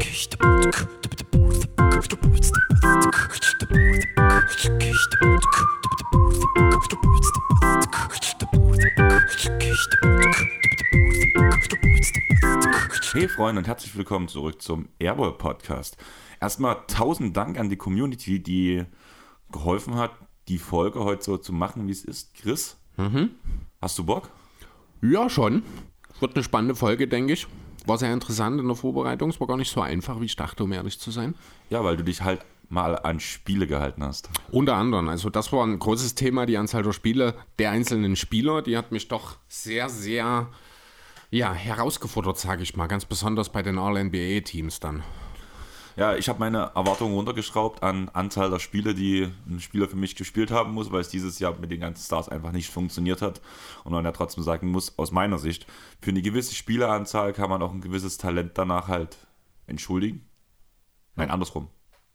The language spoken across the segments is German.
Hey Freunde und herzlich willkommen zurück zum Airball Podcast. Erstmal tausend Dank an die Community, die geholfen hat, die Folge heute so zu machen, wie es ist. Chris, hast du Bock? Ja, schon. Wird eine spannende Folge, denke ich. War sehr interessant in der Vorbereitung. Es war gar nicht so einfach, wie ich dachte, um ehrlich zu sein. Ja, weil du dich halt mal an Spiele gehalten hast. Unter anderem. Also das war ein großes Thema, die Anzahl der Spiele der einzelnen Spieler. Die hat mich doch sehr, sehr ja, herausgefordert, sage ich mal. Ganz besonders bei den All-NBA-Teams dann. Ja, ich habe meine Erwartungen runtergeschraubt an Anzahl der Spiele, die ein Spieler für mich gespielt haben muss, weil es dieses Jahr mit den ganzen Stars einfach nicht funktioniert hat. Und man ja trotzdem sagen muss, aus meiner Sicht, für eine gewisse Spieleranzahl kann man auch ein gewisses Talent danach halt entschuldigen. Nein, andersrum.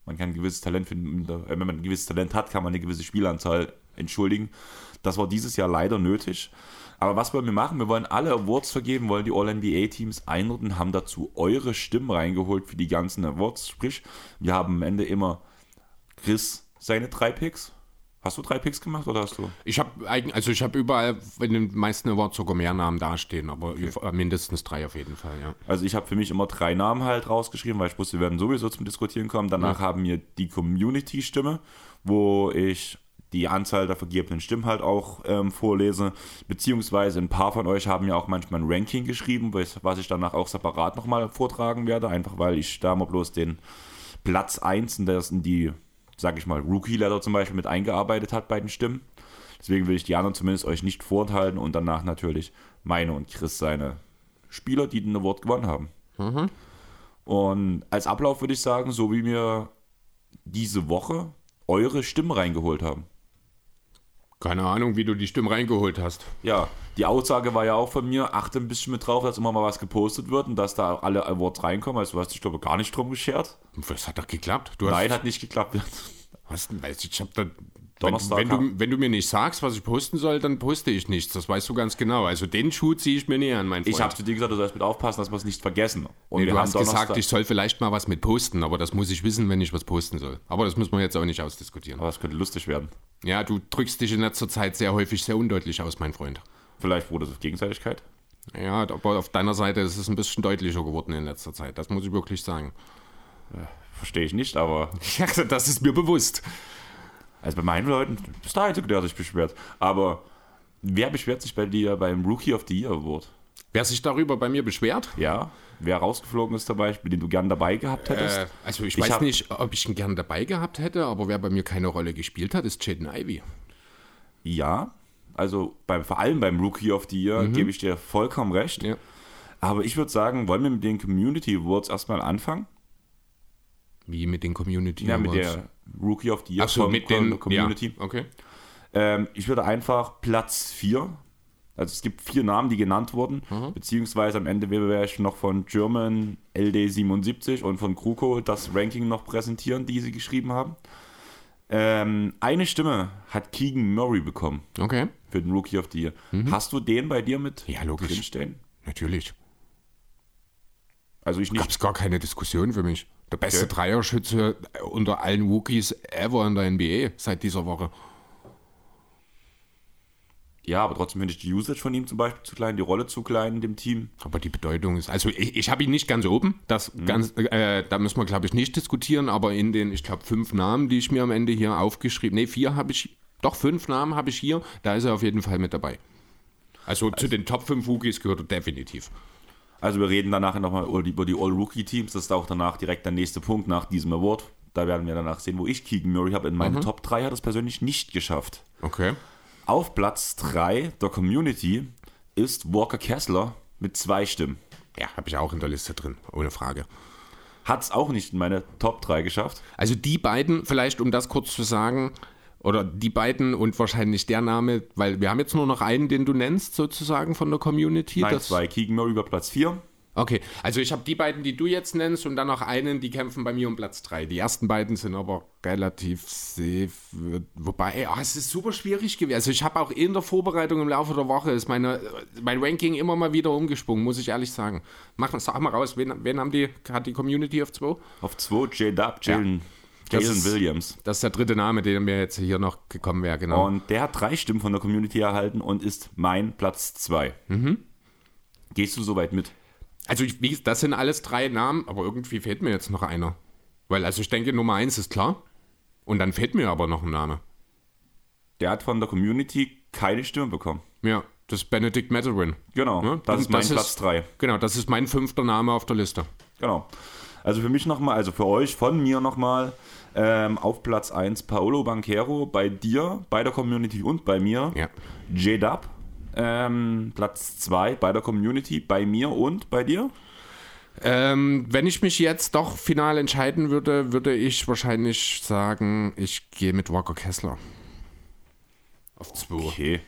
Man kann ein gewisses Talent finden, wenn man ein gewisses Talent hat, kann man eine gewisse Spielanzahl entschuldigen. Das war dieses Jahr leider nötig. Aber was wollen wir machen? Wir wollen alle Awards vergeben, wollen die All-NBA-Teams einordnen, haben dazu eure Stimmen reingeholt für die ganzen Awards. Sprich, wir haben am Ende immer Chris seine drei Picks. Hast du drei Picks gemacht oder hast du? Ich habe also ich habe überall in den meisten Awards sogar mehr Namen dastehen, aber äh, mindestens drei auf jeden Fall, ja. Also ich habe für mich immer drei Namen halt rausgeschrieben, weil ich wusste, wir werden sowieso zum Diskutieren kommen. Danach haben wir die Community-Stimme, wo ich die Anzahl der vergebenen Stimmen halt auch ähm, vorlese. Beziehungsweise ein paar von euch haben ja auch manchmal ein Ranking geschrieben, was ich danach auch separat nochmal vortragen werde, einfach weil ich da mal bloß den Platz 1 in, das, in die, sag ich mal, Rookie-Letter zum Beispiel mit eingearbeitet hat bei den Stimmen. Deswegen will ich die anderen zumindest euch nicht vorenthalten und danach natürlich meine und Chris seine Spieler, die den Award gewonnen haben. Und als Ablauf würde ich sagen, so wie wir diese Woche eure Stimmen reingeholt haben. Keine Ahnung, wie du die Stimmen reingeholt hast. Ja, die Aussage war ja auch von mir, achte ein bisschen mit drauf, dass immer mal was gepostet wird und dass da auch alle Awards reinkommen. Also du hast dich, glaube ich, gar nicht drum geschert. Das hat doch geklappt. Du Nein, hast, hat nicht geklappt. Was denn? Weiß ich, ich hab da. Donnerstag wenn, wenn, du, wenn du mir nicht sagst, was ich posten soll, dann poste ich nichts. Das weißt du ganz genau. Also den Schuh ziehe ich mir näher an, mein Freund. Ich habe zu dir gesagt, du sollst mit aufpassen, dass wir es nicht vergessen. Und Nee, du hast gesagt, Donnerstag- ich soll vielleicht mal was mit posten, aber das muss ich wissen, wenn ich was posten soll. Aber das müssen wir jetzt auch nicht ausdiskutieren. Aber es könnte lustig werden. Ja, du drückst dich in letzter Zeit sehr häufig sehr undeutlich aus, mein Freund. Vielleicht wurde es auf Gegenseitigkeit. Ja, aber auf deiner Seite ist es ein bisschen deutlicher geworden in letzter Zeit. Das muss ich wirklich sagen. Verstehe ich nicht, aber Ja, das ist mir bewusst. Also bei meinen Leuten ist der Einzige, der sich beschwert. Aber wer beschwert sich bei dir beim Rookie of the Year Award? Wer sich darüber bei mir beschwert, Ja, wer rausgeflogen ist zum Beispiel, den du gern dabei gehabt hättest? Äh, also ich, Ich weiß nicht, ob ich ihn gern dabei gehabt hätte, aber wer bei mir keine Rolle gespielt hat, ist Jaden Ivy. Ja, also beim, vor allem beim Rookie of the Year gebe ich dir vollkommen recht. Ja. Aber ich würde sagen, wollen wir mit den Community Awards erstmal anfangen? Wie mit den Community Ja, mit Awards. der Rookie of the Year Achso, mit den Community. Ja, okay. Ähm, ich würde einfach Platz 4, also es gibt vier Namen, die genannt wurden, beziehungsweise am Ende werde ich noch von German LD77 und von Kruko das Ranking noch präsentieren, die sie geschrieben haben. Ähm, eine Stimme hat Keegan Murray bekommen Okay, für den Rookie of the Year. Hast du den bei dir mit Ja, logisch. drinstehen? natürlich. Also ich Gab nicht. es gar keine Diskussion für mich. Der beste Okay. Dreierschütze unter allen Rookies ever in der NBA seit dieser Woche. Ja, aber trotzdem finde ich die Usage von ihm zum Beispiel zu klein, die Rolle zu klein in dem Team. Aber die Bedeutung ist, also ich, ich habe ihn nicht ganz oben, das ganz, äh, da müssen wir glaube ich nicht diskutieren, aber in den, ich glaube, fünf Namen, die ich mir am Ende hier aufgeschrieben, nee, vier habe ich, doch fünf Namen habe ich hier, da ist er auf jeden Fall mit dabei. Also, zu den Top 5 Rookies gehört er definitiv. Also wir reden danach nochmal über die All-Rookie-Teams. Das ist auch danach direkt der nächste Punkt nach diesem Award. Da werden wir danach sehen, wo ich Keegan Murray habe. In meine Top 3 hat es persönlich nicht geschafft. Okay. Auf Platz 3 der Community ist Walker Kessler mit zwei Stimmen. Ja, habe ich auch in der Liste drin, ohne Frage. Hat es auch nicht in meine Top 3 geschafft. Also die beiden, vielleicht um das kurz zu sagen, oder die beiden und wahrscheinlich der Name, weil wir haben jetzt nur noch einen, den du nennst, sozusagen von der Community. Nein, das, zwei. Keegan Murray über Platz 4 Okay, also ich habe die beiden, die du jetzt nennst, und dann noch einen, die kämpfen bei mir um Platz 3. Die ersten beiden sind aber relativ safe. Wobei, oh, es ist super schwierig gewesen. Also ich habe auch in der Vorbereitung im Laufe der Woche ist meine, mein Ranking immer mal wieder umgesprungen, muss ich ehrlich sagen. Mach, sag mal raus, wen, wen haben die, hat die Community auf 2? Auf 2 J-Dub, Jalen. Ja. Jalen Williams. Das ist der dritte Name, der mir jetzt hier noch gekommen wäre, genau. Und der hat drei Stimmen von der Community erhalten und ist mein Platz 2. Mhm. Gehst du soweit mit? Also, ich, wie, das sind alles drei Namen, aber irgendwie fehlt mir jetzt noch einer. Weil, also ich denke, Nummer eins ist klar. Und dann fehlt mir aber noch ein Name. Der hat von der Community keine Stimme bekommen. Ja, das ist Benedict Matherwin. Genau, ja, das ist mein das Platz 3. Genau, das ist mein fünfter Name auf der Liste. Genau. Also für mich nochmal, also für euch, von mir nochmal, ähm, auf Platz 1 Paolo Banquero, bei dir, bei der Community und bei mir. Ja. J-Dub, ähm, Platz 2 bei der Community, bei mir und bei dir? Ähm, wenn ich mich jetzt doch final entscheiden würde, würde ich wahrscheinlich sagen, ich gehe mit Walker Kessler. Auf 2. Okay.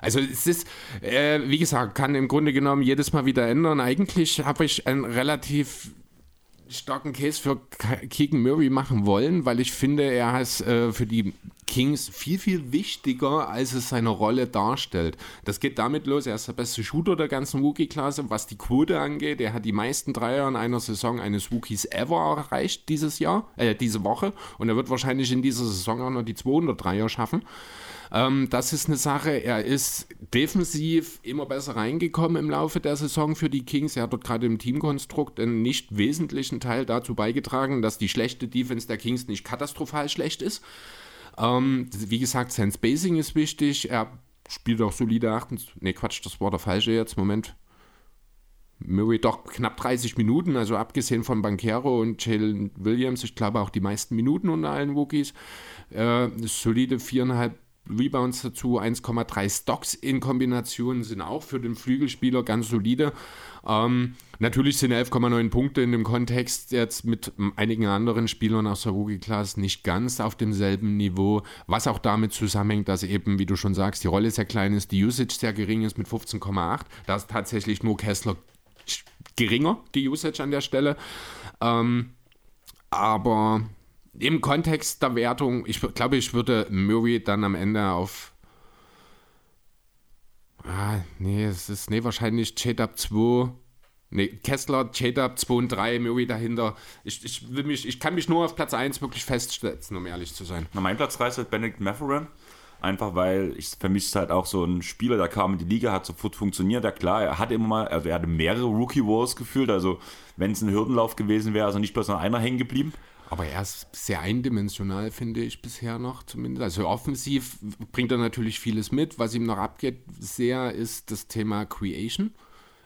Also es ist, äh, wie gesagt, kann im Grunde genommen jedes Mal wieder ändern. Eigentlich habe ich ein relativ starken Case für Keegan Murray machen wollen, weil ich finde, er ist äh, für die Kings viel, viel wichtiger, als es seine Rolle darstellt. Das geht damit los, er ist der beste Shooter der ganzen Wookie-Klasse, was die Quote angeht. Er hat die meisten Dreier in einer Saison eines Wookies ever erreicht dieses Jahr, äh, diese Woche. Und er wird wahrscheinlich in dieser Saison auch noch die 200 Dreier schaffen. Ähm, das ist eine Sache. Er ist defensiv immer besser reingekommen im Laufe der Saison für die Kings. Er hat dort gerade im Teamkonstrukt einen nicht wesentlichen Teil dazu beigetragen, dass die schlechte Defense der Kings nicht katastrophal schlecht ist. Ähm, wie gesagt, sein Spacing ist wichtig. Er spielt auch solide 28. Ne, Quatsch, das war der falsche jetzt. Moment. Murray doch knapp 30 Minuten, also abgesehen von Banquero und Jalen Williams, ich glaube auch die meisten Minuten unter allen Wookies. Äh, solide viereinhalb Rebounds dazu, 1,3 Stocks in Kombination sind auch für den Flügelspieler ganz solide. Ähm, natürlich sind 11,9 Punkte in dem Kontext jetzt mit einigen anderen Spielern aus der Rookie-Class nicht ganz auf demselben Niveau, was auch damit zusammenhängt, dass eben, wie du schon sagst, die Rolle sehr klein ist, die Usage sehr gering ist mit 15,8. Da ist tatsächlich nur Kessler geringer, die Usage an der Stelle. Ähm, aber im Kontext der Wertung, ich glaube, ich würde Murray dann am Ende auf. Ah, nee, es ist nee, wahrscheinlich J-Dub 2. Nee, Kessler, J-Dub 2 und 3, Murray dahinter. Ich, ich, will mich, ich kann mich nur auf Platz 1 wirklich festsetzen, um ehrlich zu sein. Na, mein Platz 3 ist halt Benedict Mathurin. Einfach weil ich für mich ist halt auch so ein Spieler, der kam in die Liga, hat sofort funktioniert. Ja klar, er hatte immer mal, also er hatte mehrere Rookie Wars gefühlt. Also wenn es ein Hürdenlauf gewesen wäre, also nicht bloß an einer hängen geblieben. Aber er ist sehr eindimensional, finde ich bisher noch zumindest. Also offensiv bringt er natürlich vieles mit. Was ihm noch abgeht sehr, ist das Thema Creation.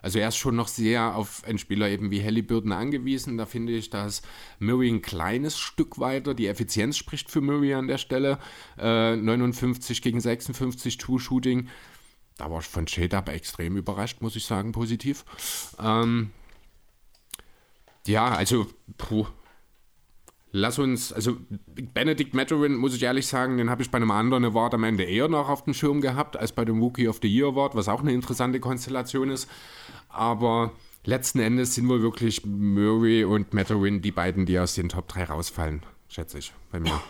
Also er ist schon noch sehr auf einen Spieler eben wie Halliburton angewiesen. Da finde ich, dass Murray ein kleines Stück weiter. Die Effizienz spricht für Murray an der Stelle. Äh, 59 gegen 56 Two-Shooting. Da war ich von Shade Up extrem überrascht, muss ich sagen, positiv. Ähm, ja, also, puh, Lass uns, also Benedict Mathurin, muss ich ehrlich sagen, den habe ich bei einem anderen Award am Ende eher noch auf dem Schirm gehabt, als bei dem Rookie of the Year Award, was auch eine interessante Konstellation ist. Aber letzten Endes sind wohl wirklich Murray und Mathurin die beiden, die aus den Top 3 rausfallen, schätze ich, bei mir.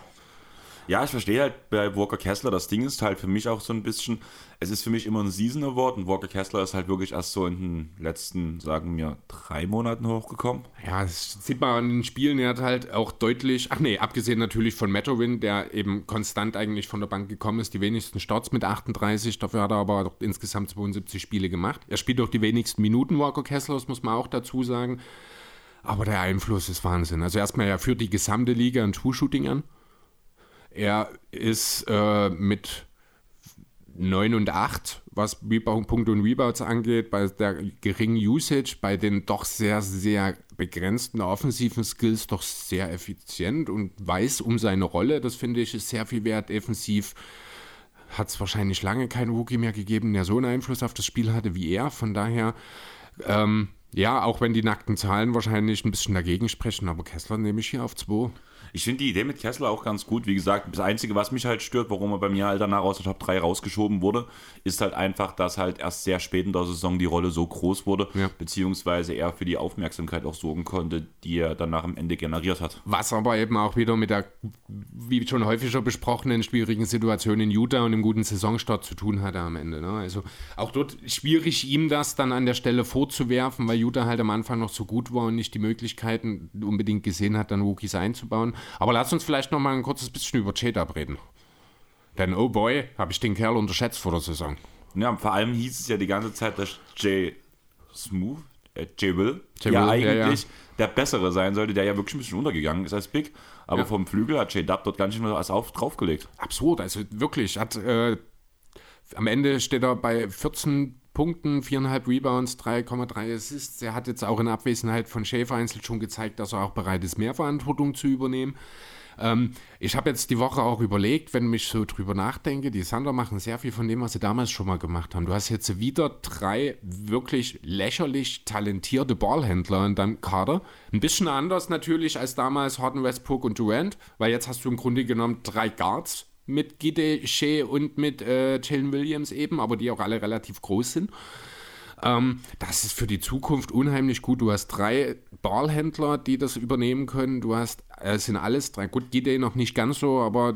Ja, ich verstehe halt bei Walker Kessler, das Ding ist halt für mich auch so ein bisschen, es ist für mich immer ein Season Award und Walker Kessler ist halt wirklich erst so in den letzten, sagen wir, drei Monaten hochgekommen. Ja, das sieht man an den Spielen, er hat halt auch deutlich, ach nee, abgesehen natürlich von Metowin, der eben konstant eigentlich von der Bank gekommen ist, die wenigsten Starts mit 38, dafür hat er aber insgesamt 72 Spiele gemacht. Er spielt auch die wenigsten Minuten, Walker Kessler, das muss man auch dazu sagen. Aber der Einfluss ist Wahnsinn. Also erstmal, er führt die gesamte Liga ein True-Shooting an. Er ist äh, mit 9 und 8, was Punkte und Rebounds angeht, bei der geringen Usage, bei den doch sehr, sehr begrenzten offensiven Skills doch sehr effizient und weiß um seine Rolle. Das finde ich ist sehr viel wert. Defensiv hat es wahrscheinlich lange keinen Rookie mehr gegeben, der so einen Einfluss auf das Spiel hatte wie er. Von daher, ähm, ja, auch wenn die nackten Zahlen wahrscheinlich ein bisschen dagegen sprechen, aber Kessler nehme ich hier auf 2. Ich finde die Idee mit Kessler auch ganz gut. Wie gesagt, das Einzige, was mich halt stört, warum er bei mir halt danach aus der Top 3 rausgeschoben wurde, ist halt einfach, dass halt erst sehr spät in der Saison die Rolle so groß wurde, Ja. beziehungsweise er für die Aufmerksamkeit auch sorgen konnte, die er danach am Ende generiert hat. Was aber eben auch wieder mit der, wie schon häufiger besprochenen, schwierigen Situation in Utah und dem guten Saisonstart zu tun hatte am Ende. Ne? Also auch dort schwierig, ihm das dann an der Stelle vorzuwerfen, weil Utah halt am Anfang noch so gut war und nicht die Möglichkeiten unbedingt gesehen hat, dann Rookies einzubauen. Aber lass uns vielleicht noch mal ein kurzes bisschen über J-Dub reden. Denn, oh boy, habe ich den Kerl unterschätzt vor der Saison. Ja, vor allem hieß es ja die ganze Zeit, dass Jay Smooth, äh, Jay Will, Jay ja Will, ja, eigentlich ja. der Bessere sein sollte, der ja wirklich ein bisschen untergegangen ist als Big. Aber Ja. vom Flügel hat Jay Dub dort ganz schön was auf, draufgelegt. absurd. Also wirklich, hat äh, am Ende steht er bei 14 Punkten, 4,5 Rebounds, 3,3 Assists. Er hat jetzt auch in Abwesenheit von Schäfer einzeln schon gezeigt, dass er auch bereit ist, mehr Verantwortung zu übernehmen. Ähm, ich habe jetzt die Woche auch überlegt, wenn ich so drüber nachdenke, die Sander machen sehr viel von dem, was sie damals schon mal gemacht haben. Du hast jetzt wieder drei wirklich lächerlich talentierte Ballhändler in deinem Kader. Ein bisschen anders natürlich als damals Harden, Westbrook und Durant, weil jetzt hast du im Grunde genommen drei Guards mit Gide Shea und mit äh, Jalen Williams eben, aber die auch alle relativ groß sind. Ähm, das ist für die Zukunft unheimlich gut. Du hast drei Ballhändler, die das übernehmen können. Du hast, äh, es sind alles drei, gut, Gide noch nicht ganz so, aber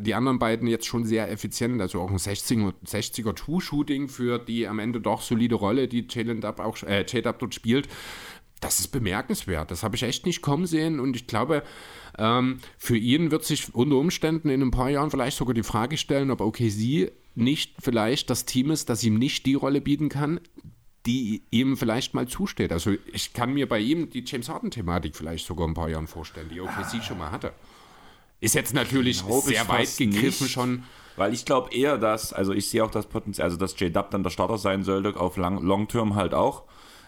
die anderen beiden jetzt schon sehr effizient. Also auch ein 60er, 60er Two-Shooting für die am Ende doch solide Rolle, die Jalen Dub auch, äh, J-Dub dort spielt. Das ist bemerkenswert. Das habe ich echt nicht kommen sehen. Und ich glaube, ähm, für ihn wird sich unter Umständen in ein paar Jahren vielleicht sogar die Frage stellen, ob OKC nicht vielleicht das Team ist, das ihm nicht die Rolle bieten kann, die ihm vielleicht mal zusteht. Also ich kann mir bei ihm die James Harden-Thematik vielleicht sogar in ein paar Jahren vorstellen, die OKC schon mal hatte. Ist jetzt natürlich sehr weit gegriffen nicht. schon. Weil ich glaube eher, dass, also ich sehe auch das Potenzial, also dass J Dub dann der Starter sein sollte, auf lang, Long Term halt auch.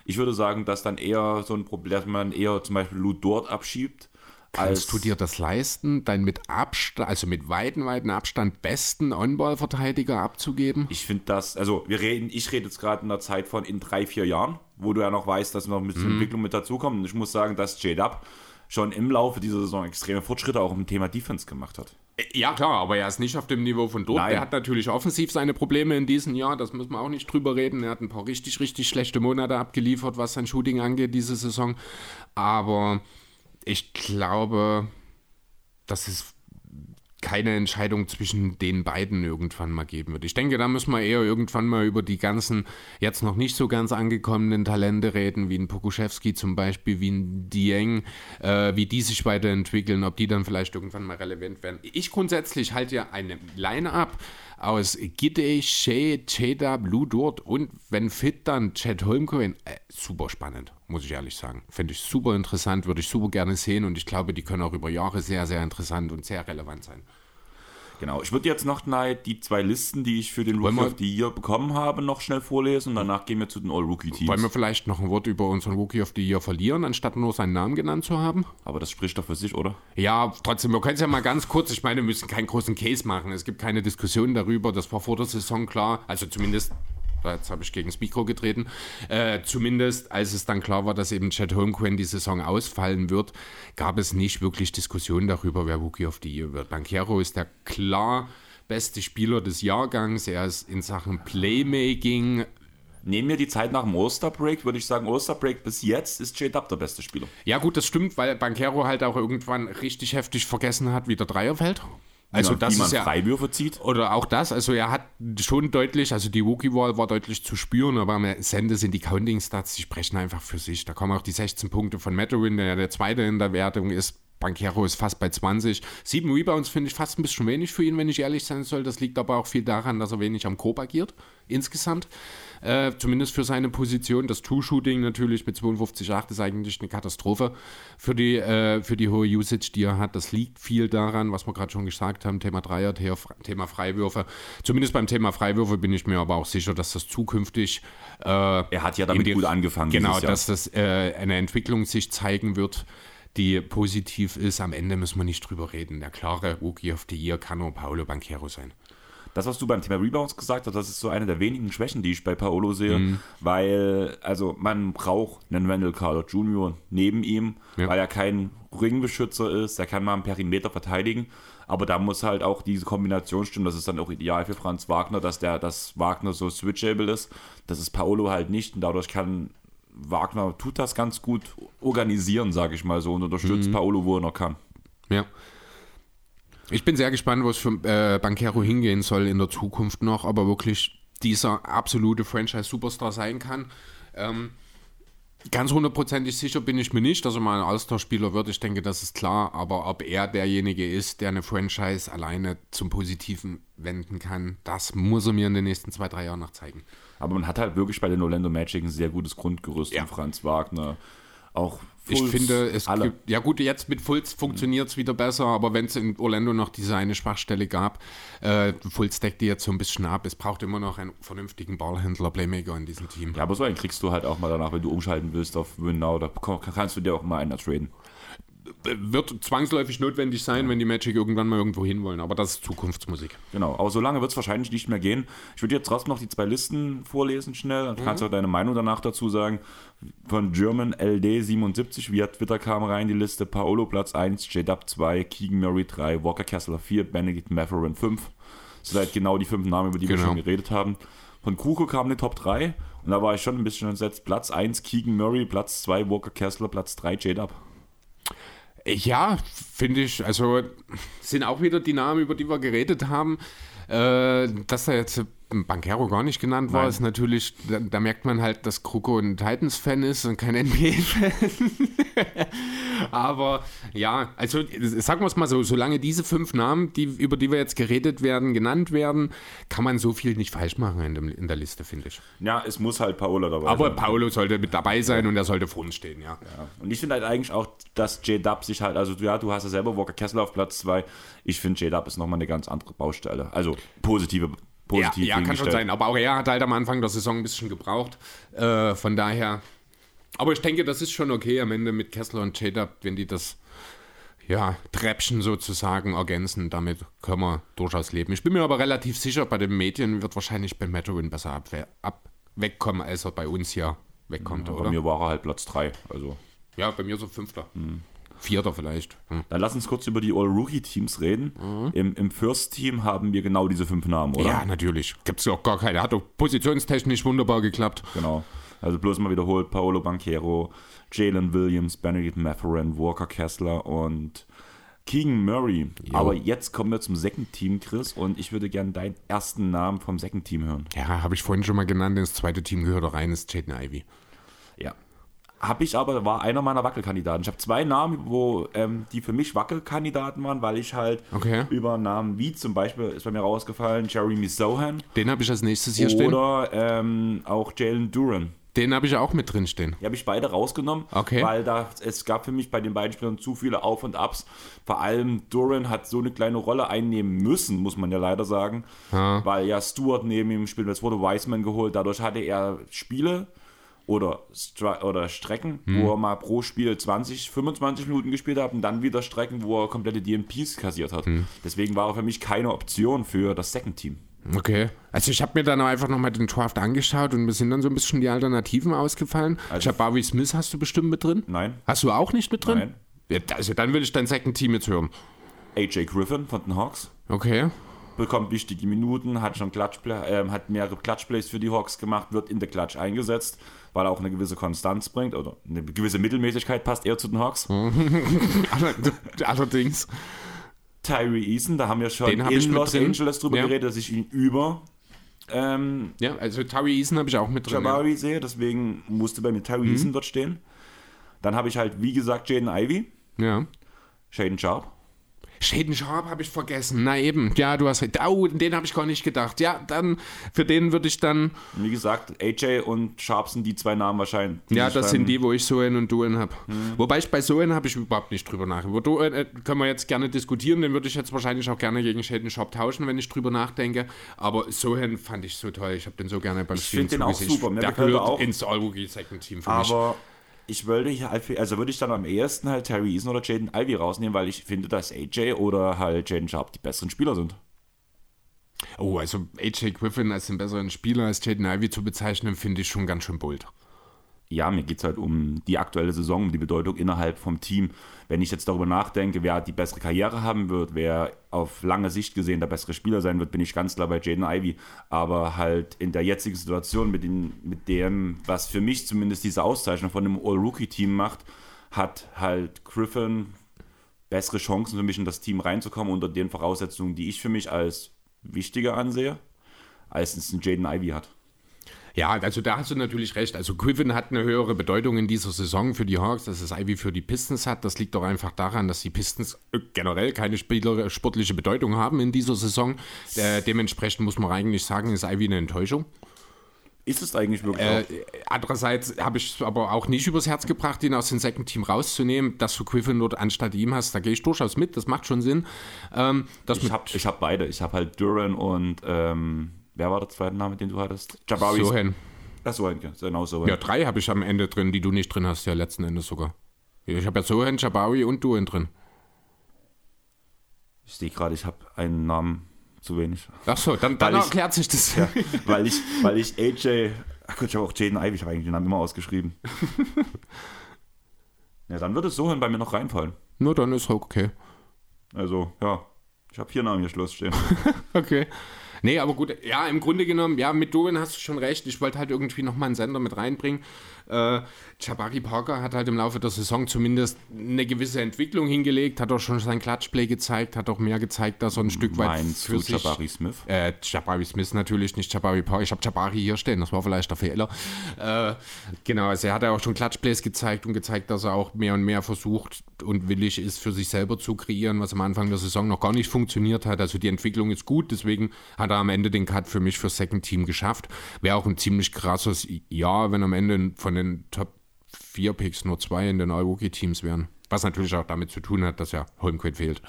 Ich würde sagen, dass dann eher so ein Problem, dass man eher zum Beispiel Lou Dort abschiebt. Kannst du dir das leisten, deinen mit Abstand, also mit weiten, weiten Abstand besten On-Ball-Verteidiger abzugeben? Ich finde das, also wir reden, ich rede jetzt gerade in der Zeit von in drei, vier Jahren, wo du ja noch weißt, dass noch ein bisschen Entwicklung mit dazukommt. Und ich muss sagen, dass J Dub schon im Laufe dieser Saison extreme Fortschritte auch im Thema Defense gemacht hat. Ja, klar, aber er ist nicht auf dem Niveau von dort. Nein. Er hat natürlich offensiv seine Probleme in diesem Jahr, das müssen wir auch nicht drüber reden. Er hat ein paar richtig, richtig schlechte Monate abgeliefert, was sein Shooting angeht, diese Saison. Aber ich glaube, dass es keine Entscheidung zwischen den beiden irgendwann mal geben wird. Ich denke, da müssen wir eher irgendwann mal über die ganzen jetzt noch nicht so ganz angekommenen Talente reden, wie ein Pokuschewski zum Beispiel, wie ein Dieng, äh, wie die sich weiterentwickeln, ob die dann vielleicht irgendwann mal relevant werden. Ich grundsätzlich halte ja eine Line-Up aus Gide, Shea, Cheda, Blue Dort und wenn fit dann Chad Holmgren. Äh, super spannend, muss ich ehrlich sagen. Finde ich super interessant, würde ich super gerne sehen und ich glaube, die können auch über Jahre sehr, sehr interessant und sehr relevant sein. Genau, ich würde jetzt noch die zwei Listen, die ich für den Rookie of the Year bekommen habe, noch schnell vorlesen und danach gehen wir zu den All-Rookie-Teams. Wollen wir vielleicht noch ein Wort über unseren Rookie of the Year verlieren, anstatt nur seinen Namen genannt zu haben? Aber das spricht doch für sich, oder? Ja, trotzdem, wir können es ja mal ganz kurz, ich meine, wir müssen keinen großen Case machen. Es gibt keine Diskussion darüber, das war vor der Saison klar, also zumindest, jetzt habe ich gegen das Mikro getreten, äh, zumindest als es dann klar war, dass eben Chad Holmgren die Saison ausfallen wird, gab es nicht wirklich Diskussion darüber, wer Rookie of the Year wird. Banquero ist der klar beste Spieler des Jahrgangs, er ist in Sachen Playmaking Nehmen wir die Zeit nach dem All-Star-Break, würde ich sagen, All-Star-Break bis jetzt ist J-Dub der beste Spieler. Ja, gut, das stimmt, weil Banquero halt auch irgendwann richtig heftig vergessen hat, wie der Dreier fällt. Also, man- das wie man ist ja. Freiwürfe zieht. Oder auch das, also er hat schon deutlich, also die Wookie-Wall war deutlich zu spüren, aber am Ende sind die Counting-Stats, die sprechen einfach für sich. Da kommen auch die 16 Punkte von Matterin, der ja der Zweite in der Wertung ist. Banquero ist fast bei 20. Sieben Rebounds finde ich fast ein bisschen wenig für ihn, wenn ich ehrlich sein soll. Das liegt aber auch viel daran, dass er wenig am Korb agiert, insgesamt. Äh, zumindest für seine Position. Das Two-Shooting natürlich mit 52,8 ist eigentlich eine Katastrophe für die, äh, für die hohe Usage, die er hat. Das liegt viel daran, was wir gerade schon gesagt haben, Thema Dreier, Thema Freiwürfe. Zumindest beim Thema Freiwürfe bin ich mir aber auch sicher, dass das zukünftig äh, Er hat ja damit die- gut angefangen. Genau, dass das äh, eine Entwicklung sich zeigen wird, die positiv ist. Am Ende müssen wir nicht drüber reden. Der klare Rookie of the Year kann nur Paolo Banquero sein. das, was du beim Thema Rebounds gesagt hast, das ist so eine der wenigen Schwächen, die ich bei Paolo sehe, Mhm. weil, also man braucht einen Randall Carter Jr. neben ihm, Ja. weil er kein Ringbeschützer ist, der kann mal einen Perimeter verteidigen, aber da muss halt auch diese Kombination stimmen, das ist dann auch ideal für Franz Wagner, dass der, dass Wagner so switchable ist, das ist Paolo halt nicht und dadurch kann Wagner tut das ganz gut organisieren, sage ich mal so, und unterstützt Paolo, wo er noch kann. Ja. Ich bin sehr gespannt, wo es für äh, Banquero hingehen soll in der Zukunft noch, aber wirklich dieser absolute Franchise-Superstar sein kann. Ähm, ganz hundertprozentig sicher bin ich mir nicht, dass er mal ein All-Star-Spieler wird. Ich denke, das ist klar. Aber ob er derjenige ist, der eine Franchise alleine zum Positiven wenden kann, das muss er mir in den nächsten zwei, drei Jahren noch zeigen. Aber man hat halt wirklich bei den Orlando Magic ein sehr gutes Grundgerüst. Ja. Und Franz Wagner, auch Ich Fultz, finde, es alle. gibt, ja gut, jetzt mit Fultz funktioniert es wieder besser, aber wenn es in Orlando noch diese eine Schwachstelle gab, äh, Fultz deckt die jetzt so ein bisschen ab. Es braucht immer noch einen vernünftigen Ballhändler, Playmaker in diesem Team. Ja, aber so einen kriegst du halt auch mal danach, wenn du umschalten willst auf Winnow, da kannst du dir auch mal einer traden. Wird zwangsläufig notwendig sein, wenn die Magic irgendwann mal irgendwo hinwollen, aber das ist Zukunftsmusik. Genau, aber so lange wird es wahrscheinlich nicht mehr gehen. Ich würde jetzt trotzdem noch die zwei Listen vorlesen schnell, dann kannst du auch deine Meinung danach dazu sagen. Von German LD 77, via Twitter kam rein die Liste, Paolo Platz 1, J-Dub 2, Keegan Murray 3, Walker Kessler 4, Benedict Matherin 5. Das sind halt genau die fünf Namen, über die wir Genau. schon geredet haben. Von Kuko kam eine Top 3 und da war ich schon ein bisschen entsetzt. Platz 1, Keegan Murray, Platz 2, Walker Kessler, Platz 3, J-Dub. Ja, finde ich, also sind auch wieder die Namen, über die wir geredet haben. Äh, dass da jetzt Bankero gar nicht genannt war, Nein. ist natürlich, da, da merkt man halt, dass Kroko ein Titans-Fan ist und kein NBA-Fan. Aber ja, also sagen wir es mal so, solange diese fünf Namen, die, über die wir jetzt geredet werden, genannt werden, kann man so viel nicht falsch machen in, dem, in der Liste, finde ich. Ja, es muss halt Paolo dabei Aber sein. Paolo sollte mit dabei sein und er sollte vor uns stehen, ja. Ja. Und ich finde halt eigentlich auch, dass J-Dub sich halt, also ja, du hast ja selber Walker Kessler auf Platz 2. Ich finde, J-Dub ist nochmal eine ganz andere Baustelle. Also positive, Ja, positiv ja kann schon sein. Aber auch er hat halt am Anfang der Saison ein bisschen gebraucht. Äh, von daher. Aber ich denke, das ist schon okay am Ende mit Kessler und J-Dub, wenn die das ja, Treppchen sozusagen ergänzen. Damit können wir durchaus leben. Ich bin mir aber relativ sicher, bei den Medien wird wahrscheinlich Ben Matterin besser abwe- ab wegkommen, als er bei uns hier wegkommt, Bei oder? mir war er halt Platz 3. Also. Ja, bei mir so Fünfter. Vierter vielleicht. Hm. Dann lass uns kurz über die All-Rookie-Teams reden. Im, Im First-Team haben wir genau diese fünf Namen, oder? Ja, natürlich. Gibt es auch gar keine. Hat doch positionstechnisch wunderbar geklappt. Genau. Also bloß mal wiederholt, Paolo Banquero, Jalen Williams, Benedict Matherin, Walker Kessler und Keegan Murray. Aber jetzt kommen wir zum Second Team, Chris, und ich würde gerne deinen ersten Namen vom Second Team hören. Ja, habe ich vorhin schon mal genannt. Das zweite Team gehört rein, ist Jaden Ivy. Ja. Habe ich aber, war einer meiner Wackelkandidaten. Ich habe zwei Namen, wo ähm, die für mich Wackelkandidaten waren, weil ich halt Okay. über Namen wie zum Beispiel, ist bei mir rausgefallen, Jeremy Sohan Den habe ich als nächstes hier stehen. oder ähm, auch Jalen Duran. Den habe ich auch mit drin stehen. Die habe ich beide rausgenommen, Okay. weil da, es gab für mich bei den beiden Spielern zu viele Auf und Abs. Vor allem Duran hat so eine kleine Rolle einnehmen müssen, muss man ja leider sagen, weil ja Stewart neben ihm spielt. Es wurde Wiseman geholt, dadurch hatte er Spiele oder, Stra oder Strecken, Hm. wo er mal pro Spiel 20, 25 Minuten gespielt hat und dann wieder Strecken, wo er komplette DMPs kassiert hat. Hm. Deswegen war er für mich keine Option für das Second Team. Okay. Also ich habe mir dann einfach nochmal den Draft angeschaut und mir sind dann so ein bisschen die Alternativen ausgefallen. Also- ich habe Barbie Smith, hast du bestimmt mit drin? Nein. Hast du auch nicht mit drin? Nein. Ja, also dann will ich dein Second Team jetzt hören. AJ Griffin von den Hawks. Okay. bekommt wichtige Minuten, hat schon Klatschplay, ähm, hat mehrere Klatschplays für die Hawks gemacht, wird in der Klatsch eingesetzt, weil er auch eine gewisse Konstanz bringt oder eine gewisse Mittelmäßigkeit passt eher zu den Hawks. Aller- Allerdings. Tyree Eason, da haben wir schon in Los. Angeles drüber Ja. geredet, dass ich ihn über ähm, Ja, also Tari Eason habe ich auch mit drin. Ja. Jabari sehe, deswegen musste bei mir Tyree Mhm. Eason dort stehen. Dann habe ich halt, wie gesagt, Jaden Ivy, ja. Shaden Sharp. Shaden Sharp habe ich vergessen. Na eben. Ja, du hast recht. Oh, den habe ich gar nicht gedacht. Ja, dann, für den würde ich dann. Wie gesagt, AJ und Sharp sind die zwei Namen wahrscheinlich. Ja, das sind die, wo ich Soen und Duen habe. Wobei ich bei Soen habe ich überhaupt nicht drüber nachgedacht. Über Duen äh, können wir jetzt gerne diskutieren. Den würde ich jetzt wahrscheinlich auch gerne gegen Shaden Sharp tauschen, wenn ich drüber nachdenke. Aber Soen fand ich so toll. Ich habe den so gerne beim Spielen find den auch super. Der er gehört auch. ins All-Rookie Second Team für mich. Ich würde hier halt, also würde ich dann am ehesten halt Terry Eason oder Jaden Ivy rausnehmen, weil ich finde, dass AJ oder halt Jaden Sharp die besseren Spieler sind. Oh, also AJ Griffin als den besseren Spieler als Jaden Ivy zu bezeichnen, finde ich schon ganz schön bold. Ja, mir geht es halt um die aktuelle Saison, um die Bedeutung innerhalb vom Team. Wenn ich jetzt darüber nachdenke, wer die bessere Karriere haben wird, wer auf lange Sicht gesehen der bessere Spieler sein wird, bin ich ganz klar bei Jaden Ivy. Aber halt in der jetzigen Situation mit, den, mit dem, was für mich zumindest diese Auszeichnung von dem All-Rookie-Team macht, hat halt Griffin bessere Chancen für mich in das Team reinzukommen unter den Voraussetzungen, die ich für mich als wichtiger ansehe, als es ein Jaden Ivy hat. Ja, also da hast du natürlich recht. Also Griffin hat eine höhere Bedeutung in dieser Saison für die Hawks, als es Ivy für die Pistons hat. Das liegt doch einfach daran, dass die Pistons generell keine Spieler, sportliche Bedeutung haben in dieser Saison. Äh, dementsprechend muss man eigentlich sagen, ist Ivy eine Enttäuschung. Ist es eigentlich wirklich? Äh, andererseits habe ich es aber auch nicht übers Herz gebracht, ihn aus dem Second Team rauszunehmen, dass du Griffin dort anstatt ihm hast. Da gehe ich durchaus mit, das macht schon Sinn. Ähm, ich habe hab beide. Ich habe halt Duran und ähm, wer war der zweite Name, den du hattest? Jabari. Sohen. Ach, Sohen, genau Sohen. Ja, drei habe ich am Ende drin, die du nicht drin hast, ja, letzten Endes sogar. Ich habe ja Sohen, Jabari und Duran drin. Ich sehe gerade, ich habe einen Namen zu wenig. Ach so, dann, dann erklärt sich das. Ja, weil, ich, weil ich AJ, ach Gott, ich habe auch Jaden Ivy, ich habe eigentlich den Namen immer ausgeschrieben. ja, dann würde es so hin bei mir noch reinfallen. Nur dann ist okay. Also, ja, ich habe vier Namen hier Schluss stehen. okay. Nee, aber gut, ja, im Grunde genommen, ja, mit Dolan hast du schon recht. Ich wollte halt irgendwie nochmal einen Sender mit reinbringen. Äh, Jabari Parker hat halt im Laufe der Saison zumindest eine gewisse Entwicklung hingelegt, hat auch schon sein Klatschplay gezeigt, hat auch mehr gezeigt, dass er ein Stück weit Meinst für du sich, Jabari Smith? Äh, Jabari Smith natürlich, nicht Jabari Parker. Ich habe Jabari hier stehen, das war vielleicht der Fehler. Äh, genau, also er hat ja auch schon Klatschplays gezeigt und gezeigt, dass er auch mehr und mehr versucht und willig ist, für sich selber zu kreieren, was am Anfang der Saison noch gar nicht funktioniert hat. Also die Entwicklung ist gut, deswegen hat er am Ende den Cut für mich für Second Team geschafft. Wäre auch ein ziemlich krasses Jahr, wenn am Ende von den Top 4 Picks nur zwei in den All-Rookie-Teams wären. Was natürlich auch damit zu tun hat, dass ja Holmquist fehlt.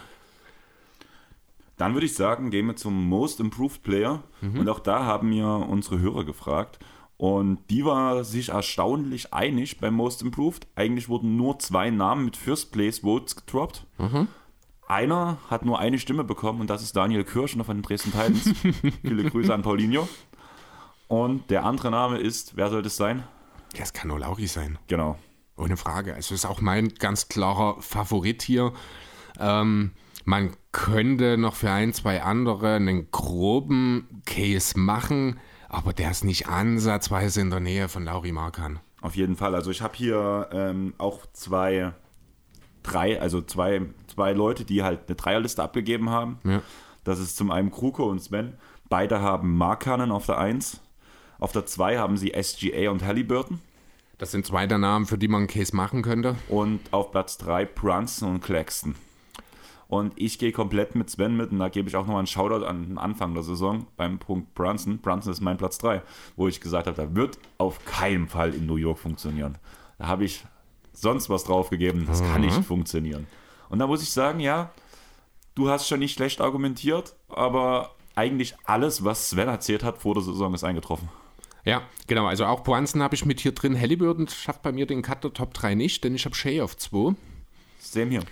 Dann würde ich sagen, gehen wir zum Most Improved Player. Mhm. Und auch da haben wir unsere Hörer gefragt. Und die war sich erstaunlich einig beim Most Improved. Eigentlich wurden nur zwei Namen mit First Place Votes gedroppt. Mhm. Einer hat nur eine Stimme bekommen und das ist Daniel Kirschner von den Dresden Titans. Viele Grüße an Paulinho. Und der andere Name ist, wer soll das sein? Ja, es kann nur Lauri sein. Genau. Ohne Frage. Also ist auch mein ganz klarer Favorit hier. Ähm, man könnte noch für ein, zwei andere einen groben Case machen, aber der ist nicht ansatzweise in der Nähe von Lauri Markan. Auf jeden Fall. Also ich habe hier ähm, auch zwei, drei, also zwei, zwei Leute, die halt eine Dreierliste abgegeben haben. Ja. Das ist zum einen Kruko und Sven. Beide haben Markanen auf der 1 auf der 2 haben sie SGA und Halliburton. Das sind zwei der Namen, für die man einen Case machen könnte. Und auf Platz 3 Brunson und Claxton. Und ich gehe komplett mit Sven mit und da gebe ich auch nochmal einen Shoutout an den Anfang der Saison beim Punkt Brunson. Brunson ist mein Platz 3, wo ich gesagt habe, da wird auf keinen Fall in New York funktionieren. Da habe ich sonst was draufgegeben, das mhm. kann nicht funktionieren. Und da muss ich sagen, ja, du hast schon nicht schlecht argumentiert, aber eigentlich alles, was Sven erzählt hat vor der Saison, ist eingetroffen. Ja, genau. Also auch Poanzen habe ich mit hier drin. Halliburton schafft bei mir den Cut der Top 3 nicht, denn ich habe Shay auf 2. Same hier.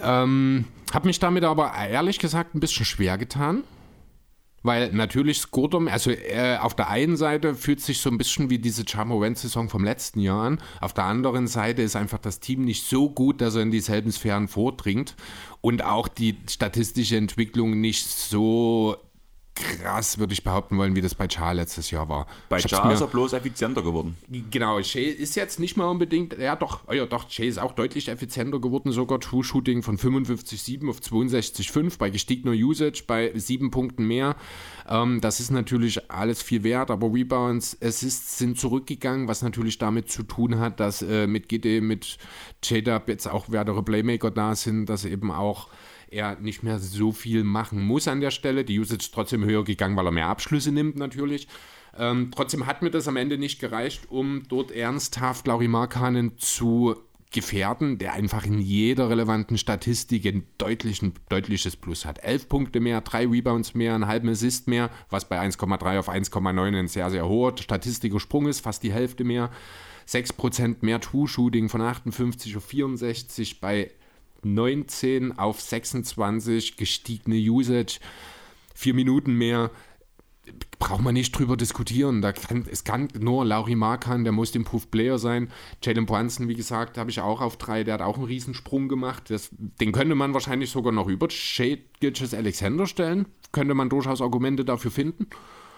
Ähm, habe mich damit aber ehrlich gesagt ein bisschen schwer getan. Weil natürlich Skurdom, also äh, auf der einen Seite fühlt sich so ein bisschen wie diese Charmo-Saison vom letzten Jahr an. Auf der anderen Seite ist einfach das Team nicht so gut, dass er in dieselben Sphären vordringt. Und auch die statistische Entwicklung nicht so krass, würde ich behaupten wollen, wie das bei Char letztes Jahr war. Bei Char ist er bloß effizienter geworden. Genau, Shay ist jetzt nicht mal unbedingt, ja doch, oh ja doch, Shay ist auch deutlich effizienter geworden, sogar True-Shooting von 55,7 auf 62,5 bei gestiegener Usage, bei sieben Punkten mehr. Ähm, das ist natürlich alles viel wert, aber Rebounds, Assists sind zurückgegangen, was natürlich damit zu tun hat, dass äh, mit GD, mit J-Dub jetzt auch wertere Playmaker da sind, dass eben auch er nicht mehr so viel machen muss an der Stelle. Die Usage ist trotzdem höher gegangen, weil er mehr Abschlüsse nimmt natürlich. Ähm, trotzdem hat mir das am Ende nicht gereicht, um dort ernsthaft Lauri Markanen zu gefährden, der einfach in jeder relevanten Statistik ein deutlichen, deutliches Plus hat. Elf Punkte mehr, drei Rebounds mehr, einen halben Assist mehr, was bei 1,3 auf 1,9 ein sehr, sehr hoher statistischer Sprung ist, fast die Hälfte mehr. 6% mehr True-Shooting von 58 auf 64 bei 19 auf 26 gestiegene Usage, vier Minuten mehr. braucht man nicht drüber diskutieren. Da kann, es kann nur Lauri Markan, der Most Improved Player sein. Jalen Brunson, wie gesagt, habe ich auch auf drei. Der hat auch einen Riesensprung gemacht. Das, den könnte man wahrscheinlich sogar noch über Shea Gilches Alexander stellen. Könnte man durchaus Argumente dafür finden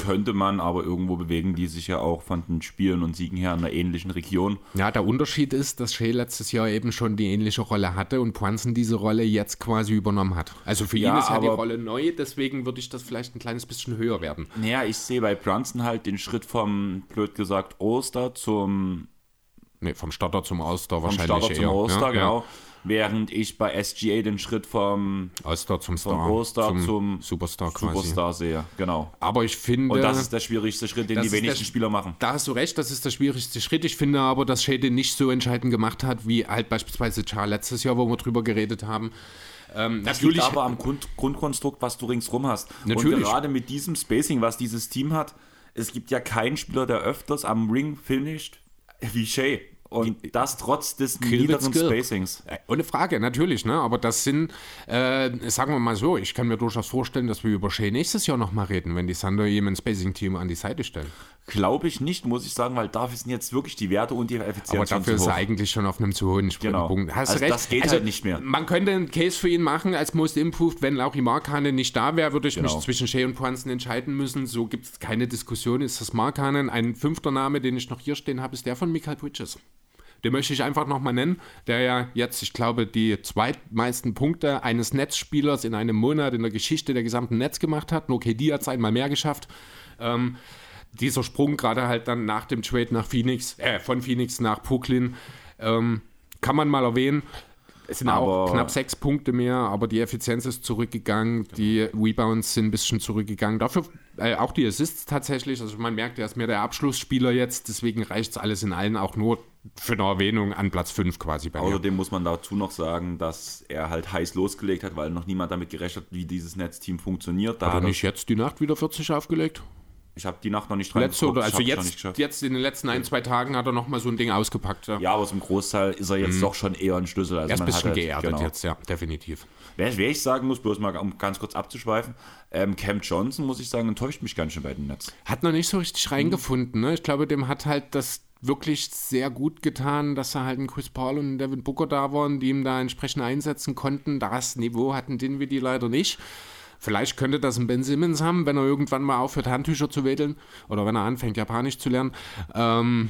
könnte man, aber irgendwo bewegen die sich ja auch von den Spielen und Siegen her in einer ähnlichen Region. Ja, der Unterschied ist, dass Shea letztes Jahr eben schon die ähnliche Rolle hatte und Poinsen diese Rolle jetzt quasi übernommen hat. Also für ja, ihn ist ja die Rolle neu, deswegen würde ich das vielleicht ein kleines bisschen höher werden. Naja, ich sehe bei Brunson halt den Schritt vom, blöd gesagt, Oster zum Nee, vom Starter zum Oster wahrscheinlich. Vom Starter zum Oster, ja, genau. Ja während ich bei SGA den Schritt vom All-Star zum Star, All-Star zum, zum, Superstar quasi. Superstar sehe, genau. Aber ich finde... Und das ist der schwierigste Schritt, den die wenigsten der, Spieler machen. Da hast du recht, das ist der schwierigste Schritt. Ich finde aber, dass Shade nicht so entscheidend gemacht hat, wie halt beispielsweise Char letztes Jahr, wo wir drüber geredet haben. Ähm, das natürlich, liegt aber am Grund, Grundkonstrukt, was du ringsrum hast. Natürlich. Und gerade mit diesem Spacing, was dieses Team hat, es gibt ja keinen Spieler, der öfters am Ring finisht wie Shay. Und das trotz des niederen Spacings. Äh, ohne Frage, natürlich. Ne? Aber das sind, äh, sagen wir mal so, ich kann mir durchaus vorstellen, dass wir über Shea nächstes Jahr nochmal reden, wenn die ihm ein Spacing-Team an die Seite stellen. Glaube ich nicht, muss ich sagen, weil dafür sind jetzt wirklich die Werte und die Effizienz. Aber dafür ist er eigentlich schon auf einem zu hohen genau. Punkt. Hast also recht. Das geht also, halt nicht mehr. Man könnte einen Case für ihn machen als Most Improved. Wenn Laurie Markhanen nicht da wäre, würde ich genau. mich zwischen Shea und Poinsen entscheiden müssen. So gibt es keine Diskussion. Ist das Markhanen? Ein fünfter Name, den ich noch hier stehen habe, ist der von Michael Bridges. Den möchte ich einfach nochmal nennen, der ja jetzt, ich glaube, die zweitmeisten Punkte eines Netzspielers in einem Monat in der Geschichte der gesamten Netz gemacht hat. Nur KD hat es einmal mehr geschafft. Ähm, dieser Sprung gerade halt dann nach dem Trade nach Phoenix, äh, von Phoenix nach Brooklyn, ähm, kann man mal erwähnen. Es sind aber auch knapp sechs Punkte mehr, aber die Effizienz ist zurückgegangen, die Rebounds sind ein bisschen zurückgegangen. Dafür äh, auch die Assists tatsächlich. Also man merkt, er ist mehr der Abschlussspieler jetzt, deswegen reicht es alles in allen auch nur für eine Erwähnung an Platz 5 quasi bei Außerdem mir. muss man dazu noch sagen, dass er halt heiß losgelegt hat, weil noch niemand damit gerechnet hat, wie dieses Netzteam funktioniert. Da hat er nicht jetzt die Nacht wieder 40 aufgelegt? Ich habe die Nacht noch nicht Letzte oder also jetzt, jetzt in den letzten ein, zwei Tagen hat er noch mal so ein Ding ausgepackt. Ja, ja aber zum Großteil ist er jetzt mhm. doch schon eher ein Schlüssel. Also er ist ein bisschen halt, geerdet genau. jetzt, ja, definitiv. Wer, wer, ich sagen muss, bloß mal um ganz kurz abzuschweifen, ähm, Cam Johnson, muss ich sagen, enttäuscht mich ganz schön bei dem Netz. Hat noch nicht so richtig reingefunden. Ne? Ich glaube, dem hat halt das wirklich sehr gut getan, dass er halt ein Chris Paul und Devin Booker da waren, die ihm da entsprechend einsetzen konnten. Das Niveau hatten die leider nicht. Vielleicht könnte das ein Ben Simmons haben, wenn er irgendwann mal aufhört, Handtücher zu wedeln oder wenn er anfängt, Japanisch zu lernen. Ähm,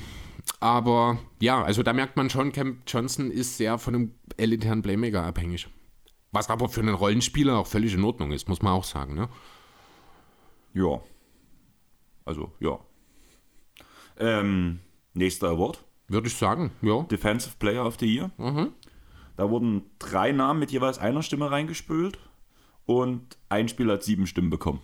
aber ja, also da merkt man schon, Cam Johnson ist sehr von einem elitären Playmaker abhängig. Was aber für einen Rollenspieler auch völlig in Ordnung ist, muss man auch sagen. Ne? Ja. Also, ja. Ähm, nächster Award. Würde ich sagen, ja. Defensive Player of the Year. Mhm. Da wurden drei Namen mit jeweils einer Stimme reingespült und ein Spieler hat sieben Stimmen bekommen.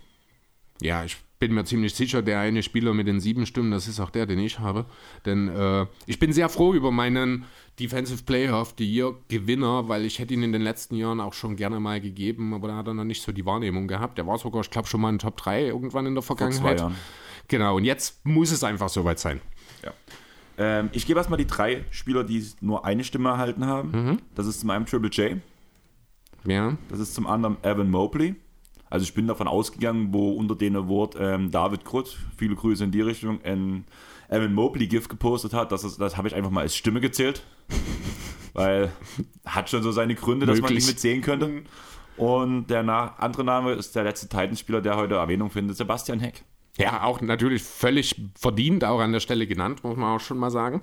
Ja, ich bin mir ziemlich sicher, der eine Spieler mit den sieben Stimmen, das ist auch der, den ich habe. Denn äh, ich bin sehr froh über meinen Defensive Player of the Year Gewinner, weil ich hätte ihn in den letzten Jahren auch schon gerne mal gegeben, aber da hat er noch nicht so die Wahrnehmung gehabt. Der war sogar, ich glaube, schon mal in Top 3 irgendwann in der Vergangenheit. Vor zwei Jahren. Genau, und jetzt muss es einfach soweit sein. Ja. Ähm, ich gebe erstmal die drei Spieler, die nur eine Stimme erhalten haben. Mhm. Das ist zum einen Triple J. Ja. Das ist zum anderen Evan Mobley. Also ich bin davon ausgegangen, wo unter den Award ähm, David Krutt, viele Grüße in die Richtung, ein Evan Mobley GIF gepostet hat. Das, das habe ich einfach mal als Stimme gezählt. weil hat schon so seine Gründe, dass man ihn mitzählen könnte. Und der andere Name ist der letzte Titanspieler, der heute Erwähnung findet, Sebastian Heck. Ja, auch natürlich völlig verdient, auch an der Stelle genannt, muss man auch schon mal sagen.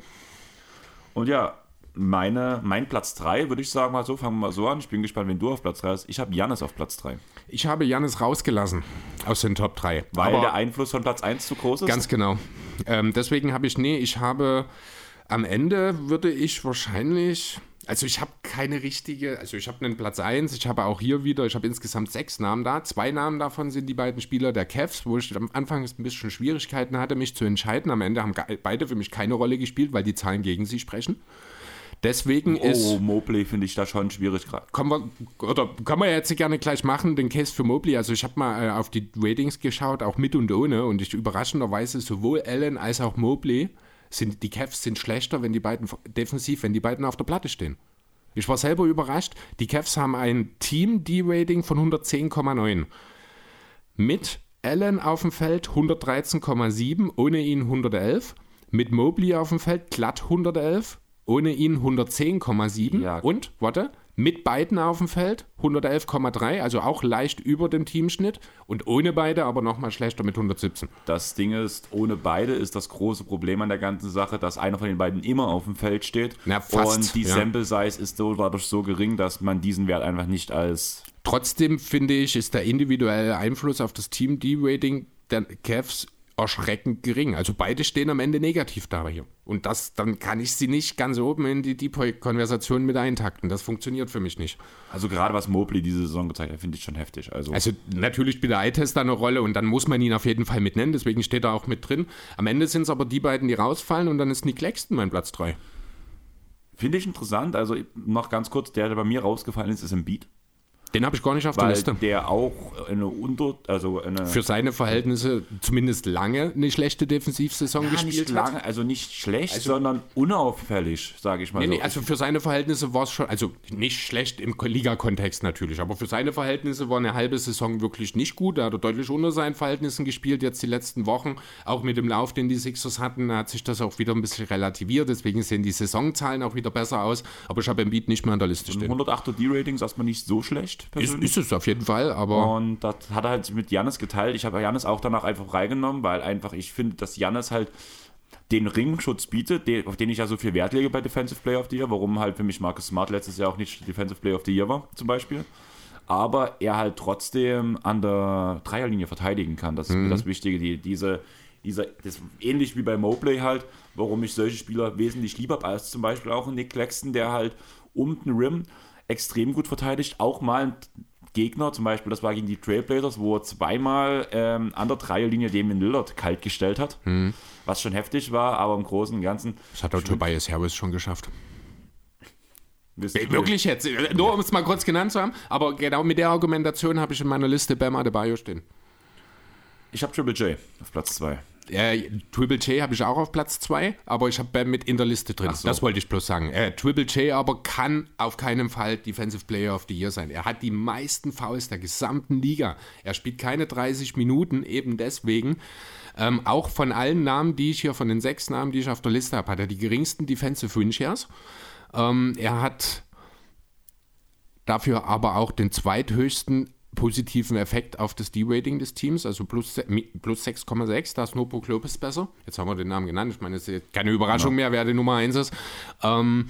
Und ja, meine, mein Platz 3, würde ich sagen, mal so, fangen wir mal so an. Ich bin gespannt, wenn du auf Platz 3 hast. Ich habe Jannis auf Platz 3. Ich habe Jannis rausgelassen aus den Top 3. Weil Aber der Einfluss von Platz 1 zu groß ist? Ganz genau. Ähm, deswegen habe ich, nee, ich habe am Ende würde ich wahrscheinlich. Also ich habe keine richtige, also ich habe einen Platz 1, ich habe auch hier wieder, ich habe insgesamt sechs Namen da. Zwei Namen davon sind die beiden Spieler der Cavs, wo ich am Anfang ein bisschen Schwierigkeiten hatte, mich zu entscheiden. Am Ende haben beide für mich keine Rolle gespielt, weil die Zahlen gegen sie sprechen. Deswegen oh, ist. Oh, Mobley finde ich da schon schwierig gerade. Können wir, oder können wir jetzt gerne gleich machen, den Case für Mobley. Also, ich habe mal äh, auf die Ratings geschaut, auch mit und ohne. Und ich überraschenderweise sowohl Allen als auch Mobley sind, die Cavs sind schlechter, wenn die beiden defensiv, wenn die beiden auf der Platte stehen. Ich war selber überrascht. Die Cavs haben ein Team-D-Rating von 110,9. Mit Allen auf dem Feld 113,7, ohne ihn 111. Mit Mobley auf dem Feld glatt 111, ohne ihn 110,7. Ja. Und, warte, mit beiden auf dem Feld 111,3, also auch leicht über dem Teamschnitt. Und ohne beide aber nochmal schlechter mit 117. Das Ding ist, ohne beide ist das große Problem an der ganzen Sache, dass einer von den beiden immer auf dem Feld steht. Na, fast, und die ja. Sample Size ist so, dadurch so gering, dass man diesen Wert einfach nicht als Trotzdem finde ich, ist der individuelle Einfluss auf das Team-D-Rating der Cavs erschreckend gering. Also beide stehen am Ende negativ da hier. Und das, dann kann ich sie nicht ganz oben in die Deep-Konversation mit eintakten. Das funktioniert für mich nicht. Also gerade was Mobley diese Saison gezeigt hat, finde ich schon heftig. Also, Also natürlich spielt der Eye-Test da eine Rolle und dann muss man ihn auf jeden Fall mit nennen, deswegen steht er auch mit drin. Am Ende sind es aber die beiden, die rausfallen und dann ist Nick Claxton mein Platz 3. finde ich interessant. Also noch ganz kurz, der, der bei mir rausgefallen ist, ist im Beat. Den habe ich gar nicht auf der Liste. der auch eine Unter... Also eine... Für seine Verhältnisse zumindest lange eine schlechte Defensivsaison ja, gespielt nicht hat. lange, also nicht schlecht, sondern unauffällig, sage ich mal Nee, so. nee, also für seine Verhältnisse war es schon, also nicht schlecht im Liga-Kontext natürlich, aber für seine Verhältnisse war eine halbe Saison wirklich nicht gut. Da hat er deutlich unter seinen Verhältnissen gespielt, jetzt die letzten Wochen. Auch mit dem Lauf, den die Sixers hatten, hat sich das auch wieder ein bisschen relativiert. Deswegen sehen die Saisonzahlen auch wieder besser aus. Aber ich habe Embiid nicht mehr an der Liste stehen. 108er D-Rating ist erstmal nicht so schlecht, Ist, persönlich. ist es auf jeden Fall, aber Und das hat er halt mit Jannis geteilt. Ich habe Jannis auch danach einfach reingenommen, weil einfach ich finde, dass Jannis halt den Ringschutz bietet, den, auf den ich ja so viel Wert lege bei Defensive Player of the Year, warum halt für mich Marcus Smart letztes Jahr auch nicht Defensive Player of the Year war, zum Beispiel. Aber er halt trotzdem an der Dreierlinie verteidigen kann. Das ist mir das Wichtige. Die, diese, diese, das, ähnlich wie bei Mobley halt, warum ich solche Spieler wesentlich lieber habe als zum Beispiel auch Nick Claxton, der halt um den Rim extrem gut verteidigt, auch mal ein Gegner, zum Beispiel, das war gegen die Trailblazers, wo er zweimal ähm, an der Dreierlinie Damien Lillard kalt gestellt hat, was schon heftig war, aber im Großen und Ganzen das hat auch Tobias Harris schon geschafft. ihr- Wirklich jetzt, nur um es mal kurz genannt zu haben, aber genau mit der Argumentation habe ich in meiner Liste Bam Adebayo stehen. Ich habe Triple J auf Platz 2. Äh, Triple J habe ich auch auf Platz 2, aber ich habe Bam mit in der Liste drin. so. Das wollte ich bloß sagen. Äh, Triple J aber kann auf keinen Fall Defensive Player of the Year sein. Er hat die meisten Fouls der gesamten Liga. Er spielt keine 30 Minuten, eben deswegen. Ähm, auch von allen Namen, die ich hier, von den sechs Namen, die ich auf der Liste habe, hat er die geringsten Defensive Win Shares. Ähm, er hat dafür aber auch den zweithöchsten positiven Effekt auf das D-Rating des Teams, also plus, plus 6,6, da ist Brook Lopez besser. Jetzt haben wir den Namen genannt, ich meine, es ist keine Überraschung mehr, wer die Nummer 1 ist. Ähm,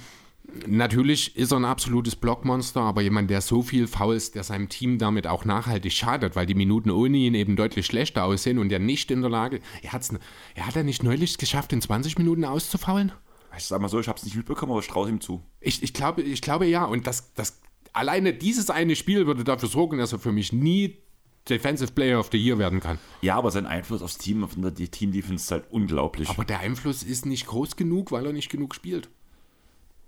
natürlich ist er ein absolutes Blockmonster, aber jemand, der so viel Fouls, der seinem Team damit auch nachhaltig schadet, weil die Minuten ohne ihn eben deutlich schlechter aussehen und er nicht in der Lage, er, hat's, er hat er nicht neulich geschafft, in 20 Minuten auszufaulen? Ich sag mal so, ich habe es nicht mitbekommen, aber ich traue ihm zu. Ich, ich, glaube, ich glaube ja. Und das, das, alleine dieses eine Spiel würde dafür sorgen, dass er für mich nie Defensive Player of the Year werden kann. Ja, aber sein Einfluss aufs Team, auf die Team-Defense ist halt unglaublich. Aber der Einfluss ist nicht groß genug, weil er nicht genug spielt.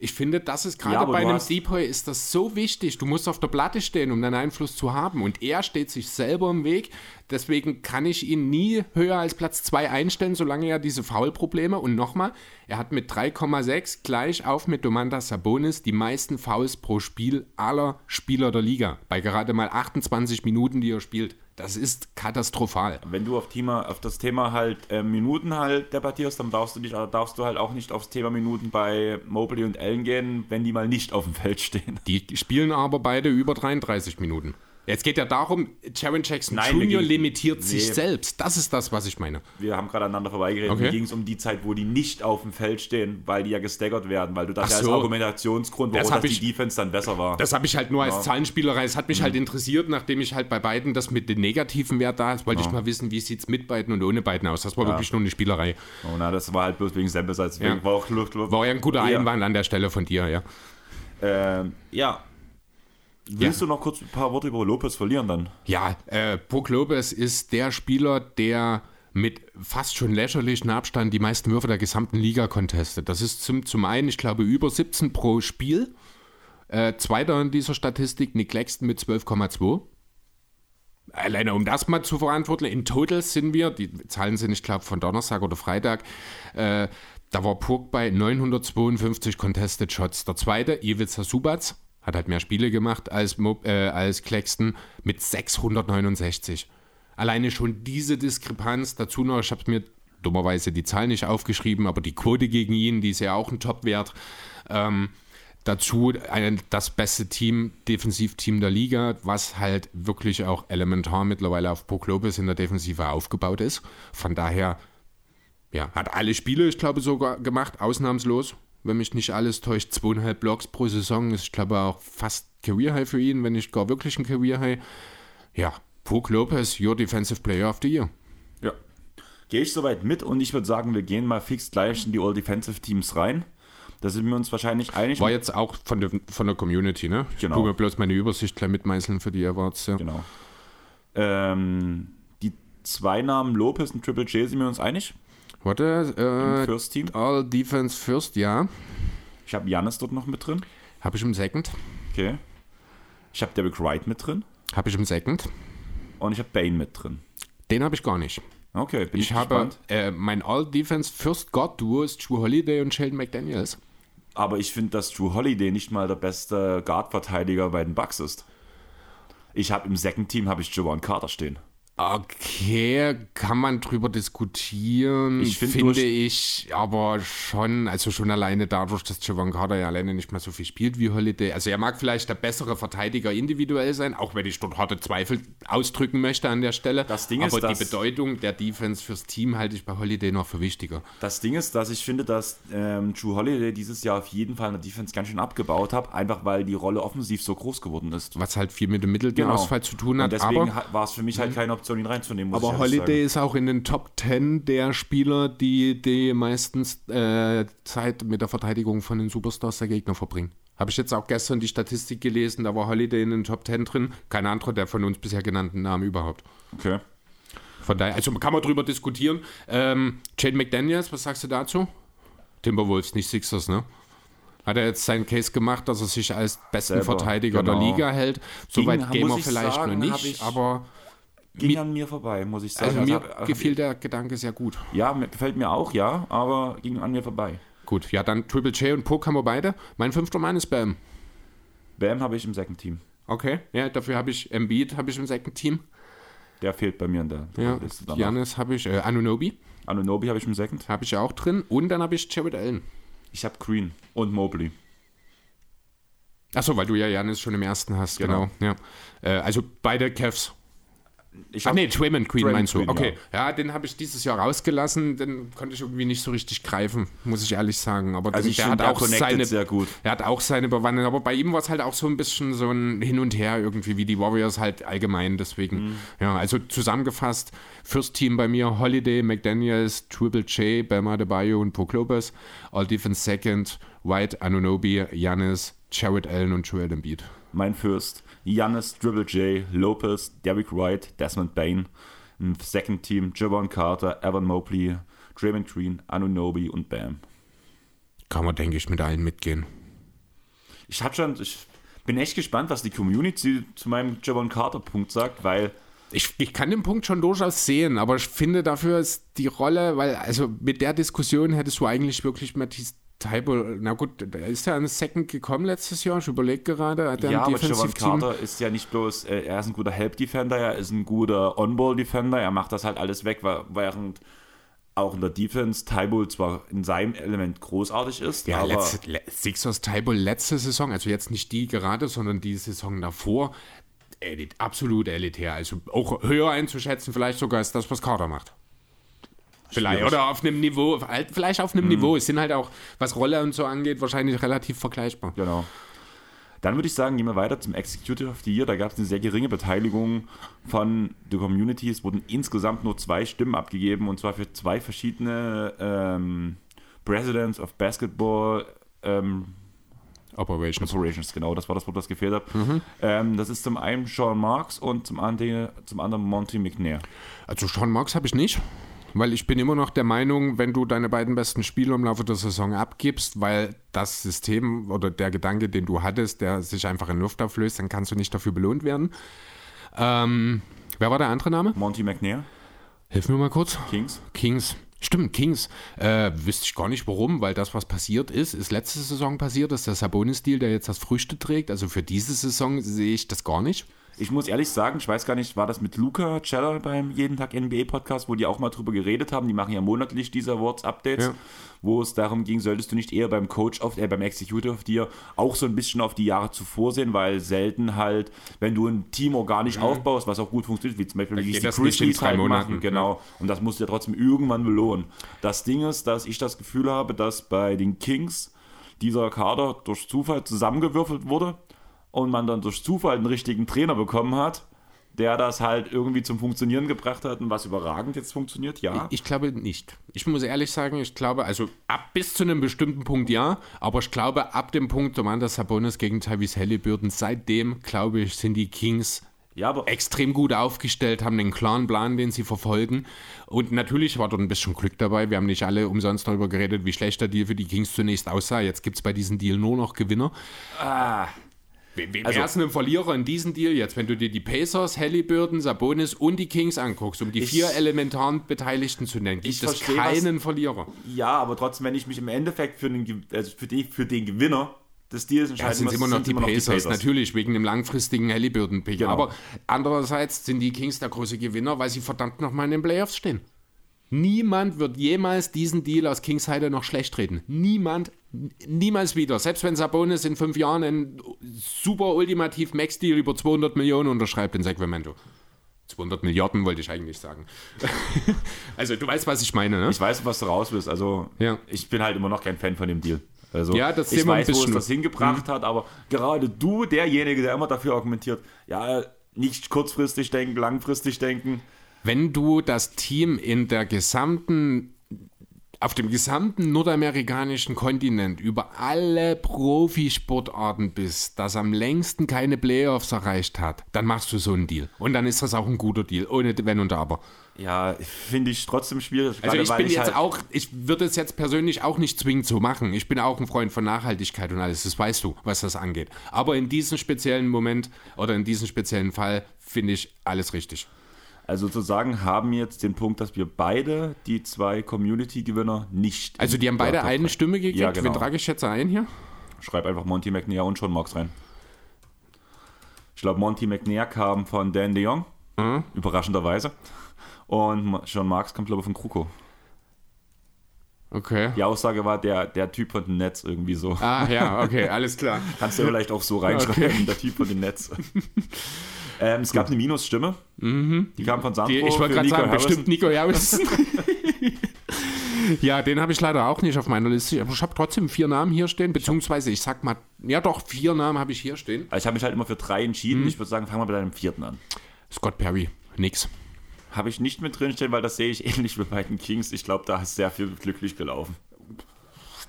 Ich finde, das ist gerade Ja, bei einem hast- Depoy ist das so wichtig. Du musst auf der Platte stehen, um deinen Einfluss zu haben. Und er steht sich selber im Weg. Deswegen kann ich ihn nie höher als Platz 2 einstellen, solange er diese Foul-Probleme. Und nochmal, er hat mit 3,6 gleich auf mit Domantas Sabonis die meisten Fouls pro Spiel aller Spieler der Liga. Bei gerade mal 28 Minuten, die er spielt. Das ist katastrophal. Wenn du auf, Thema, auf das Thema halt äh, Minuten halt debattierst, dann darfst du, nicht, darfst du halt auch nicht aufs Thema Minuten bei Mobley und Allen gehen, wenn die mal nicht auf dem Feld stehen. Die spielen aber beide über 33 Minuten. Jetzt geht ja darum, Jaron Jackson Nein, Jr. limitiert sich Nee. selbst. Das ist das, was ich meine. Wir haben gerade aneinander vorbeigeredet. Okay. Mir ging es um die Zeit, wo die nicht auf dem Feld stehen, weil die ja gestaggert werden, weil du das Ach ja als so. Argumentationsgrund, warum das ich- die Defense dann besser war. Das habe ich halt nur als Zahlenspielerei. Es hat mich halt interessiert, nachdem ich halt bei beiden das mit dem negativen Wert da ist, wollte ich mal wissen, wie sieht es mit beiden und ohne beiden aus. Das war wirklich nur eine Spielerei. oh, na, das war halt bloß wegen wegen Ja. war auch Luft, Luft. War ja ein guter Ja. Einwand an der Stelle von dir, ja. Ähm, ja. Willst du noch kurz ein paar Worte über Lopez verlieren dann? Ja, äh, Brook Lopez ist der Spieler, der mit fast schon lächerlichen Abstand die meisten Würfe der gesamten Liga contestet. Das ist zum, zum einen, ich glaube, über 17 pro Spiel. Äh, zweiter in dieser Statistik, Nick Claxton mit 12,2. Alleine um das mal zu verantworten, in Total sind wir, die Zahlen sind, ich glaube, von Donnerstag oder Freitag, äh, da war Purk bei 952 Contested Shots. Der zweite, Ivica Subac, hat halt mehr Spiele gemacht als, äh, als Claxton mit 669. alleine schon diese Diskrepanz, dazu noch, ich habe mir dummerweise die Zahl nicht aufgeschrieben, aber die Quote gegen ihn, die ist ja auch ein Top-Wert. Ähm, dazu ein, das beste Team, Defensivteam der Liga, was halt wirklich auch elementar mittlerweile auf Brook Lopez in der Defensive aufgebaut ist. Von daher, ja, hat alle Spiele, ich glaube, sogar gemacht, ausnahmslos. Wenn mich nicht alles täuscht, zweieinhalb Blocks pro Saison ist, ich glaube, auch fast Career High für ihn, wenn nicht gar wirklich ein Career High. Ja, Brook Lopez, your Defensive Player of the Year. Ja. Gehe ich soweit mit und ich würde sagen, wir gehen mal fix gleich in die All-Defensive Teams rein. Da sind wir uns wahrscheinlich einig. War jetzt auch von der, von der Community, ne? Ich Genau. gucke mir bloß meine Übersicht gleich mitmeißeln für die Awards. Ja. Genau. Ähm, die zwei Namen Lopez und Triple J sind wir uns einig? Im äh, First Team. All Defense First, ja. Ich habe Janis dort noch mit drin. Habe ich im Second. Okay. Ich habe Derek Wright mit drin. Habe ich im Second. Und ich habe Bane mit drin. Den habe ich gar nicht. Okay, bin ich, Ich habe gespannt. äh, mein All Defense First God Duo ist Drew Holiday und Sheldon McDaniels. Aber ich finde, dass Drew Holiday nicht mal der beste Guard-Verteidiger bei den Bucks ist. Ich habe im Second Team habe ich Javon Carter stehen. Okay, kann man drüber diskutieren, Ich find finde ich, aber schon, also schon alleine dadurch, dass Javon Carter ja alleine nicht mehr so viel spielt wie Holiday. Also er mag vielleicht der bessere Verteidiger individuell sein, auch wenn ich dort harte Zweifel ausdrücken möchte an der Stelle. Das Ding ist, aber die dass- Bedeutung der Defense fürs Team halte ich bei Holiday noch für wichtiger. Das Ding ist, dass ich finde, dass ähm, Drew Holiday dieses Jahr auf jeden Fall in der Defense ganz schön abgebaut hat, einfach weil die Rolle offensiv so groß geworden ist. Was halt viel mit dem Mittelgehen-Ausfall zu tun hat. Und deswegen aber war es für mich halt keine Option, ihn reinzunehmen. Aber Holiday ist auch in den Top 10 der Spieler, die die meistens äh, Zeit mit der Verteidigung von den Superstars der Gegner verbringen. Habe ich jetzt auch gestern die Statistik gelesen, da war Holiday in den Top 10 drin. Kein anderer der von uns bisher genannten Namen überhaupt. Okay. Von daher, also kann man drüber diskutieren. Ähm, Jade McDaniels, was sagst du dazu? Timberwolves, nicht Sixers, ne? Hat er jetzt seinen Case gemacht, dass er sich als besten Selber, Verteidiger genau. der Liga hält? Soweit gehen wir vielleicht sagen, noch nicht, ich- aber Ging an mir vorbei, muss ich sagen. also mir hab- hab- gefiel der Gedanke sehr gut. Ja, gefällt mir auch, ja, aber ging an mir vorbei. Gut, ja, dann Triple J und Poke haben wir beide. Mein fünfter Mann ist Bam. Bam habe ich im Second Team. Okay, ja, dafür habe ich Embiid habe ich im Second Team. Der fehlt bei mir in der Ja, Liste. Janis habe ich, äh, Anunobi Anunobi habe ich im Second. habe ich auch drin und dann habe ich Jared Allen. Ich habe Green und Mobley. Achso, weil du ja Janis schon im ersten hast, genau. Genau. ja. Äh, also beide Cavs. Ich Ach nee, Draymond Green Draymond meinst du. Green, Okay, ja. den habe ich dieses Jahr rausgelassen, den konnte ich irgendwie nicht so richtig greifen, muss ich ehrlich sagen. Aber Also den, der hat auch seine, sehr gut. Er hat auch seine Bewandtnis, aber bei ihm war es halt auch so ein bisschen so ein Hin und Her irgendwie, wie die Warriors halt allgemein. Deswegen, Mhm. ja, also zusammengefasst, First Team bei mir, Holiday, McDaniels, Triple J, Bama Adebayo und Brook Lopez. All Defense Second, White, Anunobi, Giannis, Jared Allen und Joel Embiid. Mein First, Giannis, Dribble J, Lopez, Derrick Wright, Desmond Bain. Im Second Team, Javon Carter, Evan Mobley, Draymond Green, Anunobi und Bam. Kann man, denke ich, mit allen mitgehen. Ich hatte schon, ich bin echt gespannt, was die Community zu meinem Javon Carter Punkt sagt, weil Ich, ich kann den Punkt schon durchaus sehen, aber ich finde, dafür ist die Rolle, weil, also mit der Diskussion hättest du eigentlich wirklich Matisse Taibo, na gut, der ist ja an Second gekommen letztes Jahr, ich überlege gerade, hat er ja, aber Javon. Carter ist ja nicht bloß, äh, er ist ein guter Help-Defender, er ist ein guter On-Ball-Defender, er macht das halt alles weg, während auch in der Defense Taibo zwar in seinem Element großartig ist, Ja, aber letzte, le, Sixers Taibo letzte Saison, also jetzt nicht die gerade, sondern die Saison davor, elit, absolut elitär. Also auch höher einzuschätzen, vielleicht sogar als das, was Carter macht. Vielleicht, Schwierig. oder auf einem Niveau, halt vielleicht auf einem Niveau. Es sind halt auch, was Rolle und so angeht, wahrscheinlich relativ vergleichbar. Genau. Dann würde ich sagen, gehen wir weiter zum Executive of the Year. Da gab es eine sehr geringe Beteiligung von der Community. Es wurden insgesamt nur zwei Stimmen abgegeben und zwar für zwei verschiedene ähm, Presidents of Basketball ähm, Operations. Operations. Genau, das war das Wort, das gefehlt hat. Ähm, das ist zum einen Sean Marks und zum anderen, zum anderen Monty McNair. Also Sean Marks habe ich nicht, weil ich bin immer noch der Meinung, wenn du deine beiden besten Spieler im Laufe der Saison abgibst, weil das System oder der Gedanke, den du hattest, der sich einfach in Luft auflöst, dann kannst du nicht dafür belohnt werden. Ähm, wer war der andere Name? Monty McNair, Hilf mir mal kurz. Kings. Kings. Stimmt, Kings. Äh, wüsste ich gar nicht warum, weil das, was passiert ist, ist letzte Saison passiert, ist der Sabonis-Deal, der jetzt das Früchte trägt. Also für diese Saison sehe ich das gar nicht. Ich muss ehrlich sagen, ich weiß gar nicht, war das mit Luca Celler beim Jeden Tag NBA Podcast, wo die auch mal drüber geredet haben. Die machen ja monatlich diese Awards-Updates, Ja. wo es darum ging, solltest du nicht eher beim Coach auf, äh, beim Executive of Year auch so ein bisschen auf die Jahre zuvor sehen, weil selten halt, wenn du ein Team organisch aufbaust, was auch gut funktioniert, wie zum Beispiel wie Mhm. die Grizzlies halt Monaten, machen, genau. Und das musst du ja trotzdem irgendwann belohnen. Das Ding ist, dass ich das Gefühl habe, dass bei den Kings dieser Kader durch Zufall zusammengewürfelt wurde und man dann durch Zufall einen richtigen Trainer bekommen hat, der das halt irgendwie zum Funktionieren gebracht hat und was überragend jetzt funktioniert, ja. Ich glaube nicht. Ich muss ehrlich sagen, ich glaube, also ab bis zu einem bestimmten Punkt ja, aber ich glaube, ab dem Punkt Domantas Sabonis gegen Tyrese Halliburton, seitdem, glaube ich, sind die Kings Ja, extrem gut aufgestellt, haben einen klaren Plan, den sie verfolgen. Und natürlich war dort ein bisschen Glück dabei. Wir haben nicht alle umsonst darüber geredet, wie schlecht der Deal für die Kings zunächst aussah. Jetzt gibt es bei diesem Deal nur noch Gewinner. Wer, wer Also- ein Verlierer in diesem Deal jetzt? Wenn du dir die Pacers, Halliburton, Sabonis und die Kings anguckst, um die Ich- vier elementaren Beteiligten zu nennen, gibt Ich es verstehe, keinen Verlierer. ja, aber trotzdem, wenn ich mich im Endeffekt für den, also für, die, für den Gewinner des Deals entscheiden Das sind muss, immer noch sind die Pacers, natürlich, wegen dem langfristigen Halliburton-Pick. Genau. Aber andererseits sind die Kings der große Gewinner, weil sie verdammt nochmal in den Playoffs stehen. Niemand wird jemals diesen Deal aus Kings Seite noch schlecht reden. Niemand, niemals wieder. Selbst wenn Sabonis in fünf Jahren einen super ultimativ Max-Deal über 200 Millionen unterschreibt in Sacramento. 200 Milliarden wollte ich eigentlich sagen. also du weißt, was ich meine, ne? Ich weiß, was du raus willst. Also, Ja. ich bin halt immer noch kein Fan von dem Deal. Also, Ja, das ich weiß, wo es. Mhm. das hingebracht hat, aber gerade du, derjenige, der immer dafür argumentiert, ja, nicht kurzfristig denken, langfristig denken. Wenn du das Team in der gesamten, auf dem gesamten nordamerikanischen Kontinent über alle Profisportarten bist, das am längsten keine Playoffs erreicht hat, dann machst du so einen Deal. Und dann ist das auch ein guter Deal, ohne Wenn und Aber. Ja, finde ich trotzdem schwierig. Also ich bin jetzt halt, auch, ich würde es jetzt persönlich auch nicht zwingend so machen. Ich bin auch ein Freund von Nachhaltigkeit und alles, das weißt du, was das angeht. Aber in diesem speziellen Moment oder in diesem speziellen Fall finde ich alles richtig. Also sozusagen haben jetzt den Punkt, dass wir beide die zwei Community-Gewinner nicht. Also die haben beide eine Stimme gekriegt. Ja, genau. Wen trage ich jetzt ein hier? Schreib einfach Monty McNair und Sean Marks rein. Ich glaube, Monty McNair kam von Dan de Jong, Mhm. überraschenderweise. Und Sean Marks kam, glaube ich, von Kruko. Okay. Die Aussage war der, der Typ von den Netz irgendwie so. Ah, ja, okay, alles klar. Kannst du vielleicht auch so reinschreiben, Okay. der Typ von den Netz. ähm, es gab eine Minusstimme. Die kam von Sandro. Die, ich wollte gerade Nico sagen, Harrison. bestimmt Nico Harrison. ja, den habe ich leider auch nicht auf meiner Liste. Aber ich habe trotzdem vier Namen hier stehen, beziehungsweise ich sag mal, ja doch, vier Namen habe ich hier stehen. Also ich habe mich halt immer für drei Mhm. entschieden. Ich würde sagen, fangen wir bei deinem vierten an. Scott Perry, nix. Habe ich nicht mit drinstehen, weil das sehe ich ähnlich wie bei den Kings. Ich glaube, da ist sehr viel glücklich gelaufen.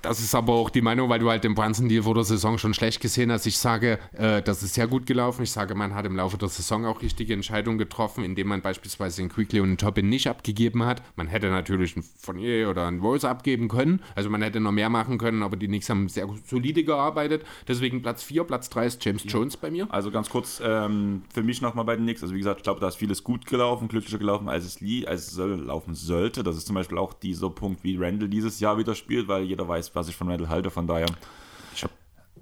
Das ist aber auch die Meinung, weil du halt den Brunson-Deal vor der Saison schon schlecht gesehen hast. Ich sage, äh, das ist sehr gut gelaufen. Ich sage, man hat im Laufe der Saison auch richtige Entscheidungen getroffen, indem man beispielsweise den Quickly und den Tobin nicht abgegeben hat. Man hätte natürlich einen Fournier oder einen Rose abgeben können. Also man hätte noch mehr machen können, aber die Knicks haben sehr solide gearbeitet. Deswegen Platz 4, Platz 3 ist James Jones bei mir. Also ganz kurz ähm, für mich nochmal bei den Knicks. Also wie gesagt, ich glaube, da ist vieles gut gelaufen, glücklicher gelaufen, als es, lie als es soll, laufen sollte. Das ist zum Beispiel auch dieser Punkt, wie Randall dieses Jahr wieder spielt, weil jeder weiß, was ich von Randall halte. Von daher Ich habe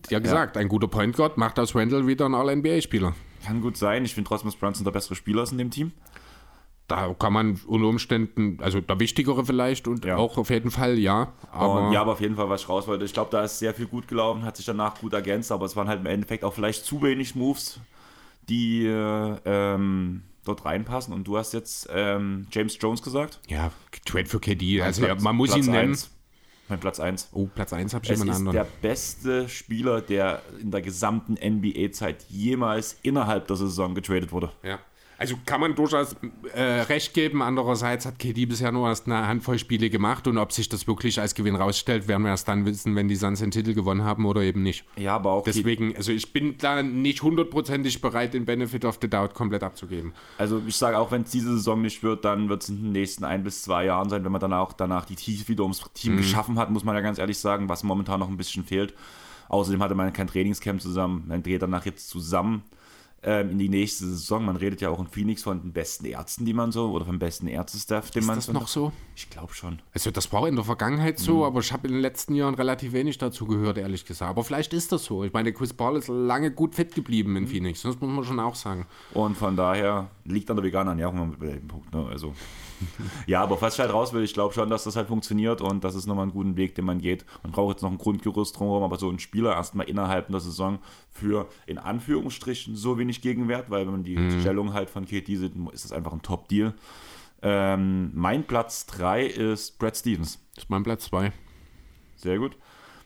ja gesagt, ein guter Point Guard macht aus Randall wieder einen All-NBA-Spieler. kann gut sein. Ich finde trotzdem, dass Brunson der bessere Spieler ist in dem Team. Da kann man unter Umständen, also der wichtigere vielleicht und Ja. auch auf jeden Fall, ja. Aber Und ja, aber auf jeden Fall, was ich raus wollte. Ich glaube, da ist sehr viel gut gelaufen, hat sich danach gut ergänzt, aber es waren halt im Endeffekt auch vielleicht zu wenig Moves, die äh, ähm, dort reinpassen. Und du hast jetzt ähm, James Jones gesagt. Ja, Trade für KD. Also ja, man muss Platz ihn nennen. eins. Mein Platz 1. Oh, Platz 1 habe ich Es jemand anderen. der beste Spieler, der in der gesamten NBA-Zeit jemals innerhalb der Saison getradet wurde. ja. Also kann man durchaus äh, recht geben. Andererseits hat KD bisher nur erst eine Handvoll Spiele gemacht und ob sich das wirklich als Gewinn rausstellt, werden wir erst dann wissen, wenn die Suns den Titel gewonnen haben oder eben nicht. Ja, aber auch Deswegen, also ich bin da nicht hundertprozentig bereit, den Benefit of the Doubt komplett abzugeben. also ich sage auch, wenn es diese Saison nicht wird, dann wird es in den nächsten ein bis zwei Jahren sein, wenn man dann auch danach die Tiefe wieder ums Mhm. Team geschaffen hat, muss man ja ganz ehrlich sagen, was momentan noch ein bisschen fehlt. Außerdem hatte man kein Trainingscamp zusammen, man dreht danach jetzt zusammen ähm, in die nächste Saison. Man redet ja auch in Phoenix von den besten Ärzten, die man so, oder vom besten Ärztestaff, den Ist man das so. noch so? Ich glaube schon. Also das war in der Vergangenheit Mhm. so, aber ich habe in den letzten Jahren relativ wenig dazu gehört, ehrlich gesagt. Aber vielleicht ist das so. Ich meine, Chris Paul ist lange gut fit geblieben Mhm. in Phoenix. Das muss man schon auch sagen. Und von daher liegt an der veganen Ernährung mit dem Punkt. Ne? Also. Ja, aber was ich halt raus will, ich glaube schon, dass das halt funktioniert und das ist nochmal ein guter Weg, den man geht. Man braucht jetzt noch ein Grundgerüst drumherum, aber so ein Spieler erstmal innerhalb der Saison für in Anführungsstrichen so wenig Gegenwert, weil wenn man die Stellung halt von KT sieht, ist das einfach ein Top-Deal. Ähm, mein Platz 3 ist Brad Stevens. Das ist mein Platz 2. Sehr gut.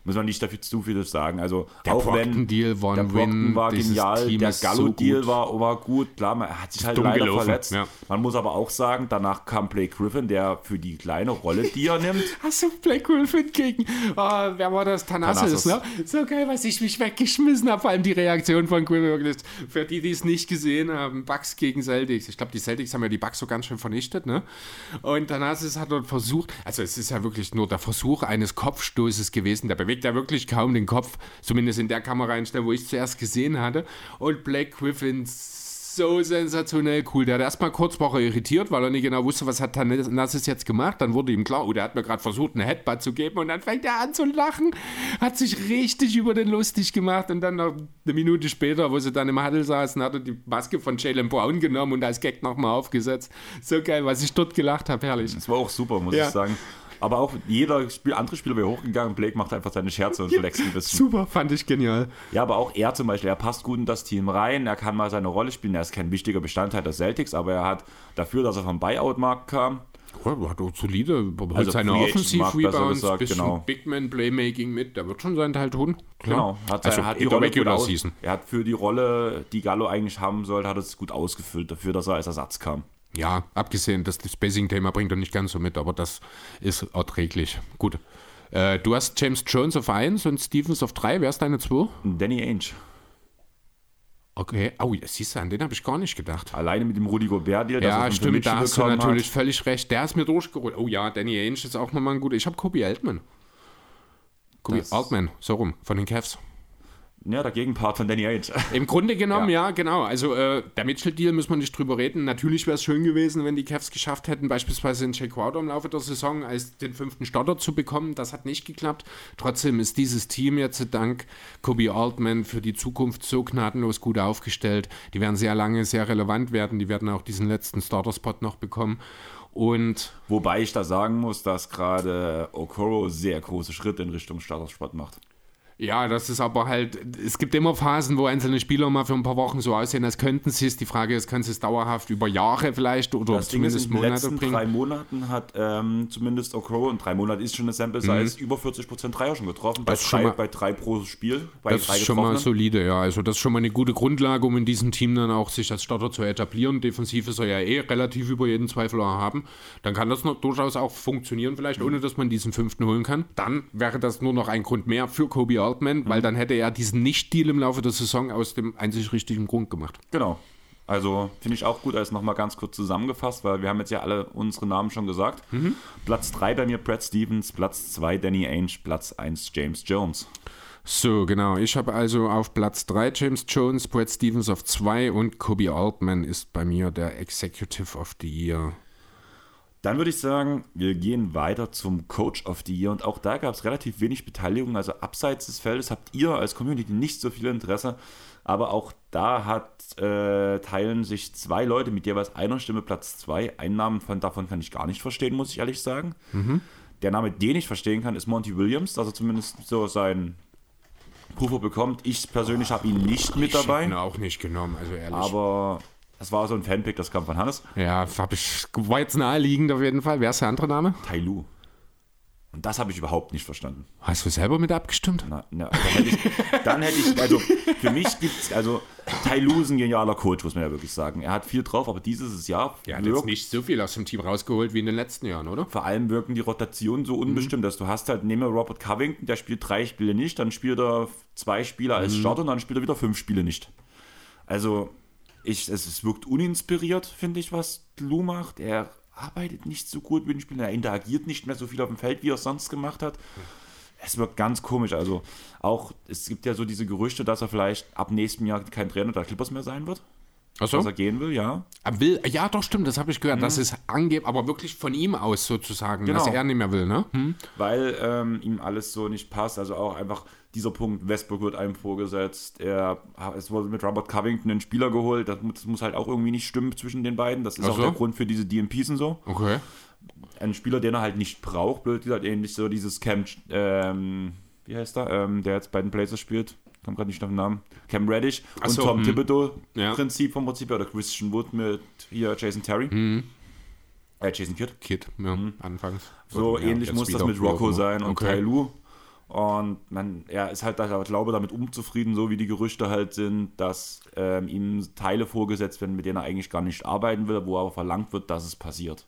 Muss man nicht dafür zu viel sagen. Also Der auch wenn Brockton-Deal war der Win. war genial, Team der so Gallo-Deal gut. war, war gut. Klar, man hat sich halt dumm leider gelaufen, verletzt. ja. Man muss aber auch sagen, danach kam Blake Griffin, der für die kleine Rolle, die er nimmt, Hast du Black Griffin gegen, ah, wer war das? Thanasis, ne? So geil, was ich mich weggeschmissen habe, vor allem die Reaktion von Griffin. Für die, die es nicht gesehen haben, Bucks gegen Celtics. Ich glaube, die Celtics haben ja die Bucks so ganz schön vernichtet, ne? Und Thanasis hat dort versucht, also es ist ja wirklich nur der Versuch eines Kopfstoßes gewesen, der bewegt ja wirklich kaum den Kopf, zumindest in der Kameraeinstellung, wo ich es zuerst gesehen hatte. Und Black Griffin so sensationell cool. Der hat erstmal kurz er irritiert, weil er nicht genau wusste, was hat Thanasis jetzt gemacht. Dann wurde ihm klar, oh, der hat mir gerade versucht, eine Headbutt zu geben und dann fängt er an zu lachen, hat sich richtig über den lustig gemacht und dann noch eine Minute später, wo sie dann im Huddle saßen, hat er die Maske von Jalen Brown genommen und als Gag nochmal aufgesetzt. So geil, was ich dort gelacht habe, herrlich. das war auch super, muss Ja. ich sagen. Aber auch jeder Spiel, andere Spieler wäre hochgegangen, Blake macht einfach seine Scherze und flext ein bisschen. Super, fand ich genial. Ja, aber auch er zum Beispiel, er passt gut in das Team rein, er kann mal seine Rolle spielen, er ist kein wichtiger Bestandteil der Celtics, aber er hat dafür, dass er vom Buyout-Markt kam, Ja, hat auch solide, hat Also seine Markt, besser Offensiv-Rebounds, bisschen genau. Big Man Playmaking mit, der wird schon seinen Teil tun. Klar. Genau, hat, also er hat die Rolle gut aus. Er hat für die Rolle, die Gallo eigentlich haben sollte, hat es gut ausgefüllt, dafür, dass er als Ersatz kam. Ja, abgesehen, das Spacing-Thema bringt er nicht ganz so mit, aber das ist erträglich. Gut. Äh, du hast James Jones auf 1 und Stevens auf 3. Wer ist deine 2? Danny Ainge. Okay. Oh, siehst du, an den habe ich gar nicht gedacht. Alleine mit dem Rudi Gobert-Deal, dass er Ja, stimmt, da hast du natürlich Hat. völlig recht. Der ist mir durchgeholt. Oh ja, Danny Ainge ist auch nochmal ein guter. Ich habe Kobe Altman. Kobe Das- Altman, so rum, von den Cavs. Ja, der Gegenpart von Danny Ainge. Im Grunde genommen, ja, genau. Also äh, der Mitchell-Deal müssen wir nicht drüber reden. Natürlich wäre es schön gewesen, wenn die Cavs geschafft hätten, beispielsweise in Jay Crowder im Laufe der Saison als den fünften Starter zu bekommen. Das hat nicht geklappt. Trotzdem ist dieses Team jetzt dank Kobe Altman für die Zukunft so gnadenlos gut aufgestellt. Die werden sehr lange sehr relevant werden. Die werden auch diesen letzten Starter-Spot noch bekommen. Und Wobei ich da sagen muss, dass gerade Okoro sehr große Schritte in Richtung Startersport macht. Ja, das ist aber halt, es gibt immer Phasen, wo einzelne Spieler mal für ein paar Wochen so aussehen, als könnten sie es. Die Frage ist, können sie es dauerhaft über Jahre vielleicht oder Das Ding ist, zumindest in den Monate letzten bringen? drei Monaten hat ähm, zumindest Okoro, und drei Monate ist schon eine Sample Size, über 40% Dreier schon getroffen. Bei Mhm. Das drei, mal- bei drei pro Spiel. Das ist schon mal solide, ja. Also das ist schon mal eine gute Grundlage, um in diesem Team dann auch sich als Starter zu etablieren. Defensiv ist er ja eh relativ über jeden Zweifel haben. Dann kann das noch durchaus auch funktionieren, vielleicht ohne dass man diesen fünften holen kann. Dann wäre das nur noch ein Grund mehr für Kobe Altman, weil dann hätte er diesen Nicht-Deal im Laufe der Saison aus dem einzig richtigen Grund gemacht. Genau. Also finde ich auch gut, als nochmal ganz kurz zusammengefasst, weil wir haben jetzt ja alle unsere Namen schon gesagt. Mhm. Platz 3 bei mir Brad Stevens, Platz 2 Danny Ainge, Platz 1 James Jones. So, genau. Ich habe also auf Platz 3 James Jones, Brad Stevens auf 2 und Kobe Altman ist bei mir der Executive of the Year. Dann würde ich sagen, wir gehen weiter zum Coach of the Year und auch da gab es relativ wenig Beteiligung. Also abseits des Feldes habt ihr als Community nicht so viel Interesse, aber auch da hat, äh, teilen sich zwei Leute mit jeweils einer Stimme Platz zwei. Einen Namen von, davon kann ich gar nicht verstehen, muss ich ehrlich sagen. Der Name, den ich verstehen kann, ist Monty Williams, dass er zumindest so seinen Puffer bekommt. Ich persönlich habe ihn nicht mit Ich hätte ihn dabei, auch nicht genommen, also ehrlich. aber das war so ein Fanpick, das kam von Hannes. Ja, hab ich, war jetzt naheliegend auf jeden Fall. Wer ist der andere Name? Tai Lu. Und das habe ich überhaupt nicht verstanden. Hast du selber mit abgestimmt? Na, na, dann, hätte ich, dann hätte ich, also für mich gibt es, also Tai Lu ist ein genialer Coach, muss man ja wirklich sagen. Er hat viel drauf, aber dieses Jahr Er hat jetzt wirkt, nicht so viel aus dem Team rausgeholt wie in den letzten Jahren, oder? vor allem wirken die Rotationen so unbestimmt, dass du hast halt, nehmen wir Robert Covington, der spielt drei Spiele nicht, dann spielt er zwei Spiele als Starter und dann spielt er wieder fünf Spiele nicht. Also, ich, es, es wirkt uninspiriert, finde ich, was Lu macht. Er arbeitet nicht so gut mit den Spielern, er interagiert nicht mehr so viel auf dem Feld, wie er es sonst gemacht hat. es wirkt ganz komisch. Also auch, es gibt ja so diese Gerüchte, dass er vielleicht ab nächstem Jahr kein Trainer der Clippers mehr sein wird. Achso. Dass er gehen will, ja. Er will, ja, doch, stimmt, das habe ich gehört. Das ist angeblich, aber wirklich von ihm aus sozusagen, dass Genau. er nicht mehr will, ne? Hm? Weil ähm, ihm alles so nicht passt. Also auch einfach dieser Punkt, Westbrook wird einem vorgesetzt. Er, es wurde mit Robert Covington einen Spieler geholt. Das, muss- das muss halt auch irgendwie nicht stimmen zwischen den beiden. Das ist Ach auch der Grund für diese DMPs und so. Okay. Ein Spieler, den er halt nicht braucht, blöd gesagt, ähnlich so dieses Cam, ähm, wie heißt er, ähm, der jetzt bei den Blazers spielt. Kam gerade nicht auf den Namen. Cam Reddish Ach und so, Tom hm. Thibodeau-Prinzip Ja. vom Prinzip oder Christian Wood mit hier Jason Terry. Äh, Jason Kidd. Kid, ja, anfangs. Mhm. So Ja, ähnlich muss das mit Rocco sein und Okay. Ty Lue. Und man, er ist halt, da, glaube damit unzufrieden, so wie die Gerüchte halt sind, dass ähm, ihm Teile vorgesetzt werden, mit denen er eigentlich gar nicht arbeiten will, wo aber verlangt wird, dass es passiert.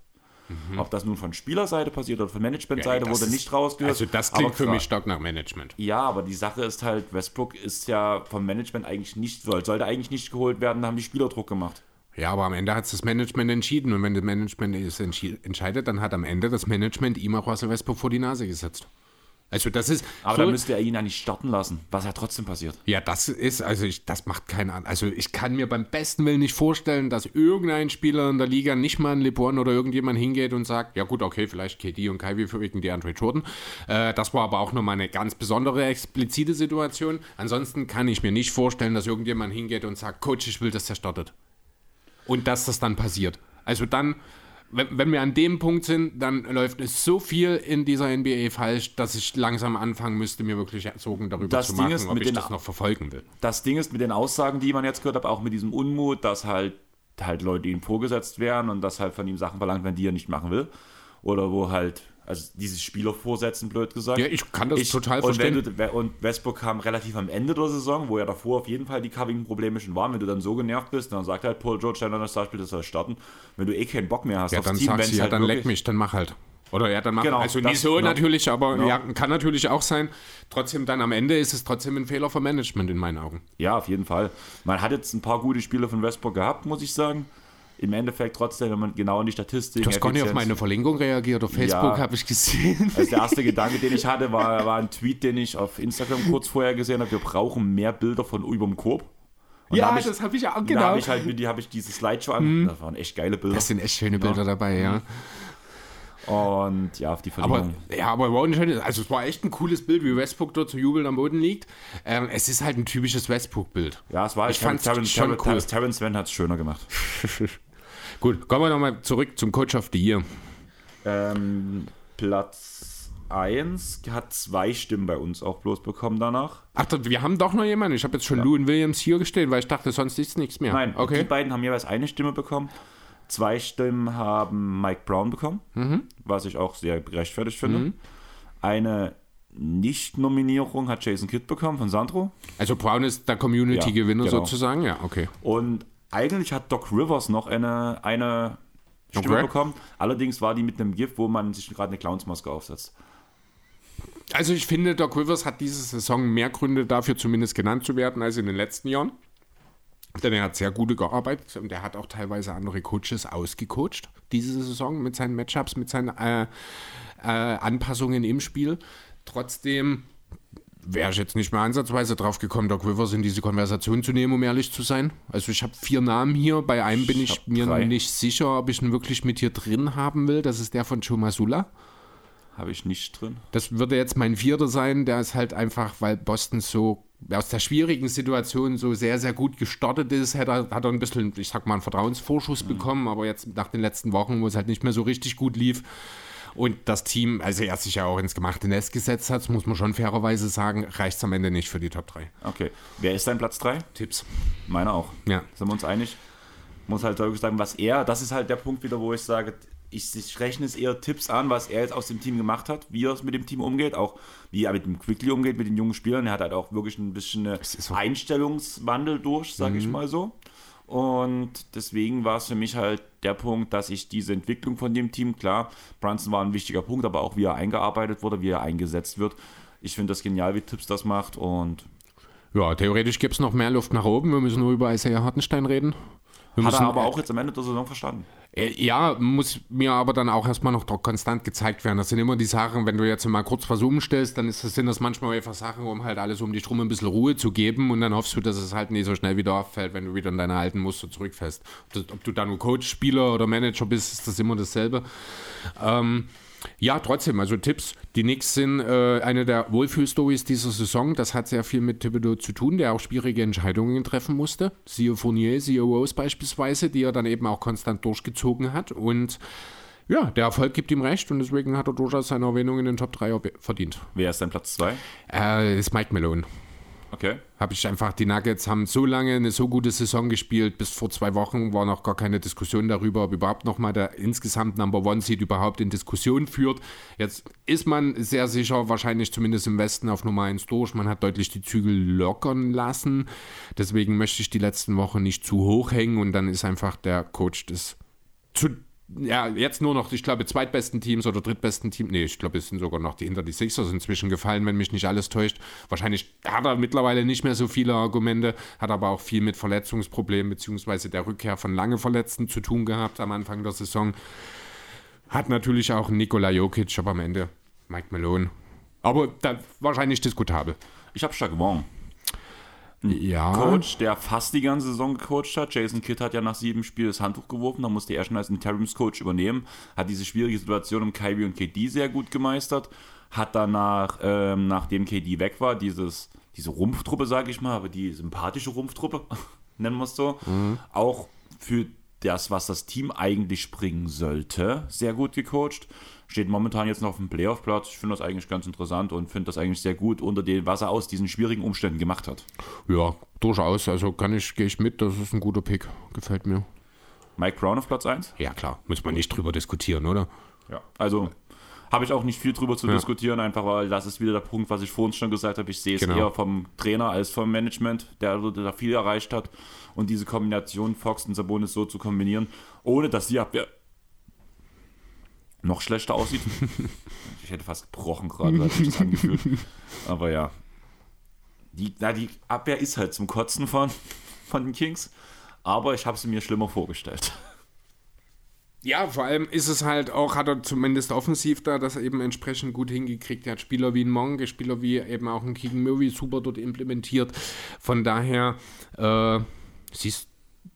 Ob das nun von Spielerseite passiert oder von Managementseite, Mhm. Ja, wurde nicht rausgehört. Also das klingt für mich stark nach Management. Ja, aber die Sache ist halt, Westbrook ist ja vom Management eigentlich nicht, soll- sollte eigentlich nicht geholt werden, da haben die Spieler Druck gemacht. Ja, aber am Ende hat das Management entschieden. Und wenn das Management es entscheidet, dann hat am Ende das Management ihm auch Russell Westbrook vor die Nase gesetzt. Also das ist. Aber so, dann müsste er ihn ja nicht starten lassen, was ja trotzdem passiert. ja, das ist, also ich, das macht keinen an. Also ich kann mir beim besten Willen nicht vorstellen, dass irgendein Spieler in der Liga nicht mal ein LeBron oder irgendjemand hingeht und sagt, ja gut, okay, vielleicht KD und Kyrie für wegen DeAndre Jordan. Äh, das war aber auch nochmal eine ganz besondere, explizite Situation. Ansonsten kann ich mir nicht vorstellen, dass irgendjemand hingeht und sagt, Coach, ich will, dass der startet. Und dass das dann passiert. Also dann, wenn, wenn wir an dem Punkt sind, dann läuft es so viel in dieser NBA falsch, dass ich langsam anfangen müsste, mir wirklich Sorgen darüber Das zu Ding machen, ist, ob ich den- das noch verfolgen will. das Ding ist mit den Aussagen, die man jetzt gehört hat, auch mit diesem Unmut, dass halt, halt Leute ihm vorgesetzt werden und dass halt von ihm Sachen verlangt werden, die er nicht machen will. Oder wo halt, also dieses Spieler vorsetzen, blöd gesagt. Ja, ich kann das total und verstehen. Du, und Westbrook kam relativ am Ende der Saison, wo ja davor auf jeden Fall die Covington-Probleme schon waren. Wenn du dann so genervt bist, dann sagt halt Paul George, dann das Startspiel, das soll starten. Wenn du eh keinen Bock mehr hast Ja, aufs dann Team, sagst du, ja, halt dann leck mich, dann mach halt. Oder ja, dann mach Genau, Also das- nicht so genau. natürlich, aber Genau. ja, kann natürlich auch sein. Trotzdem dann am Ende ist es trotzdem ein Fehler vom Management in meinen Augen. Ja, auf jeden Fall. Man hat jetzt ein paar gute Spiele von Westbrook gehabt, muss ich sagen. Im Endeffekt trotzdem, wenn man genau in die Statistik. Du hast gar nicht auf meine Verlinkung reagiert. Auf Facebook Ja. habe ich gesehen. Also der erste Gedanke, den ich hatte, war, war ein Tweet, den ich auf Instagram kurz vorher gesehen habe. Wir brauchen mehr Bilder von überm Korb. Und da hab ich, habe ich auch Da habe ich halt die habe ich diese Slideshow an. Das waren echt geile Bilder. Das sind echt schöne Bilder dabei, ja. Und ja, auf die Aber, Verlängerung. ja, aber war nicht, also es war echt ein cooles Bild, wie Westbrook dort zu jubeln am Boden liegt. Ähm, es ist halt ein typisches Westbrook-Bild. ja, es war ich fand's Terrence, schon Terrence, cool. Terrence, Terrence Sven hat es schöner gemacht. Gut, kommen wir nochmal zurück zum Coach of the Year. Ähm, Platz 1 hat zwei Stimmen bei uns auch bloß bekommen danach. Ach, wir haben doch noch jemanden. Ich habe jetzt schon Lou und Williams hier gestellt, weil ich dachte, sonst ist nichts mehr. Nein, die okay. beiden haben jeweils eine Stimme bekommen. Zwei Stimmen haben Mike Brown bekommen, Mhm. was ich auch sehr gerechtfertigt finde. Eine Nicht-Nominierung hat Jason Kidd bekommen von Sandro. Also Brown ist der Community-Gewinner Ja, genau. sozusagen, ja, okay. Und eigentlich hat Doc Rivers noch eine, eine Stimme Okay. bekommen. Allerdings war die mit einem GIF, wo man sich gerade eine Clownsmaske aufsetzt. Also ich finde, Doc Rivers hat diese Saison mehr Gründe dafür zumindest genannt zu werden als in den letzten Jahren. Denn er hat sehr gute gearbeitet und er hat auch teilweise andere Coaches ausgecoacht diese Saison mit seinen Matchups, mit seinen äh, äh, Anpassungen im Spiel. Trotzdem wäre ich jetzt nicht mehr ansatzweise drauf gekommen, Doc Rivers in diese Konversation zu nehmen, um ehrlich zu sein. Also ich habe vier Namen hier, bei einem bin ich, mir drei. nicht sicher, ob ich ihn wirklich mit hier drin haben will. Das ist der von Joe Masula. Habe ich nicht drin. Das würde jetzt mein vierter sein. Der ist halt einfach, weil Boston so aus der schwierigen Situation so sehr, sehr gut gestartet ist, hat er, hat er ein bisschen, ich sag mal, einen Vertrauensvorschuss bekommen, aber jetzt nach den letzten Wochen, wo es halt nicht mehr so richtig gut lief und das Team, also er sich ja auch ins gemachte Nest gesetzt hat, muss man schon fairerweise sagen, reicht es am Ende nicht für die Top 3. Okay. Wer ist dein Platz 3? Tipps. Meiner auch. Ja. Sind wir uns einig? Muss halt wirklich sagen, was er, das ist halt der Punkt wieder, wo ich sage, ich, ich rechne es eher Tipps an, was er jetzt aus dem Team gemacht hat, wie er es mit dem Team umgeht, auch wie er mit dem Quickly umgeht, mit den jungen Spielern. Er hat halt auch wirklich ein bisschen eine. Einstellungswandel durch, sage ich mal so. Und deswegen war es für mich halt der Punkt, dass ich diese Entwicklung von dem Team, klar, Brunson war ein wichtiger Punkt, aber auch wie er eingearbeitet wurde, wie er eingesetzt wird. Ich finde das genial, wie Tipps das macht und Ja, theoretisch gibt es noch mehr Luft nach oben. Wir müssen nur über Isaiah Hartenstein reden. Hat er aber auch jetzt am Ende der Saison verstanden. Äh, Ja, muss mir aber dann auch erstmal noch konstant gezeigt werden. Das sind immer die Sachen, wenn du jetzt mal kurz was umstellst, dann ist das, sind das manchmal einfach Sachen, um halt alles um dich drum ein bisschen Ruhe zu geben und dann hoffst du, dass es halt nicht so schnell wieder auffällt, wenn du wieder in deine alten Muster zurückfällst. Das, ob du da nur Coach, Spieler oder Manager bist, ist das immer dasselbe. Ähm, ja, trotzdem, also Tipps. Die Knicks sind äh, eine der Wohlfühlstories dieser Saison. Das hat sehr viel mit Thibodeau zu tun, der auch schwierige Entscheidungen treffen musste. Siehe Fournier, siehe Rose beispielsweise, die er dann eben auch konstant durchgezogen hat. Und ja, der Erfolg gibt ihm recht und deswegen hat er durchaus seine Erwähnung in den Top 3 erwäh- verdient. Wer ist dein Platz 2? Äh, ist Mike Malone. Okay. Habe ich einfach, die Nuggets haben so lange eine so gute Saison gespielt, bis vor zwei Wochen war noch gar keine Diskussion darüber, ob überhaupt nochmal der insgesamt Number One Seed überhaupt in Diskussion führt. Jetzt ist man sehr sicher, wahrscheinlich zumindest im Westen auf Nummer 1 durch. Man hat deutlich die Zügel lockern lassen. Deswegen möchte ich die letzten Wochen nicht zu hoch hängen und dann ist einfach der Coach des zu ja, jetzt nur noch, ich glaube, zweitbesten Teams oder drittbesten Team. Nee, ich glaube, es sind sogar noch die hinter die Sixers inzwischen gefallen, wenn mich nicht alles täuscht. Wahrscheinlich hat er mittlerweile nicht mehr so viele Argumente, hat aber auch viel mit Verletzungsproblemen beziehungsweise der Rückkehr von lange Verletzten zu tun gehabt am Anfang der Saison. Hat natürlich auch Nikola Jokic, aber am Ende Mike Malone. Aber da, wahrscheinlich diskutabel. Ich habe Chagvon. Ja. Coach, der fast die ganze Saison gecoacht hat. Jason Kidd hat ja nach sieben Spielen das Handtuch geworfen, da musste er schon als Interimscoach übernehmen. Hat diese schwierige Situation um Kyrie und KD sehr gut gemeistert. Hat danach, ähm, nachdem KD weg war, dieses, diese Rumpftruppe, sage ich mal, aber die sympathische Rumpftruppe, nennen wir es so, auch für das, was das Team eigentlich bringen sollte, sehr gut gecoacht. Steht momentan jetzt noch auf dem Playoff-Platz. Ich finde das eigentlich ganz interessant und finde das eigentlich sehr gut unter dem, was er aus diesen schwierigen Umständen gemacht hat. Ja, durchaus. Also kann ich, gehe ich mit, das ist ein guter Pick. Gefällt mir. Mike Brown auf Platz 1? Ja, klar. Muss man nicht drüber diskutieren, oder? Ja. Also habe ich auch nicht viel drüber zu diskutieren, einfach weil das ist wieder der Punkt, was ich vorhin schon gesagt habe. Ich sehe es Genau. eher vom Trainer als vom Management, der da viel erreicht hat. Und diese Kombination Fox und Sabonis so zu kombinieren, ohne dass die Abwehr noch schlechter aussieht. ich hätte fast gebrochen gerade, weil ich das angefühlt. Aber ja. Die, na, die Abwehr ist halt zum Kotzen von, von den Kings. Aber ich habe sie mir schlimmer vorgestellt. Ja, vor allem ist es halt auch, hat er zumindest offensiv da das eben entsprechend gut hingekriegt. Er hat Spieler wie ein Monk, Spieler wie eben auch ein Keegan Murray super dort implementiert. Von daher, äh, siehst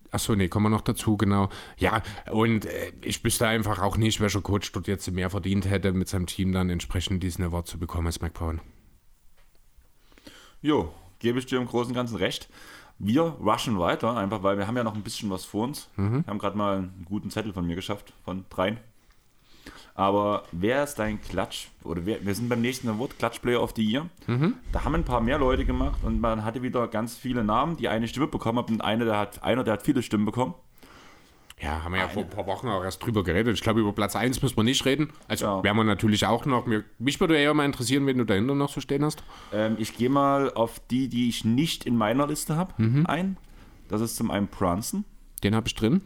Achso, nee, kommen wir noch dazu, genau. Ja, und äh, ich wüsste einfach auch nicht, welcher Coach dort jetzt mehr verdient hätte, mit seinem Team dann entsprechend diesen Award zu bekommen als McPown. Jo, gebe ich dir im Großen und Ganzen recht. Wir rushen weiter, einfach weil wir haben ja noch ein bisschen was vor uns. Wir haben gerade mal einen guten Zettel von mir geschafft, von dreien. Aber wer ist dein Klatsch? Oder wer, wir sind beim nächsten Award, Klatsch Player of the Year. Da haben ein paar mehr Leute gemacht und man hatte wieder ganz viele Namen, die eine Stimme bekommen haben und eine, der hat, einer, der hat viele Stimmen bekommen. Ja, haben wir ja vor ein paar Wochen auch erst drüber geredet. Ich glaube, über Platz 1 müssen wir nicht reden. Also Ja. werden wir natürlich auch noch. Mich würde eher mal interessieren, wen du dahinter noch so stehen hast. Ähm, ich gehe mal auf die, die ich nicht in meiner Liste habe, ein. Das ist zum einen Brunson. Den habe ich drin.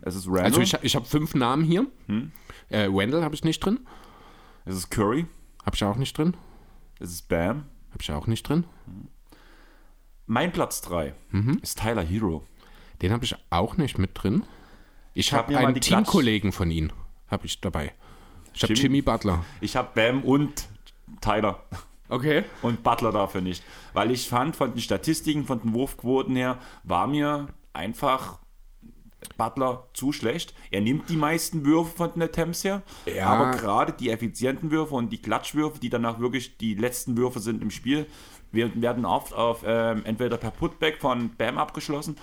Es ist Randall. Also ich, ich habe fünf Namen hier. Äh, Wendell habe ich nicht drin. es ist Curry. Habe ich auch nicht drin. Es ist Bam. Habe ich auch nicht drin. Mein Platz 3 ist Tyler Hero. Den habe ich auch nicht mit drin. Ich hab habe mal einen Teamkollegen von ihm. Habe ich dabei. Ich habe Jimmy? Butler. Ich habe Bam und Tyler Okay. und Butler dafür nicht. Weil ich fand, von den Statistiken, von den Wurfquoten her, war mir einfach Butler zu schlecht. Er nimmt die meisten Würfe von den Attempts her, Ja. aber gerade die effizienten Würfe und die Klatschwürfe, die danach wirklich die letzten Würfe sind im Spiel, werden werden oft auf ähm, entweder per Putback von Bam abgeschlossen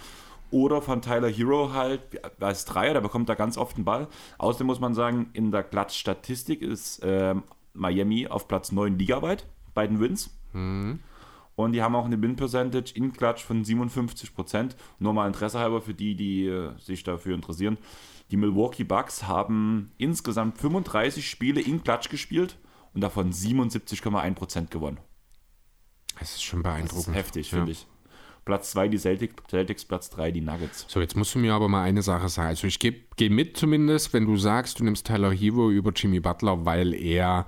oder von Tyler Hero halt als Dreier, der bekommt da ganz oft den Ball. Außerdem muss man sagen, in der Klatschstatistik ist ähm, Miami auf Platz 9 ligaweit bei den Wins. Und die haben auch eine Win-Percentage in Klatsch von 57%. Nur mal Interesse halber für die, die äh, sich dafür interessieren. Die Milwaukee Bucks haben insgesamt 35 Spiele in Klatsch gespielt und davon 77,1% gewonnen. Das ist schon Das ist beeindruckend. heftig, Ja. finde ich. Platz 2 die Celtics, Celtics, Platz 3 die Nuggets. So, jetzt musst du mir aber mal eine Sache sagen. Also ich gehe geh mit zumindest, wenn du sagst, du nimmst Tyler Hero über Jimmy Butler, weil er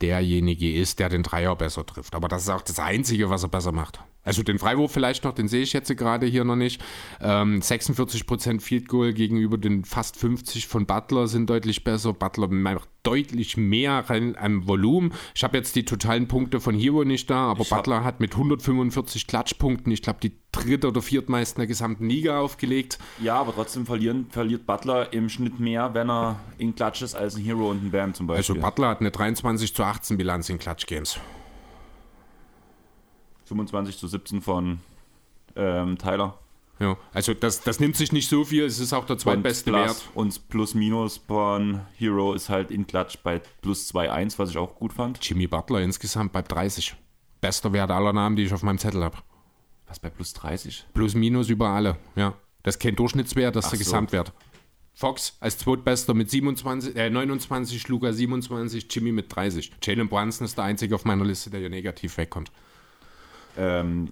derjenige ist, der den Dreier besser trifft. Aber das ist auch das Einzige, was er besser macht. Also den Freiwurf vielleicht noch, den sehe ich jetzt gerade hier noch nicht. Ähm, 46% Field Goal gegenüber den fast 50 von Butler sind deutlich besser. Butler macht deutlich mehr an Volumen. Ich habe jetzt die totalen Punkte von Hero nicht da, aber ich Butler hat mit 145 Klatschpunkten, ich glaube, die dritte oder viertmeisten der gesamten Liga aufgelegt. Ja, aber trotzdem verlieren, verliert Butler im Schnitt mehr, wenn er in Klatsch ist, als ein Hero und ein Bam zum also Beispiel. Also Butler hat eine 23 zu 18 Bilanz in Klatsch-Games. 25 zu 17 von ähm, Tyler. Ja, also das, das nimmt sich nicht so viel, es ist auch der zweitbeste und Wert. Und plus minus von Hero ist halt in Klatsch bei plus 2,1, was ich auch gut fand. Jimmy Butler insgesamt bei 30. Bester Wert aller Namen, die ich auf meinem Zettel habe. Was bei plus 30? Plus minus über alle, ja. Das ist kein Durchschnittswert, das ist Ach der so. Gesamtwert. Fox als Zweitbester mit 27, äh, 29, Luca 27, Jimmy mit 30. Jalen Brunson ist der einzige auf meiner Liste, der hier negativ wegkommt. Ähm,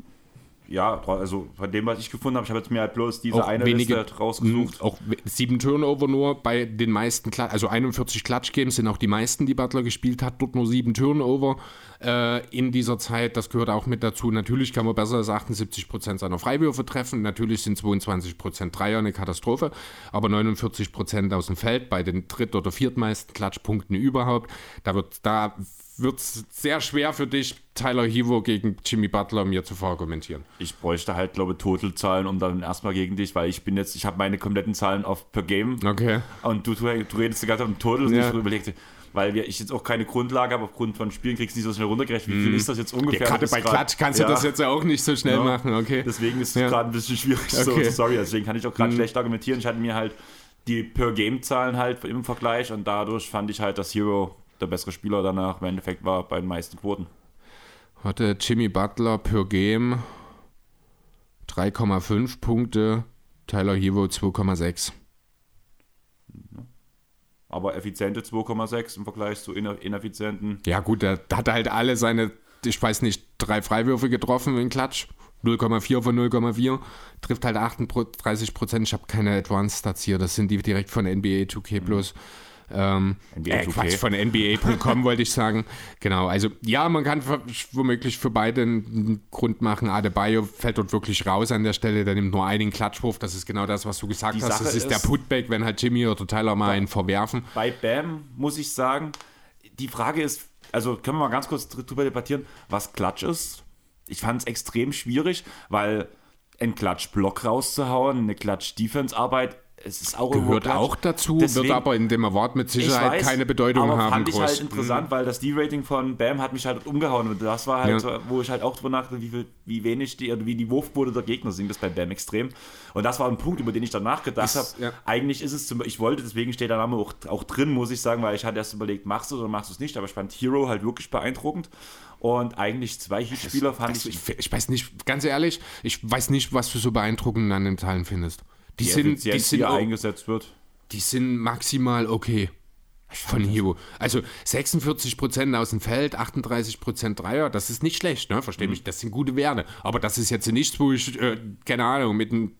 ja, also von dem, was ich gefunden habe, ich habe jetzt mir halt bloß diese auch eine wenige, Liste rausgesucht. Auch sieben Turnover nur bei den meisten, also 41 Klatsch-Games sind auch die meisten, die Butler gespielt hat, dort nur sieben Turnover äh, in dieser Zeit. Das gehört auch mit dazu. Natürlich kann man besser als 78% seiner Freiwürfe treffen. Natürlich sind 22% Dreier eine Katastrophe, aber 49% aus dem Feld bei den dritt- oder viertmeisten Klatschpunkten überhaupt. Da wird da wird es sehr schwer für dich, Tyler Hivo gegen Jimmy Butler mir zu verargumentieren. Ich bräuchte halt, glaube ich, Totalzahlen, um dann erstmal gegen dich, weil ich bin jetzt, ich habe meine kompletten Zahlen auf per Game. Okay. Und du, du, du redest die ganze Zeit um Total und ja. ich überlegte, weil wir, ich jetzt auch keine Grundlage habe, aufgrund von Spielen kriegst du nicht so schnell runtergerechnet. Wie viel mm. ist das jetzt ungefähr? Ja, gerade bei Klatsch kannst ja. du das jetzt ja auch nicht so schnell ja. machen, okay. Deswegen ist es ja. gerade ein bisschen schwierig. Okay. So, sorry, deswegen kann ich auch gerade mm. schlecht argumentieren. Ich hatte mir halt die Per-Game-Zahlen halt im Vergleich und dadurch fand ich halt, dass Hero der bessere Spieler danach im Endeffekt war bei den meisten Quoten. Hatte Jimmy Butler per Game 3,5 Punkte, Tyler Hero 2,6. Aber effiziente 2,6 im Vergleich zu ineffizienten. Ja, gut, der hat halt alle seine, ich weiß nicht, drei Freiwürfe getroffen in Klatsch. 0,4 von 0,4, trifft halt 38 Prozent. Ich habe keine Advanced Stats hier, das sind die direkt von NBA 2K Plus. Mhm. Ähm, äh, Quatsch, von NBA.com wollte ich sagen. Genau, also ja, man kann womöglich für beide einen Grund machen. Adebayo fällt dort wirklich raus an der Stelle, der nimmt nur einen Klatschwurf. Das ist genau das, was du gesagt hast. Sache das ist, ist, der Putback, wenn halt Jimmy oder Tyler mal einen verwerfen. Bei Bam muss ich sagen, die Frage ist, also können wir mal ganz kurz drüber debattieren, was Klatsch ist. Ich fand es extrem schwierig, weil einen Klatsch-Block rauszuhauen, eine Klatsch-Defense-Arbeit es ist auch Gehört auch dazu, Deswegen, wird aber in dem Award mit Sicherheit weiß, keine Bedeutung aber haben. fand ich halt interessant, mhm. weil das D-Rating von Bam hat mich halt umgehauen und das war halt, ja. wo ich halt auch drüber nachdachte, wie, viel, wie wenig die, wie die Wurfquote der Gegner sind, das bei Bam extrem. Und das war ein Punkt, über den ich dann nachgedacht habe. Ja. Eigentlich ist es zum ich wollte, deswegen steht der Name auch, auch drin, muss ich sagen, weil ich hatte erst überlegt, machst du es oder machst du es nicht, aber ich fand Hero halt wirklich beeindruckend. Und eigentlich zwei Heat-Spieler fand ich, ich. Ich weiß nicht, ganz ehrlich, ich weiß nicht, was du so beeindruckend an den Teilen findest. Die, die sind, die sind auch, eingesetzt wird. Die sind maximal okay von Hero. Also 46% aus dem Feld, 38% Dreier, das ist nicht schlecht, ne? Verstehe mhm. mich, das sind gute Werte. Aber das ist jetzt nichts, wo ich, äh, keine Ahnung, mit dem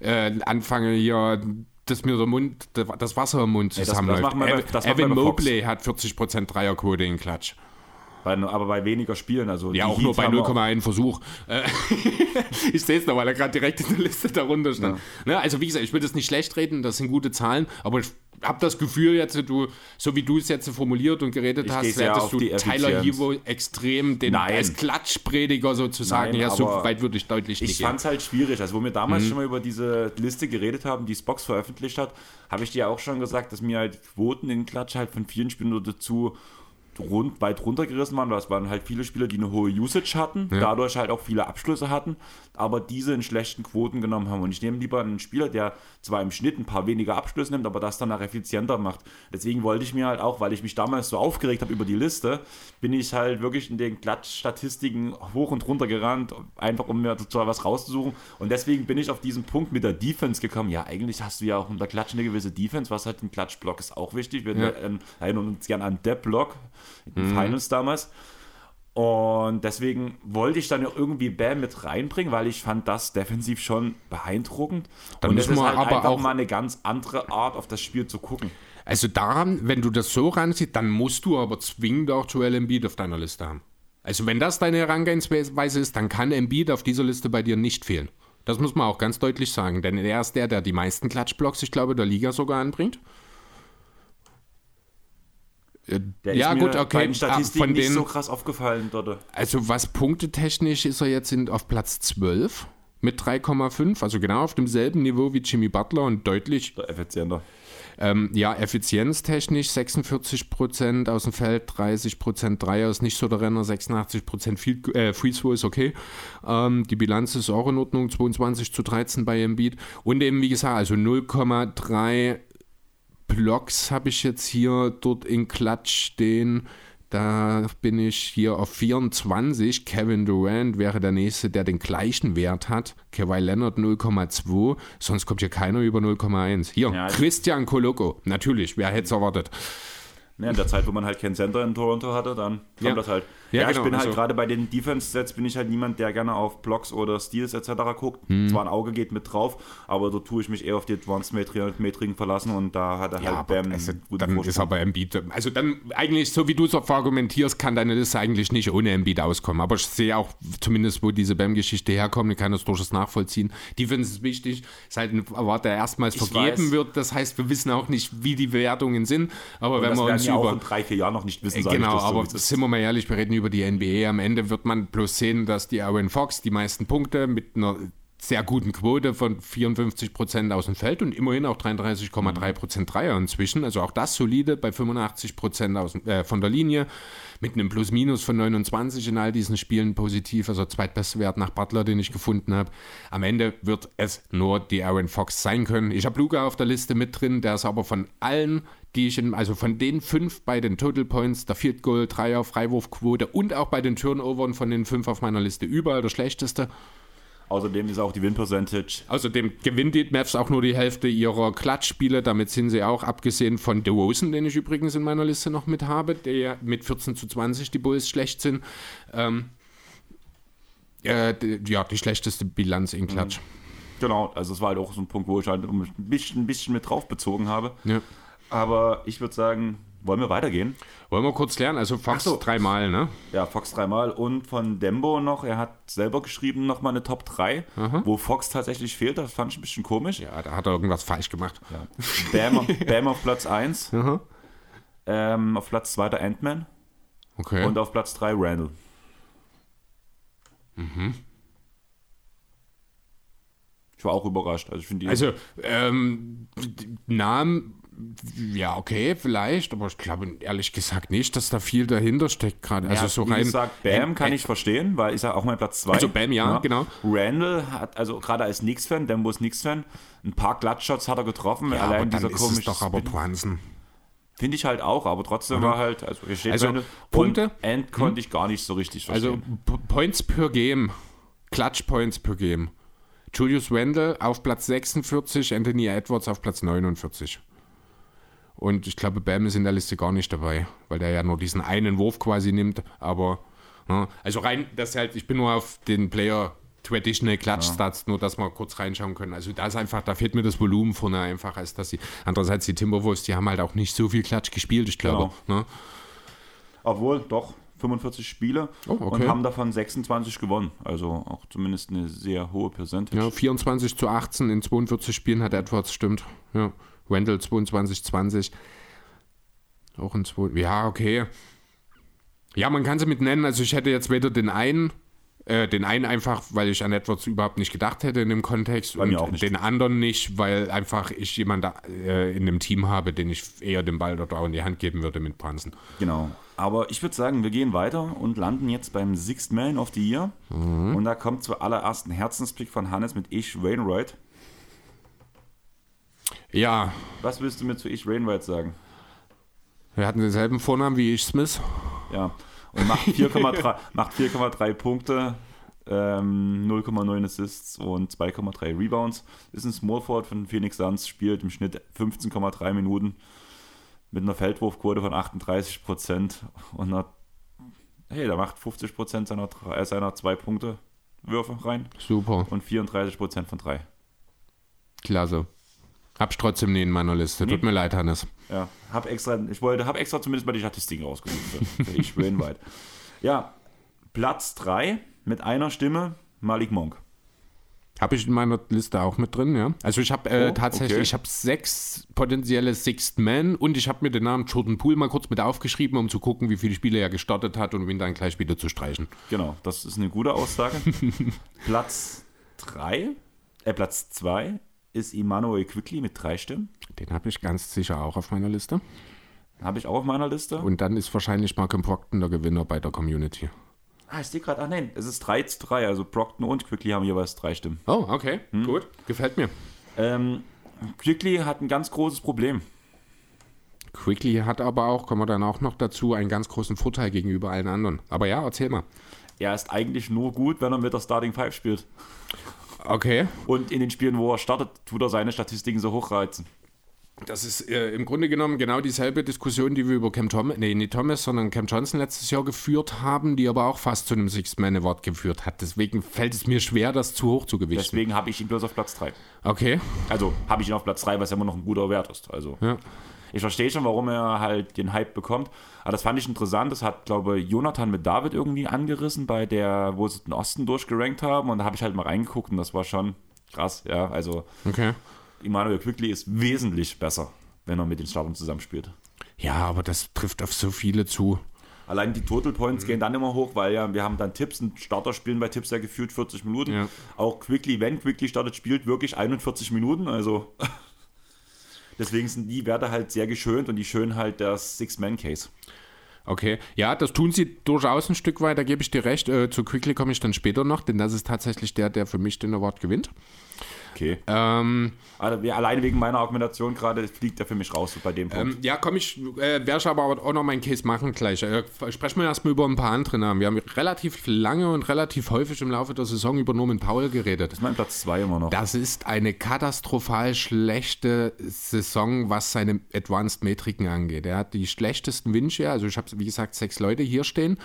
äh, anfange hier, dass mir der Mund, das Wasser im Mund zusammenläuft. Hey, Evan Mobley hat 40% Dreierquote in Klatsch. Bei, aber bei weniger Spielen. Also ja, auch Heat nur bei 0,1 Versuch. Äh, ich sehe es noch, weil er gerade direkt in der Liste darunter stand. Ja. Ne, also wie gesagt, ich würde es nicht schlecht reden, das sind gute Zahlen, aber ich habe das Gefühl jetzt, du, so wie du es jetzt formuliert und geredet ich hast, hättest du Tyler Hivo extrem den Nein. als Klatschprediger sozusagen, Nein, ja, so weit würde ich deutlich nicht Ich fand es halt schwierig, also wo wir damals mhm. schon mal über diese Liste geredet haben, die Spox veröffentlicht hat, habe ich dir auch schon gesagt, dass mir halt Quoten in Klatsch halt von vielen Spielen nur dazu rund, weit runtergerissen waren, weil es waren halt viele Spieler, die eine hohe Usage hatten, ja. dadurch halt auch viele Abschlüsse hatten, aber diese in schlechten Quoten genommen haben. Und ich nehme lieber einen Spieler, der zwar im Schnitt ein paar weniger Abschlüsse nimmt, aber das dann auch effizienter macht. Deswegen wollte ich mir halt auch, weil ich mich damals so aufgeregt habe über die Liste, bin ich halt wirklich in den Glattstatistiken hoch und runter gerannt, einfach um mir total was rauszusuchen. Und deswegen bin ich auf diesen Punkt mit der Defense gekommen. Ja, eigentlich hast du ja auch unter Klatsch eine gewisse Defense, was halt ein Klatschblock ist auch wichtig. Wir ja. erinnern uns gerne an Depp-Block in den mhm. Finals damals. Und deswegen wollte ich dann auch irgendwie Bam mit reinbringen, weil ich fand das defensiv schon beeindruckend. Dann und es ist halt aber auch mal eine ganz andere Art, auf das Spiel zu gucken. Also daran, wenn du das so ranziehst, dann musst du aber zwingend auch Joel Embiid auf deiner Liste haben. Also wenn das deine Herangehensweise ist, dann kann Embiid auf dieser Liste bei dir nicht fehlen. Das muss man auch ganz deutlich sagen, denn er ist der, der die meisten Klatschblocks, ich glaube, der Liga sogar anbringt. Äh, Der ja, gut, okay. Bei den Statistiken Ah, von nicht den, so krass aufgefallen dort. also was punktetechnisch ist er jetzt in, auf Platz 12 mit 3,5, also genau auf demselben Niveau wie Jimmy Butler und deutlich Der effizienter. Ähm, ja, effizienztechnisch 46% aus dem Feld, 30% Dreier ist nicht so der Renner, 86% Field, äh, Free Throw ist okay. Ähm, die Bilanz ist auch in Ordnung, 22 zu 13 bei Embiid. Und eben, wie gesagt, also 0,3 Blocks habe ich jetzt hier dort in Klatsch stehen. Da bin ich hier auf 24. Kevin Durant wäre der nächste, der den gleichen Wert hat. Kawhi Leonard 0,2. Sonst kommt hier keiner über 0,1. Hier, Ja, Christian Koloko. Natürlich, wer hätte es erwartet? Ja, in der Zeit, wo man halt keinen Center in Toronto hatte, dann kommt Ja. das halt. Ja, Ja, genau, ich bin halt also- gerade bei den Defense-Sets bin ich halt niemand, der gerne auf Blocks oder Steals etc. guckt. Mhm. Zwar ein Auge geht mit drauf, aber dort tue ich mich eher auf die Advanced Metri- Metriken verlassen und da hat er Ja, halt Bam also, dann ist Vorsprung. aber Embiid. Also dann eigentlich, so wie du es auch argumentierst, kann deine Liste eigentlich nicht ohne Embiid auskommen. Aber ich sehe auch zumindest, wo diese Bam-Geschichte herkommt, ich kann das durchaus nachvollziehen. Defense ist wichtig, ist halt ein Award, der erstmals Ich vergeben weiß. wird. Das heißt, wir wissen auch nicht, wie die Bewertungen sind. Aber Und wenn wir uns wir auch über in drei, vier Jahren noch nicht wissen, sag Genau, so, aber ist. sind wir mal ehrlich, wir reden über die NBA. Am Ende wird man bloß sehen, dass die Aaron Fox die meisten Punkte mit einer sehr guten Quote von 54 Prozent aus dem Feld und immerhin auch 33,3 Prozent Dreier inzwischen. Also auch das solide bei 85 Prozent äh, von der Linie mit einem Plus-Minus von 29 in all diesen Spielen positiv. Also zweitbester Wert nach Butler, den ich gefunden habe. Am Ende wird es nur die Aaron Fox sein können. Ich habe Luca auf der Liste mit drin, der ist aber von allen die ich in, also von den fünf bei den Total Points, der Field Goal, Dreier, Freiwurfquote und auch bei den Turnovern von den fünf auf meiner Liste überall der schlechteste. Außerdem ist auch die Win-Percentage Außerdem gewinnen die Mavs auch nur die Hälfte ihrer Klatschspiele. Damit sind sie auch, abgesehen von DeRozan, den ich übrigens in meiner Liste noch mit habe, der mit 14 zu 20 die Bulls schlecht sind. Ähm, äh, ja, die schlechteste Bilanz in Klatsch. Genau, also es war halt auch so ein Punkt, wo ich halt ein bisschen, ein bisschen mit drauf bezogen habe. Ja. Aber ich würde sagen, wollen wir weitergehen? Wollen wir kurz lernen? Also Fox so. dreimal, ne? Ja, Fox dreimal und von Dembo noch, er hat selber geschrieben nochmal eine Top 3, wo Fox tatsächlich fehlt, das fand ich ein bisschen komisch. Ja, da hat er irgendwas falsch gemacht. Bam, auf- Bam auf Platz 1, Aha. ähm, auf Platz 2 der Ant-Man Okay. und auf Platz 3 Randall. Ich war auch überrascht. Also ich finde die Also, ähm, Namen, ja, okay, vielleicht, aber ich glaube ehrlich gesagt nicht, dass da viel dahinter steckt gerade. Also Ja, so wie rein. gesagt, Bam kann ich verstehen, weil ist ja auch mein Platz 2. Also Bam, ja, genau. Randall hat, also gerade als Knicks-Fan, Dembo ist Knicks-Fan, ein paar Glattshots hat er getroffen. Ja, aber Allein dann dieser ist es doch aber Brunson. Finde ich halt auch, aber trotzdem war halt, also hier steht Also, Randall. Punkte? Und Ant konnte ich gar nicht so richtig Also verstehen. P- Points per Game, Clutch Points per Game. Julius Randle auf Platz 46, Anthony Edwards auf Platz 49. Und ich glaube, Bam ist in der Liste gar nicht dabei, weil der ja nur diesen einen Wurf quasi nimmt. Aber, ne, also rein, das halt, ich bin nur auf den Player Traditional Clutch Stats, nur dass wir kurz reinschauen können. Also da ist einfach, da fehlt mir das Volumen vorne einfach, als dass sie, andererseits die Timberwolves, die haben halt auch nicht so viel Klatsch gespielt, ich glaube. Ne? Obwohl, doch, 45 Spiele Oh, okay. und haben davon 26 gewonnen. Also auch zumindest eine sehr hohe Percentage. Ja, 24 zu 18 in 42 Spielen hat Edwards, stimmt. Ja. Wendell 22, 20. Auch in zwei. Ja, okay. Ja, man kann sie mit nennen. Also ich hätte jetzt weder den einen, äh, den einen einfach, weil ich an Edwards überhaupt nicht gedacht hätte in dem Kontext und den anderen nicht, weil einfach ich jemanden äh, in dem Team habe, den ich eher den Ball dort auch in die Hand geben würde mit Brunson. Genau. Aber ich würde sagen, wir gehen weiter und landen jetzt beim Sixth Man of the Year. Mhm. Und da kommt zuallererst ein Herzensblick von Hannes mit Ich Wainwright. Ja, Was willst du mir zu Ich Wainwright sagen? wir hatten denselben Vornamen wie ich Smith. Ja. Und macht 4,3 macht 4,3 Punkte, ähm, 0,9 Assists und 2,3 Rebounds. Ist ein Small Forward von Phoenix Suns, spielt im Schnitt 15,3 Minuten mit einer Feldwurfquote von 38 Prozent und einer, hey, der macht 50 Prozent seiner, äh, seiner zwei Punkte Würfe rein Super, und 34 Prozent von drei. klasse. Hab's trotzdem nie in meiner Liste. Tut mir leid, Hannes. Ja, hab extra, ich wollte, hab extra zumindest mal die Statistiken rausgesucht ich Wainwright. Ja, Platz 3 mit einer Stimme Malik Monk. Habe ich in meiner Liste auch mit drin, ja. Also ich habe äh, Oh, tatsächlich, okay. ich habe sechs potenzielle Sixth Men und ich habe mir den Namen Jordan Poole mal kurz mit aufgeschrieben, um zu gucken, wie viele Spiele er gestartet hat und um ihn dann gleich wieder zu streichen. Genau, das ist eine gute Aussage. Platz 3, äh, Platz 2 ist Immanuel Quickly mit drei Stimmen. Den habe ich ganz sicher auch auf meiner Liste. Habe ich auch auf meiner Liste. Und dann ist wahrscheinlich Malcolm Procton der Gewinner bei der Community. ah, ich sehe gerade, ah nein, es ist 3 zu 3, also Brockton und Quickly haben jeweils drei Stimmen. Oh, okay, gut. Gefällt mir. Ähm, Quickly hat ein ganz großes Problem. Quickly hat aber auch, kommen wir dann auch noch dazu, einen ganz großen Vorteil gegenüber allen anderen. Aber ja, erzähl mal. Er ist eigentlich nur gut, wenn er mit der Starting Five spielt. Okay. Und in den Spielen, wo er startet, tut er seine Statistiken so hochreizen. Das ist äh, im Grunde genommen genau dieselbe Diskussion, die wir über Cam Thomas, nee, nicht Thomas, sondern Cam Johnson letztes Jahr geführt haben, die aber auch fast zu einem Six-Man-Award geführt hat. Deswegen fällt es mir schwer, das zu hoch zu gewichten. Deswegen habe ich ihn bloß auf Platz 3. Okay. Also habe ich ihn auf Platz 3, was ja immer noch ein guter Wert ist. Also Ja. Ich verstehe schon, warum er halt den Hype bekommt. Aber das fand ich interessant. Das hat, glaube ich, Jonathan mit David irgendwie angerissen, bei der, wo sie den Osten durchgerankt haben. Und da habe ich halt mal reingeguckt und das war schon krass. Ja, also Okay. Immanuel Quickly ist wesentlich besser, wenn er mit den Startern zusammenspielt. Ja, aber das trifft auf so viele zu. Allein die Total Points Mhm. gehen dann immer hoch, weil ja, wir haben dann Tipps und Starter spielen bei Tipps ja gefühlt 40 Minuten. Ja. Auch Quickly, wenn Quickly startet, spielt wirklich 41 Minuten. Also deswegen sind die Werte halt sehr geschönt und die Schönheit der Six-Man-Case. Okay, ja, das tun sie durchaus ein Stück weit, da gebe ich dir recht. Äh, zu Quickly komme ich dann später noch, denn das ist tatsächlich der, der für mich den Award gewinnt. Okay. Ähm, Also, wer- alleine wegen meiner Argumentation gerade fliegt er für mich raus bei dem Punkt. ähm, ja, komm ich, äh, werde ich aber auch noch meinen Case machen gleich. Äh, sprechen wir erstmal über ein paar andere Namen. Wir haben relativ lange und relativ häufig im Laufe der Saison über Norman Powell geredet. das ist mein Platz 2 immer noch. Das ist eine katastrophal schlechte Saison, was seine Advanced Metriken angeht. Er hat die schlechtesten Windshare, also ich habe, wie gesagt, sechs Leute hier stehen.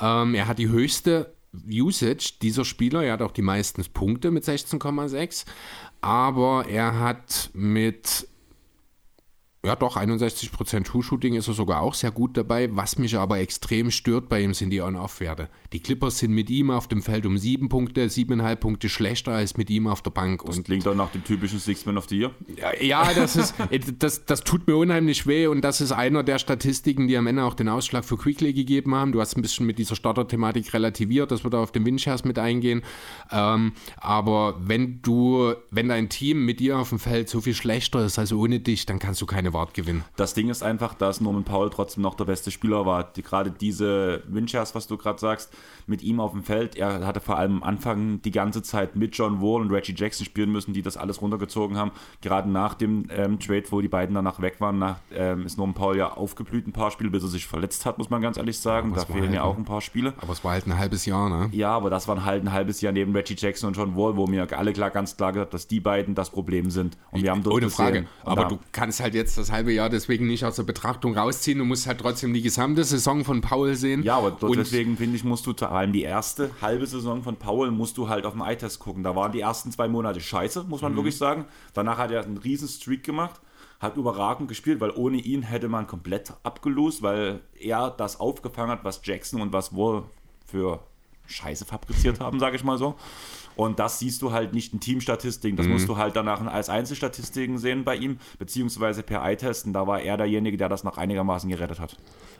Ähm, er hat die höchste Usage dieser Spieler, er hat auch die meisten Punkte mit 16,6, aber er hat mit ja, doch, 61% True-Shooting ist er sogar auch sehr gut dabei. Was mich aber extrem stört bei ihm, sind die On-Off-Werte. Die Clippers sind mit ihm auf dem Feld um 7 Punkte, 7,5 Punkte schlechter als mit ihm auf der Bank. Das Und klingt doch nach dem typischen Six-Man of the Year. ja, ja, das ist, das, das tut mir unheimlich weh und das ist einer der Statistiken, die am Ende auch den Ausschlag für Quickly gegeben haben. Du hast ein bisschen mit dieser Starter-Thematik relativiert, dass wir da auf den Windshares mit eingehen. Ähm, aber wenn du, wenn dein Team mit dir auf dem Feld so viel schlechter ist als ohne dich, dann kannst du keine Wart gewinnen. Das Ding ist einfach, dass Norman Powell trotzdem noch der beste Spieler war. Die, gerade diese Winchers, was du gerade sagst, mit ihm auf dem Feld, er hatte vor allem am Anfang die ganze Zeit mit John Wall und Reggie Jackson spielen müssen, die das alles runtergezogen haben. Gerade nach dem ähm, Trade, wo die beiden danach weg waren, nach, ähm, ist Norman Powell ja aufgeblüht ein paar Spiele, bis er sich verletzt hat, muss man ganz ehrlich sagen. Da fehlen halt ja auch ein paar Spiele. Aber es war halt ein halbes Jahr, ne? Ja, aber das waren halt ein halbes Jahr neben Reggie Jackson und John Wall, wo mir alle klar, ganz klar gesagt dass die beiden das Problem sind. Und wir haben dort Ohne gesehen- Frage. Aber du kannst halt jetzt das halbe Jahr deswegen nicht aus der Betrachtung rausziehen. Du musst halt trotzdem die gesamte Saison von Paul sehen. Ja, aber Und- deswegen finde ich, musst du vor allem die erste halbe Saison von Paul musst du halt auf dem Eye-Test gucken. Da waren die ersten zwei Monate scheiße, muss Mhm. man wirklich sagen. Danach hat er einen riesen Streak gemacht, hat überragend gespielt, weil ohne ihn hätte man komplett abgelost, weil er das aufgefangen hat, was Jackson und was Wall für Scheiße fabriziert haben, sage ich mal so. Und das siehst du halt nicht in Teamstatistiken, Mhm. das musst du halt danach als Einzelstatistiken sehen bei ihm, beziehungsweise per Eye-Testen. Da war er derjenige, der das noch einigermaßen gerettet hat.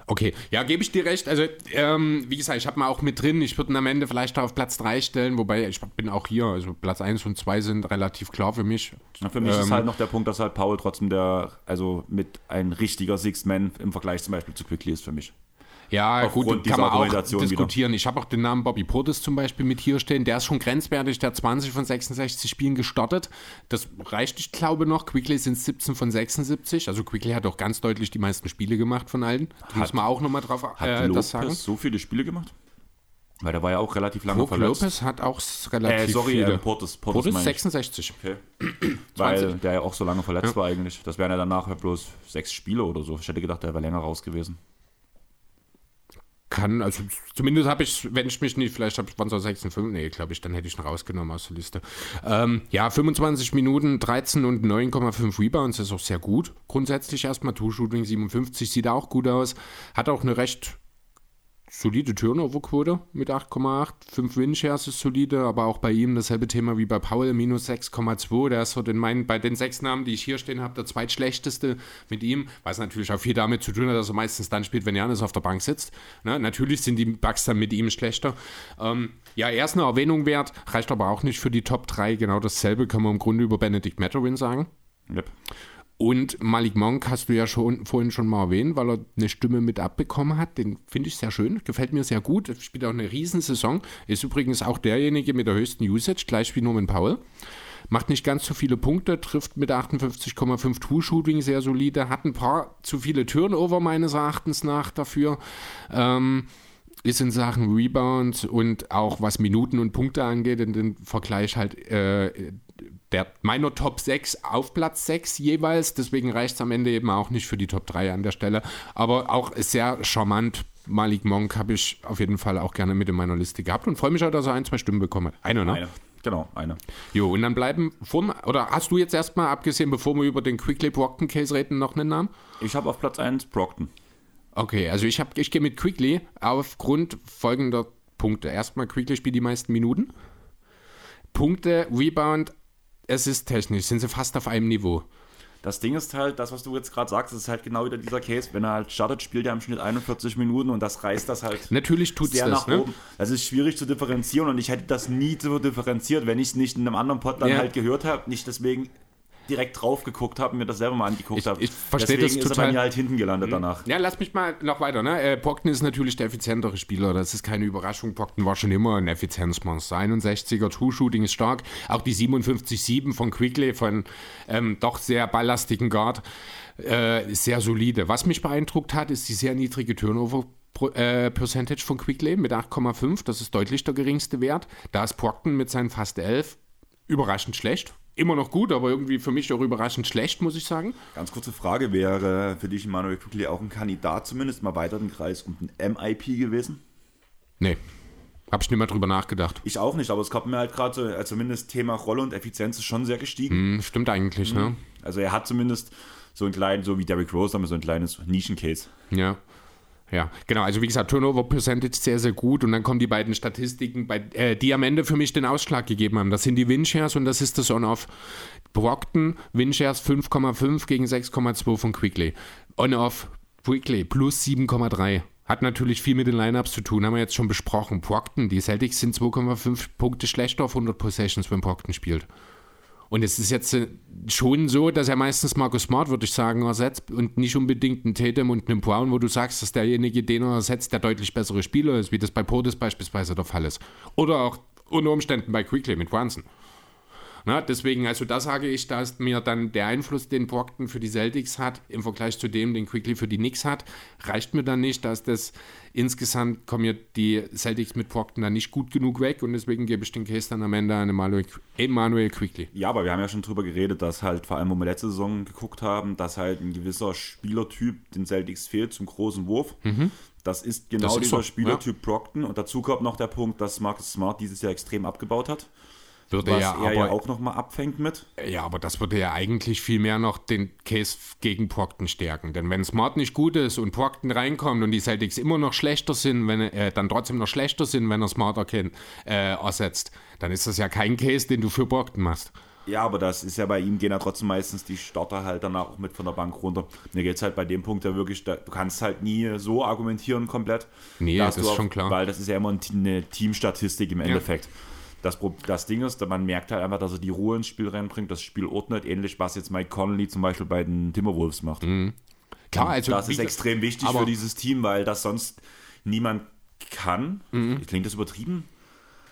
Okay, ja, gebe ich dir recht. Also, ähm, wie gesagt, ich habe mal auch mit drin. Ich würde ihn am Ende vielleicht auf Platz 3 stellen, wobei ich bin auch hier. Also, Platz 1 und 2 sind relativ klar für mich. Na, für mich ist Ähm, halt noch der Punkt, dass halt Paul trotzdem der, also mit ein richtiger Six-Man im Vergleich zum Beispiel zu Quickly ist für mich. Ja, Aufgrund gut, kann man auch diskutieren. Ich habe auch den Namen Bobby Portis zum Beispiel mit hier stehen. Der ist schon grenzwertig, der hat 20 von 66 Spielen gestartet. Das reicht, ich glaube, noch. Quickly sind 17 von 76. Also Quickly hat auch ganz deutlich die meisten Spiele gemacht von allen. Da muss man auch nochmal drauf Hat äh, Lopez das sagen. so viele Spiele gemacht? Weil der war ja auch relativ lange Brook verletzt. Lopez hat auch relativ Äh, sorry, viele. äh, Portis. Portis, Portis meine ich. 66. Okay. Weil 20. der ja auch so lange verletzt war eigentlich. Das wären ja danach bloß sechs Spiele oder so. Ich hätte gedacht, der wäre länger raus gewesen. Kann, also zumindest habe ich, wenn ich mich nicht, vielleicht habe ich waren es auch 56, nee, glaube ich, dann hätte ich ihn rausgenommen aus der Liste. Ähm, ja, 25 Minuten, 13 und 9,5 Rebounds ist auch sehr gut. Grundsätzlich erstmal Two-Shooting 57 sieht auch gut aus. Hat auch eine recht solide Turnover-Quote mit 8,8. 5 Win-Shares ist solide, aber auch bei ihm dasselbe Thema wie bei Paul, minus 6,2. Der ist so den meinen, bei den sechs Namen, die ich hier stehen habe, der zweitschlechteste mit ihm, was natürlich auch viel damit zu tun hat, dass er meistens dann spielt, wenn Janis auf der Bank sitzt. Ne? Natürlich sind die Bugs dann mit ihm schlechter. Ähm, ja, er ist eine Erwähnung wert, reicht aber auch nicht für die Top 3. Genau dasselbe kann man im Grunde über Benedict Matterin sagen. Yep. Und Malik Monk hast du ja schon vorhin schon mal erwähnt, weil er eine Stimme mit abbekommen hat. Den finde ich sehr schön, gefällt mir sehr gut. Spielt auch eine Riesensaison. Ist übrigens auch derjenige mit der höchsten Usage, gleich wie Norman Powell. Macht nicht ganz so viele Punkte, trifft mit 58,5 True-Shooting sehr solide, hat ein paar zu viele Turnover meines Erachtens nach dafür. Ähm, ist in Sachen Rebound und auch was Minuten und Punkte angeht, in den Vergleich halt äh, der meiner Top 6 auf Platz 6 jeweils. Deswegen reicht es am Ende eben auch nicht für die Top 3 an der Stelle. Aber auch sehr charmant. Malik Monk habe ich auf jeden Fall auch gerne mit in meiner Liste gehabt und freue mich auch, dass er ein, zwei Stimmen bekomme. Eine, ne? Eine. Genau, eine. Jo, und dann bleiben, vor, oder hast du jetzt erstmal, abgesehen, bevor wir über den Quickly Brockton Case reden, noch einen Namen? Ich habe auf Platz 1 Brockton. Okay, also ich, ich gehe mit Quickly aufgrund folgender Punkte. Erstmal, Quickly spielt die meisten Minuten. Punkte, Rebound, es ist technisch, sind sie fast auf einem Niveau. Das Ding ist halt, das, was du jetzt gerade sagst, ist halt genau wieder dieser Case. Wenn er halt startet, spielt er im Schnitt 41 Minuten und das reißt das halt. Natürlich tut es das. Nach ne? oben. Das ist schwierig zu differenzieren und ich hätte das nie so differenziert, wenn ich es nicht in einem anderen Pod dann ja. halt gehört habe. Nicht deswegen direkt drauf geguckt habe und mir das selber mal angeguckt habe. Ich, ich verstehe das total. ist er bei mir halt hinten gelandet mhm. danach. Ja, lass mich mal noch weiter. Ne? Äh, Brockton ist natürlich der effizientere Spieler. Das ist keine Überraschung. Brockton war schon immer ein Effizienzmonster. 61er True-Shooting ist stark. Auch die 57-7 von Quigley, von ähm, doch sehr ballastigen Guard, äh, sehr solide. Was mich beeindruckt hat, ist die sehr niedrige Turnover- äh, Percentage von Quigley mit 8,5. Das ist deutlich der geringste Wert. Da ist Brockton mit seinen fast 11 überraschend schlecht immer noch gut, aber irgendwie für mich auch überraschend schlecht, muss ich sagen. Ganz kurze Frage, wäre für dich Manuel Quickly auch ein Kandidat zumindest mal weiter den Kreis um den MIP gewesen? Nee. Hab ich nicht mehr drüber nachgedacht. Ich auch nicht, aber es kommt mir halt gerade so, also zumindest Thema Rolle und Effizienz ist schon sehr gestiegen. Mm, stimmt eigentlich, ne? mhm. ne? Also er hat zumindest so ein kleines, so wie Derrick Rose, haben wir so ein kleines Nischencase. Ja. Ja, genau. Also wie gesagt, Turnover Percentage sehr, sehr gut. Und dann kommen die beiden Statistiken, bei, äh, die am Ende für mich den Ausschlag gegeben haben. Das sind die Winshares und das ist das On-Off. Brockton, Winshares 5,5 gegen 6,2 von Quickly. On-Off, Quickly plus 7,3. Hat natürlich viel mit den Lineups zu tun, haben wir jetzt schon besprochen. Brockton, die Celtics sind 2,5 Punkte schlechter auf 100 Possessions, wenn Brockton spielt. Und es ist jetzt äh, schon so, dass er meistens Marcus Smart, würde ich sagen, ersetzt und nicht unbedingt einen Tatum und einen Brown, wo du sagst, dass derjenige, den er ersetzt, der deutlich bessere Spieler ist, wie das bei Portis beispielsweise der Fall ist. Oder auch unter Umständen bei Quickly mit Brunson. Na, deswegen, also da sage ich, da ist mir dann der Einfluss, den Brockton für die Celtics hat, im Vergleich zu dem, den Quickly für die Knicks hat, reicht mir dann nicht, dass das insgesamt kommen mir die Celtics mit Brockton dann nicht gut genug weg und deswegen gebe ich den Case dann am Ende an Emmanuel, Emmanuel Quickly. Ja, aber wir haben ja schon drüber geredet, dass halt vor allem, wo wir letzte Saison geguckt haben, dass halt ein gewisser Spielertyp den Celtics fehlt zum großen Wurf. Mhm. Das ist genau das ist dieser so, Spielertyp ja. Brockton und dazu kommt noch der Punkt, dass Marcus Smart dieses Jahr extrem abgebaut hat. Würde was ja er aber, ja auch nochmal abfängt mit. Ja, aber das würde ja eigentlich viel mehr noch den Case gegen Procton stärken. Denn wenn Smart nicht gut ist und Procton reinkommt und die Celtics immer noch schlechter sind, wenn äh, dann trotzdem noch schlechter sind, wenn er Smart erkennt, äh, ersetzt, dann ist das ja kein Case, den du für Procton machst. Ja, aber das ist ja bei ihm, gehen ja trotzdem meistens die Starter halt danach auch mit von der Bank runter. Mir geht es halt bei dem Punkt ja wirklich, da, du kannst halt nie so argumentieren komplett. Nee, das ist auch, schon klar. Weil das ist ja immer eine Teamstatistik im Endeffekt. Ja. Das, das Ding ist, man merkt halt einfach, dass er die Ruhe ins Spiel reinbringt, das Spiel ordnet, ähnlich was jetzt Mike Connolly zum Beispiel bei den Timberwolves macht. Mhm. Klar, also das ist extrem wichtig für dieses Team, weil das sonst niemand kann. Mhm. Klingt das übertrieben?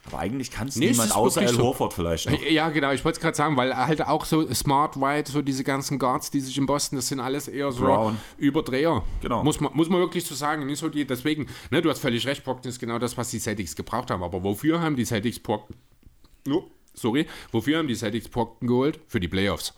Aber eigentlich kann es nee, niemand außer Al Horford so. vielleicht. Noch. Ja, genau, ich wollte es gerade sagen, weil halt auch so Smart White, so diese ganzen Guards, die sich in Boston, das sind alles eher so Brown. Überdreher. Genau. Muss man, muss man wirklich so sagen. Nicht so die, deswegen, ne, du hast völlig recht, Brockton ist genau das, was die Celtics gebraucht haben. Aber wofür haben die Celtics Brockton? Oh, sorry, wofür haben die Celtics Brockton geholt? Für die Playoffs.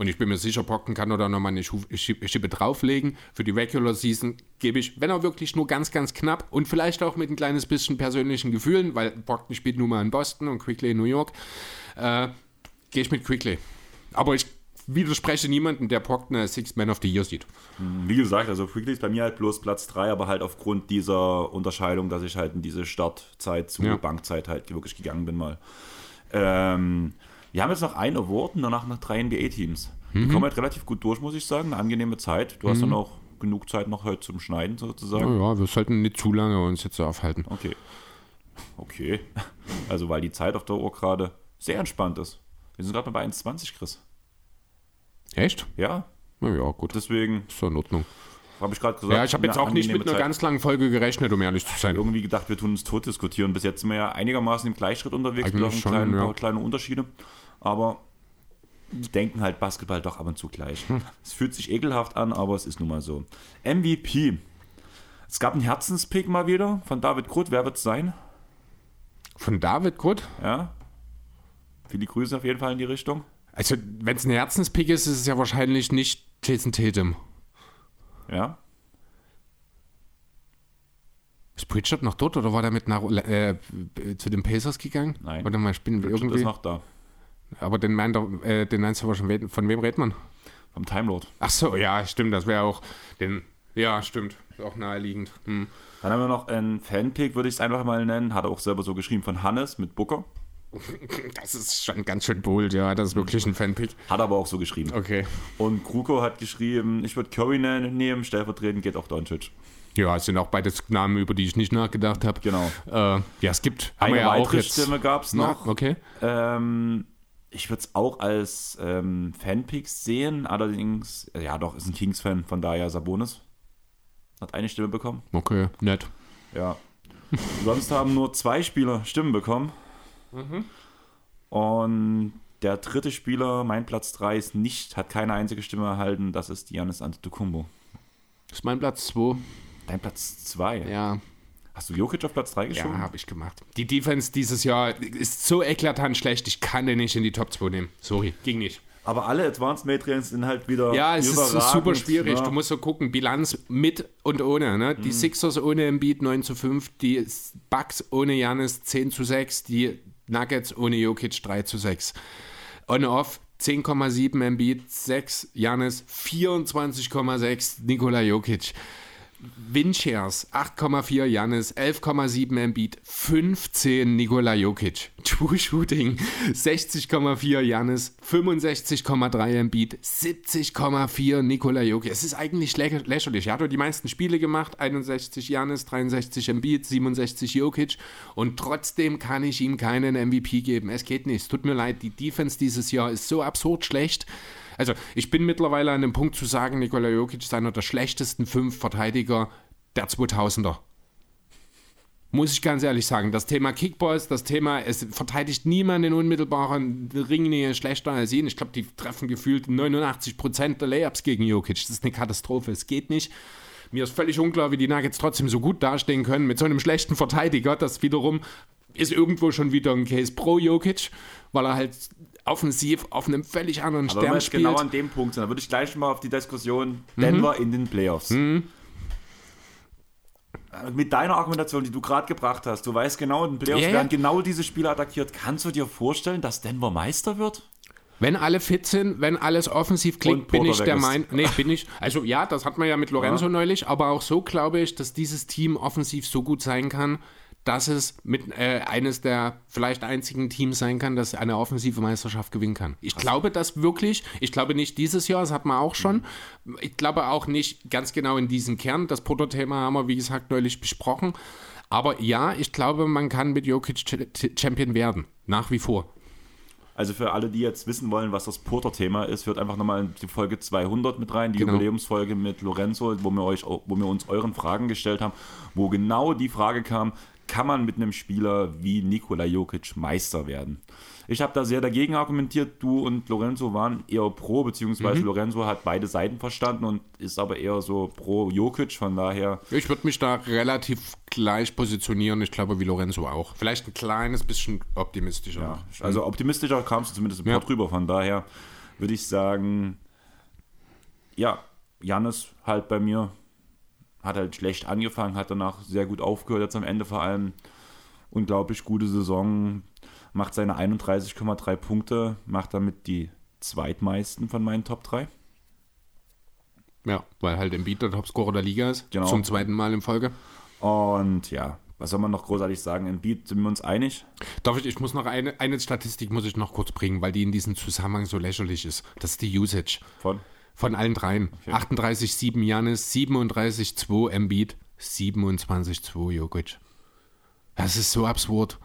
Und ich bin mir sicher, Brockton kann da nochmal eine Schippe drauflegen. Für die Regular Season gebe ich, wenn er wirklich nur ganz, ganz knapp und vielleicht auch mit ein kleines bisschen persönlichen Gefühlen, weil Brockton spielt nun mal in Boston und Quickly in New York, äh, gehe ich mit Quickly. Aber ich widerspreche niemanden, der Prockner Six Man of the Year sieht. Wie gesagt, also Quickly ist bei mir halt bloß Platz 3, aber halt aufgrund dieser Unterscheidung, dass ich halt in diese Startzeit zu Ja. Bankzeit halt wirklich gegangen bin mal. Ähm, wir haben jetzt noch ein Award und danach noch drei NBA-Teams. Wir Mhm. kommen halt relativ gut durch, muss ich sagen. Eine angenehme Zeit. Du hast dann auch genug Zeit noch heute zum Schneiden sozusagen. Ja, ja, wir sollten nicht zu lange uns jetzt so aufhalten. Okay. Okay. Also, weil die Zeit auf der Uhr gerade sehr entspannt ist. Wir sind gerade bei 1,20, Chris. Echt? Ja, Na ja, gut. Deswegen ist ja in Ordnung. habe ich gerade gesagt. Ja, ich habe jetzt auch nicht mit einer Zeit. ganz langen Folge gerechnet, um ehrlich zu sein. irgendwie gedacht, wir tun uns tot diskutieren. Bis jetzt sind wir ja einigermaßen im Gleichschritt unterwegs, Eigentlich mit auch schon, kleinen, ja. paar kleine Unterschiede. Aber wir denken halt Basketball doch ab und zu gleich. Hm. Es fühlt sich ekelhaft an, aber es ist nun mal so. MVP. Es gab einen Herzenspick mal wieder von David Groth. Wer wird es sein? Von David gut. Ja. Viele Grüße auf jeden Fall in die Richtung. Also, wenn es ein Herzenspick ist, ist es ja wahrscheinlich nicht Jason Tatum. Ja. Ist Pritchard noch dort oder war der mit nach, äh, zu den Pacers gegangen? Nein. Warte mal, bin Irgendwie. irgendwie. ist noch da. Aber den meint er, äh, den meinst du aber schon, von wem redet man? Vom Time Lord. Ach so, ja, stimmt, das wäre auch den. Ja, stimmt. Auch naheliegend. Hm. Dann haben wir noch einen Fanpick, würde ich es einfach mal nennen. Hat er auch selber so geschrieben von Hannes mit Booker. Das ist schon ganz schön bold, ja. Das ist wirklich ein Fanpick. Hat aber auch so geschrieben. Okay. Und Kruko hat geschrieben, ich würde Curry nehmen, stellvertretend geht auch Doncic. Ja, es sind auch beides Namen, über die ich nicht nachgedacht habe. Genau. Äh, ja, es gibt. haben Eine wir ja auch weitere jetzt. Stimme gab es noch. Na, okay. Ähm, ich würde es auch als ähm, Fanpick sehen, allerdings, äh, ja doch, ist ein Kings-Fan, von daher Sabonis. Hat eine Stimme bekommen. Okay, nett. Ja. Sonst haben nur zwei Spieler Stimmen bekommen. Und der dritte Spieler, mein Platz 3, ist nicht, hat keine einzige Stimme erhalten. Das ist Giannis Antetokounmpo. Das ist mein Platz 2. Dein Platz 2. Ja, Hast du Jokic auf Platz 3 ja geschoben? habe ich gemacht. Die Defense dieses Jahr ist so eklatant schlecht, ich kann den nicht in die Top 2 nehmen. Sorry, ging nicht. Aber alle Advanced Matrix sind halt wieder Ja, es ist super schwierig. ne? Du musst so gucken, Bilanz mit und ohne. Ne? Die Sixers ohne Embiid 9 zu 5, die Bucks ohne Janis 10 zu 6, die Nuggets ohne Jokic 3 zu 6. On-off 10,7 Embiid, 6 Janis, 24,6 Nikola Jokic. Winshares 8,4 Janis, 11,7 Embiid, 15 Nikola Jokic. True Shooting 60,4 Janis, 65,3 Embiid, 70,4 Nikola Jokic. Es ist eigentlich lä lächerlich. Er hat die meisten Spiele gemacht, 61 Janis, 63 Embiid, 67 Jokic und trotzdem kann ich ihm keinen MVP geben. Es geht nicht. Es tut mir leid, die Defense dieses Jahr ist so absurd schlecht. Also, ich bin mittlerweile an dem Punkt zu sagen, Nikola Jokic ist einer der schlechtesten fünf Verteidiger der 2000er. Muss ich ganz ehrlich sagen. Das Thema Kickballs, das Thema, es verteidigt niemand in unmittelbaren Ringnähe schlechter als ihn. Ich glaube, die treffen gefühlt 89% der Layups gegen Jokic. Das ist eine Katastrophe. Es geht nicht. Mir ist völlig unklar, wie die Nuggets trotzdem so gut dastehen können mit so einem schlechten Verteidiger. Das wiederum ist irgendwo schon wieder ein Case pro Jokic, weil er halt offensiv auf einem völlig anderen Aber wenn Stern jetzt spielt. genau an dem Punkt sind, dann würde ich gleich mal auf die Diskussion Mhm. Denver in den Playoffs. Äh, Mit deiner Argumentation, die du gerade gebracht hast, du weißt genau, in den Playoffs Ja, ja. werden genau diese Spieler attackiert. Kannst du dir vorstellen, dass Denver Meister wird? Wenn alle fit sind, wenn alles offensiv klingt, bin ich der. Meinung. Nee, bin ich. Also ja, das hat man ja mit Lorenzo neulich, aber auch so glaube ich, dass dieses Team offensiv so gut sein kann, dass es mit äh, eines der vielleicht einzigen Teams sein kann, das eine offensive Meisterschaft gewinnen kann. Ich glaube das wirklich. Ich glaube nicht dieses Jahr, das hat man auch schon. Ich glaube auch nicht ganz genau in diesem Kern. Das Protothema haben wir, wie gesagt, neulich besprochen. Aber ja, ich glaube, man kann mit Jokic Ch- Champion werden. Nach wie vor. Also für alle, die jetzt wissen wollen, was das Porter-Thema ist, hört einfach nochmal in die Folge 200 mit rein, die Genau. Jubiläumsfolge mit Lorenzo, wo wir, euch, wo wir uns euren Fragen gestellt haben, wo genau die Frage kam, kann man mit einem Spieler wie Nikola Jokic Meister werden? Ich habe da sehr dagegen argumentiert, du und Lorenzo waren eher pro, beziehungsweise Lorenzo hat beide Seiten verstanden und ist aber eher so pro Jokic, von daher Ich würde mich da relativ gleich positionieren. Ich glaube, wie Lorenzo auch. Vielleicht ein kleines bisschen optimistischer. Ja, also optimistischer kamst du zumindest im Ja. Drüber. Von daher würde ich sagen, ja, Jannis halt bei mir hat halt schlecht angefangen, hat danach sehr gut aufgehört, jetzt am Ende vor allem unglaublich gute Saison, macht seine 31,3 Punkte, macht damit die zweitmeisten von meinen Top 3. Ja, weil halt Embiid der Topscorer der Liga ist. Genau. Zum zweiten Mal in Folge. Und ja, was soll man noch großartig sagen? Embiid sind wir uns einig. Darf ich, ich muss noch eine, eine Statistik muss ich noch kurz bringen, weil die in diesem Zusammenhang so lächerlich ist. Das ist die Usage. Von? Von allen dreien. 38,7 Janis, 37,2 Embiid, 27,2 Jokic. Das ist so absurd.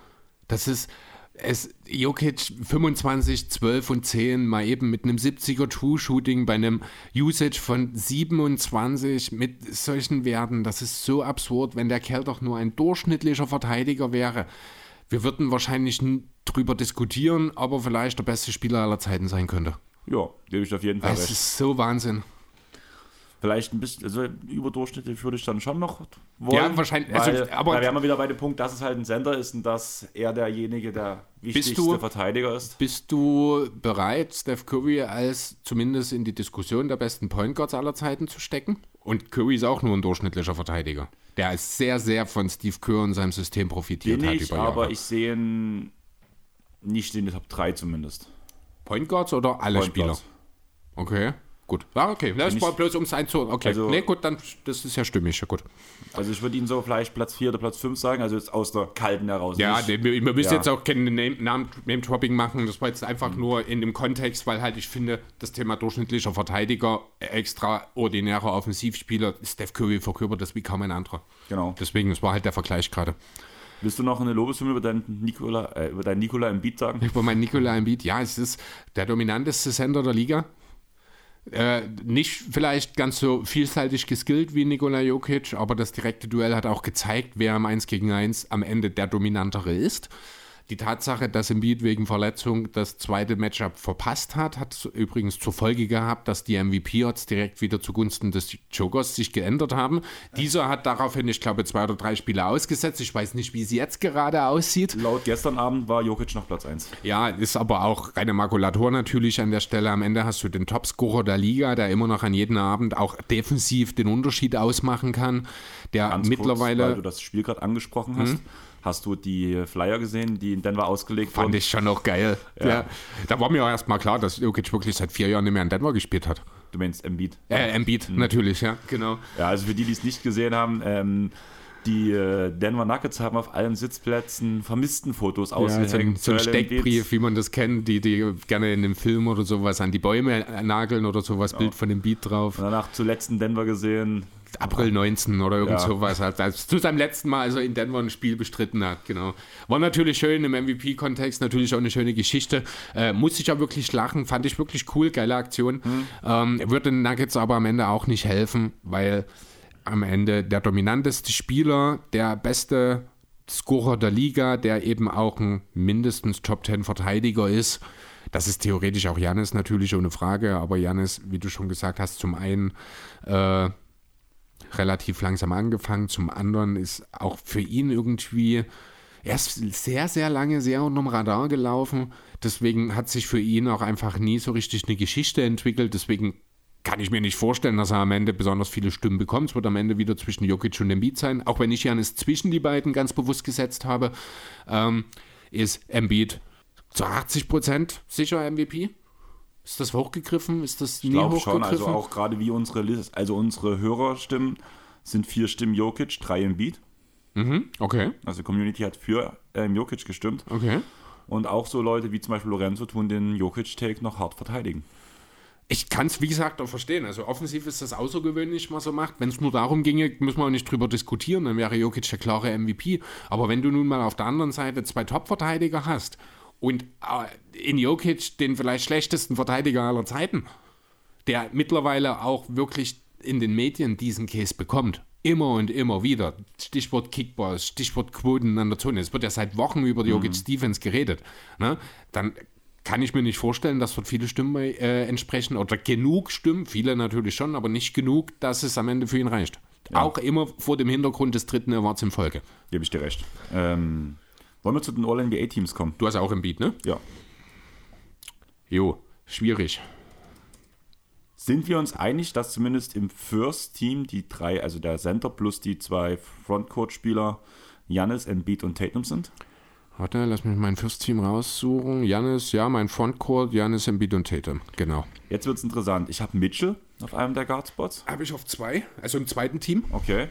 Das ist, es, Jokic 25, 12 und 10 mal eben mit einem 70er True-Shooting bei einem Usage von 27 mit solchen Werten. Das ist so absurd, wenn der Kerl doch nur ein durchschnittlicher Verteidiger wäre. Wir würden wahrscheinlich drüber diskutieren, aber vielleicht der beste Spieler aller Zeiten sein könnte. Ja, gebe ich auf jeden Fall Das recht. ist so Wahnsinn. Vielleicht ein bisschen, also überdurchschnittlich würde ich dann schon noch wollen. Ja, wahrscheinlich, also, Weil, aber- weil wir haben wieder bei dem Punkt, dass es halt ein Sender ist und dass er derjenige der wichtigste du- Verteidiger ist. Bist du bereit, Steph Curry als zumindest in die Diskussion der besten Point Guards aller Zeiten zu stecken? Und Curry ist auch nur ein durchschnittlicher Verteidiger. Der ist sehr, sehr von Steve Kerr und seinem System profitiert Den hat ich, über Jahre. aber ich sehe ihn nicht in den Top 3 zumindest. Point Guards oder alle Point Spieler? Guards. Okay, gut. Ja, okay. Das ich- war bloß um es einzuordnen. Okay, Also- nee, gut, dann das ist ja stimmig. Ja, gut. Also ich würde ihn so vielleicht Platz 4 oder Platz 5 sagen, also jetzt aus der kalten heraus. Ja, nee, wir, wir müssen Ja. jetzt auch kein Name- Name- Name-Dropping machen. Das war jetzt einfach Mhm. nur in dem Kontext, weil halt ich finde, das Thema durchschnittlicher Verteidiger, extraordinärer Offensivspieler, Steph Curry verkörpert das wie kaum ein anderer. Genau. Deswegen, das war halt der Vergleich gerade. Willst du noch eine Lobeshymne über deinen Nikola, äh, über deinen Nikola Beat sagen? Über meinen Nikola Embiid, ja, es ist der dominanteste Sender der Liga. Äh, nicht vielleicht ganz so vielseitig geskillt wie Nikola Jokic, aber das direkte Duell hat auch gezeigt, wer im 1 gegen 1 am Ende der dominantere ist. Die Tatsache, dass Embiid wegen Verletzung das zweite Matchup verpasst hat, hat übrigens zur Folge gehabt, dass die MVP-Odds direkt wieder zugunsten des Jokers sich geändert haben. Dieser hat daraufhin, ich glaube, zwei oder drei Spiele ausgesetzt. Ich weiß nicht, wie es jetzt gerade aussieht. Laut gestern Abend war Jokic noch Platz 1. Ja, ist aber auch reine Makulatur natürlich an der Stelle. Am Ende hast du den Topscorer der Liga, der immer noch an jedem Abend auch defensiv den Unterschied ausmachen kann, der Ganz kurz, weil mittlerweile Mhm. du das Spiel gerade angesprochen hast. Hast du die Flyer gesehen, die in Denver ausgelegt fand wurden? ich schon noch geil. Ja. Da war mir auch erstmal klar, dass Jokic wirklich seit vier Jahren nicht mehr in Denver gespielt hat. Du meinst Embiid. Äh, Embiid, Mhm. natürlich, ja, genau. Ja, also für die, die es nicht gesehen haben, ähm, die äh, Denver Nuggets haben auf allen Sitzplätzen Vermisstenfotos Ja, so ein, ausgehängt. so ein Joel Embiid. Steckbrief, wie man das kennt, die, die gerne in einem Film oder sowas an die Bäume nageln oder sowas, Bild von dem Beat drauf. Und danach zuletzt in Denver gesehen. April 19 oder irgend Ja. sowas, als, als zu seinem letzten Mal, als er in Denver ein Spiel bestritten hat, genau. War natürlich schön im MVP-Kontext, natürlich auch eine schöne Geschichte. Äh, musste ich ja wirklich lachen, fand ich wirklich cool, geile Aktion. Ähm, würde den Nuggets aber am Ende auch nicht helfen, weil am Ende der dominanteste Spieler, der beste Scorer der Liga, der eben auch ein mindestens Top 10 Verteidiger ist. Das ist theoretisch auch Janis natürlich ohne Frage, aber Janis, wie du schon gesagt hast, zum einen äh, relativ langsam angefangen, zum anderen ist auch für ihn irgendwie, er ist sehr, sehr lange sehr unterm Radar gelaufen, deswegen hat sich für ihn auch einfach nie so richtig eine Geschichte entwickelt, deswegen kann ich mir nicht vorstellen, dass er am Ende besonders viele Stimmen bekommt. Es wird am Ende wieder zwischen Jokic und Embiid sein, auch wenn ich Janis zwischen die beiden ganz bewusst gesetzt habe, ähm, ist Embiid zu 80 Prozent sicher MVP. Ist das hochgegriffen? Ist das nie Ich glaube hochgegriffen? schon, also auch gerade wie unsere Liste, also unsere Hörerstimmen sind vier Stimmen Jokic, drei Embiid. Mhm, okay, Also die Community hat für ähm, Jokic gestimmt. okay. Und auch so Leute wie zum Beispiel Lorenzo tun den Jokic-Take noch hart verteidigen. Ich kann es, wie gesagt, auch verstehen. Also offensiv ist das außergewöhnlich, was er macht. Wenn es nur darum ginge, müssen wir auch nicht drüber diskutieren, dann wäre Jokic der klare MVP. Aber wenn du nun mal auf der anderen Seite zwei Top-Verteidiger hast und äh, in Jokic den vielleicht schlechtesten Verteidiger aller Zeiten, der mittlerweile auch wirklich in den Medien diesen Case bekommt. Immer und immer wieder. Stichwort Kickballs, Stichwort Quoten an der Zone. Es wird ja seit Wochen über die Jokic Defense geredet. Ne? Dann kann ich mir nicht vorstellen, dass dort viele Stimmen äh, entsprechen oder genug Stimmen, viele natürlich schon, aber nicht genug, dass es am Ende für ihn reicht. Auch immer vor dem Hintergrund des dritten Awards in Folge. Gebe ich dir recht. Ähm, wollen wir zu den All-NBA-Teams kommen? Du hast auch im Beat, ne? Ja. Jo, schwierig. Sind wir uns einig, dass zumindest im First Team die drei, also der Center plus die zwei Frontcourt-Spieler, Janis, Embiid und Tatum sind? Warte, lass mich mein First Team raussuchen. Janis, ja, mein Frontcourt, Janis, Embiid und Tatum. Genau. Jetzt wird es interessant. Ich habe Mitchell auf einem der Guardspots. Habe ich auf zwei, also im zweiten Team. Okay.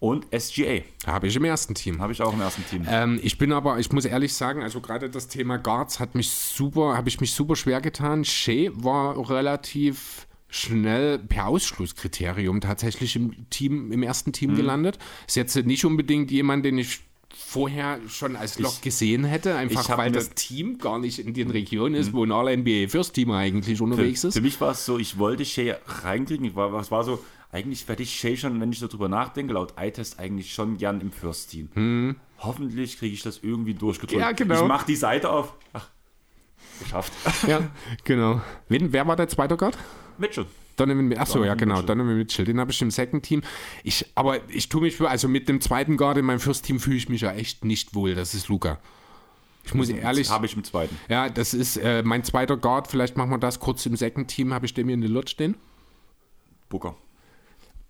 Und SGA Habe ich im ersten Team. habe ich auch im ersten Team. Ähm, ich bin aber, ich muss ehrlich sagen, also gerade das Thema Guards hat mich super, habe ich mich super schwer getan. Shea war relativ schnell per Ausschlusskriterium tatsächlich im Team, im ersten Team gelandet. Ist jetzt nicht unbedingt jemand, den ich vorher schon als Lock gesehen hätte, einfach ich weil das Team gar nicht in den Regionen ist, wo ein All-NBA First Team eigentlich unterwegs Für, ist. für mich war es so, ich wollte Shea reinkriegen. Ich war, es war so, eigentlich werde ich Shea schon, wenn ich so drüber nachdenke, laut iTest eigentlich schon gern im First Team. Hoffentlich kriege ich das irgendwie durchgedrückt. Ja, genau. Ich mache die Seite auf. Ach, geschafft. Ja, genau. Wen, wer war der zweite Guard? Mitchell. Donovan, achso, ja Donovan genau, Mitchell. Donovan Mitchell, den habe ich im Second Team. Ich, aber ich tue mich, für- also mit dem zweiten Guard in meinem First Team fühle ich mich ja echt nicht wohl. Das ist Luca. Ich muss ehrlich, Habe ich im zweiten. ja, das ist äh, mein zweiter Guard. Vielleicht machen wir das kurz im Second Team. Habe ich Damian Lillard stehen. Booker.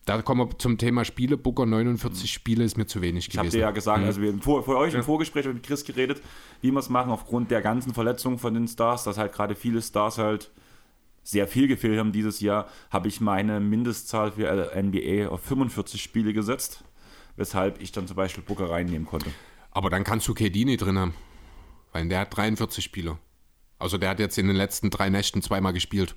Da kommen wir zum Thema Spiele. Booker 49 Spiele ist mir zu wenig Ich habe gewesen. dir ja gesagt, also wir haben vor, vor euch im Vorgespräch mit Chris geredet, wie wir es machen aufgrund der ganzen Verletzungen von den Stars, dass halt gerade viele Stars halt sehr viel gefehlt haben dieses Jahr, habe ich meine Mindestzahl für NBA auf 45 Spiele gesetzt, weshalb ich dann zum Beispiel Booker reinnehmen konnte. Aber dann kannst du nicht drin haben. Weil der hat 43 Spiele. Also der hat jetzt in den letzten drei Nächten zweimal gespielt.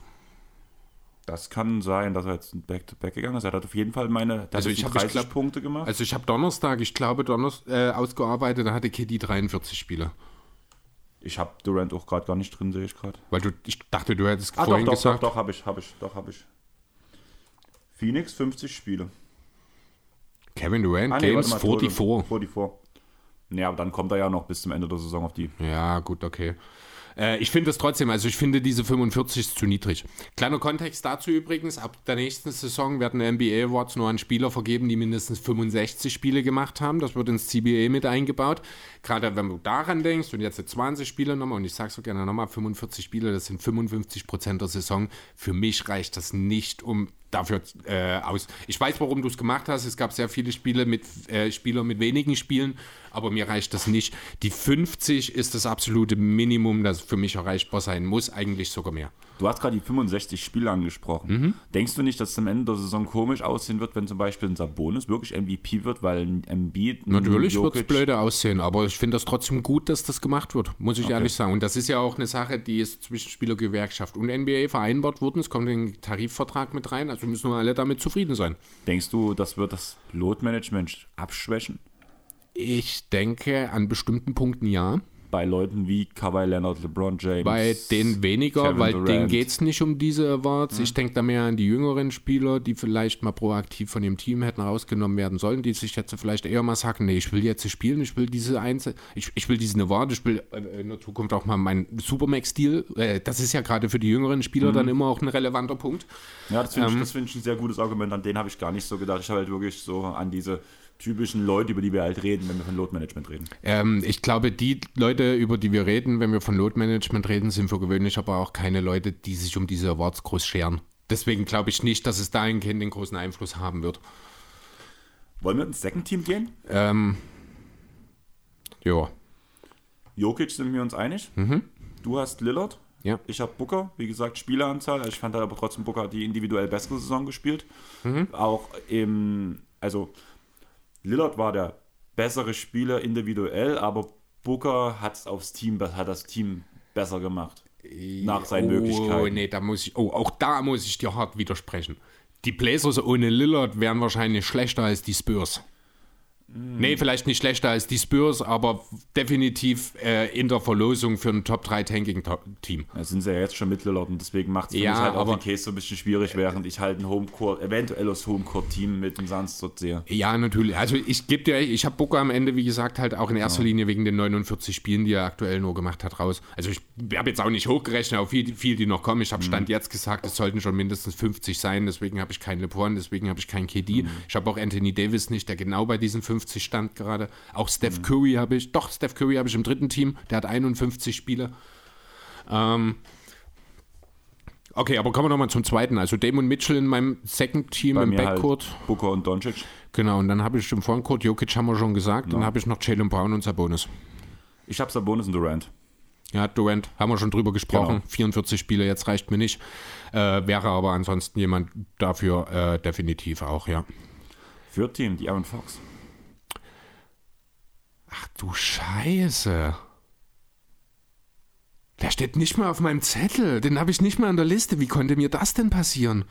Das kann sein, dass er jetzt Back-to-Back gegangen ist. Er hat auf jeden Fall meine Also ich hab- 30 ich glaub- Punkte gemacht. Also ich habe Donnerstag, ich glaube, Donnerstag äh, ausgearbeitet, da hatte KD 43 Spiele. ich habe Durant auch gerade gar nicht drin, sehe ich gerade. Weil du, ich dachte, du hättest Ah, doch, vorhin doch, gesagt. doch, doch, habe ich, habe ich, doch, habe ich. Phoenix 50 Spiele. Kevin Durant, Ah, nee, Games mal, 44. 44. Nee, aber dann kommt er ja noch bis zum Ende der Saison auf die. Ja, gut, okay. Äh, ich finde es trotzdem, also ich finde diese 45 ist zu niedrig. Kleiner Kontext dazu übrigens, ab der nächsten Saison werden NBA Awards nur an Spieler vergeben, die mindestens 65 Spiele gemacht haben. Das wird ins CBA mit eingebaut. Gerade wenn du daran denkst und jetzt 20 Spiele nochmal, und ich sage so gerne nochmal, 45 Spiele, das sind 55 Prozent der Saison. Für mich reicht das nicht, um dafür äh, aus. Ich weiß, warum du es gemacht hast. Es gab sehr viele Spiele mit äh, Spieler mit wenigen Spielen, aber mir reicht das nicht. Die 50 ist das absolute Minimum, das für mich erreichbar sein muss, eigentlich sogar mehr. Du hast gerade die 65 Spiele angesprochen. Mhm. Denkst du nicht, dass es am Ende der Saison komisch aussehen wird, wenn zum Beispiel ein Sabonis wirklich MVP wird, weil ein Embiid, Natürlich wird es blöde aussehen, aber ich finde das trotzdem gut, dass das gemacht wird, muss ich ehrlich sagen. Und das ist ja auch eine Sache, die ist zwischen Spielergewerkschaft und NBA vereinbart worden. Es kommt in den Tarifvertrag mit rein, also müssen wir alle damit zufrieden sein. Denkst du, das wird das Load-Management abschwächen? Ich denke, an bestimmten Punkten ja. Bei Leuten wie Kawhi Leonard, LeBron James. Bei denen weniger, Kevin weil Durant. denen geht es nicht um diese Awards. Ich denke da mehr an die jüngeren Spieler, die vielleicht mal proaktiv von ihrem Team hätten rausgenommen werden sollen, die sich jetzt vielleicht eher mal sagen, nee, ich will jetzt spielen, ich will diese Einzel ich, ich will diesen Award, ich will äh, in der Zukunft auch mal meinen Supermax-Deal. Äh, das ist ja gerade für die jüngeren Spieler dann immer auch ein relevanter Punkt. Ja, das finde Ähm. ich, das find ich ein sehr gutes Argument. An den habe ich gar nicht so gedacht. Ich habe halt wirklich so an diese typischen Leute, über die wir halt reden, wenn wir von Load-Management reden. Ähm, ich glaube, die Leute, über die wir reden, wenn wir von Load-Management reden, sind für gewöhnlich aber auch keine Leute, die sich um diese Awards groß scheren. Deswegen glaube ich nicht, dass es dahingehend den großen Einfluss haben wird. Wollen wir ins Second-Team gehen? Ähm, ja, Jokic sind wir uns einig. Du hast Lillard. ja. Ich habe Booker, wie gesagt, Spieleranzahl. Also ich fand halt aber trotzdem Booker die individuell bessere Saison gespielt. Auch im, also Lillard war der bessere Spieler individuell, aber Booker hat aufs Team, hat das Team besser gemacht. Nach seinen oh, Möglichkeiten. nee, da muss ich, oh, auch da muss ich dir hart widersprechen. Die Blazers ohne Lillard wären wahrscheinlich schlechter als die Spurs. Nee, vielleicht nicht schlechter als die Spurs, aber definitiv äh, in der Verlosung für ein Top 3 Tanking-Team. Da sind sie ja jetzt schon mit Lillard und deswegen macht es Ja, halt auch den Case so ein bisschen schwierig, während ich halt ein Homecourt, eventuell das Homecourt-Team mit dem Suns dort sehe. Ja, natürlich. Also ich gebe dir, ich habe Booker am Ende, wie gesagt, halt auch in erster Linie wegen den 49 Spielen, die er aktuell nur gemacht hat, raus. Also ich habe jetzt auch nicht hochgerechnet auf viel, viel die noch kommen. Ich habe Stand jetzt gesagt, es sollten schon mindestens 50 sein. Deswegen habe ich keinen LeBron, deswegen habe ich keinen KD. Ich habe auch Anthony Davis nicht, der genau bei diesen 50 stand gerade. Auch Steph Curry habe ich, doch, Steph Curry habe ich im dritten Team. Der hat 51 Spiele. Ähm, okay, aber kommen wir nochmal zum zweiten. Also Damon Mitchell in meinem Second Team Bei im mir Backcourt. halt Booker und Doncic. Genau, und dann habe ich im Frontcourt, Jokic haben wir schon gesagt, dann habe ich noch Jalen Brown und Sabonis. Ich habe Sabonis und Durant. Ja, Durant, haben wir schon drüber gesprochen. Genau. 44 Spiele, jetzt reicht mir nicht. Äh, wäre aber ansonsten jemand dafür äh, definitiv auch, ja. Für Team, die Aaron Fox. Du Scheiße. Der steht nicht mehr auf meinem Zettel. Den habe ich nicht mehr an der Liste. Wie konnte mir das denn passieren?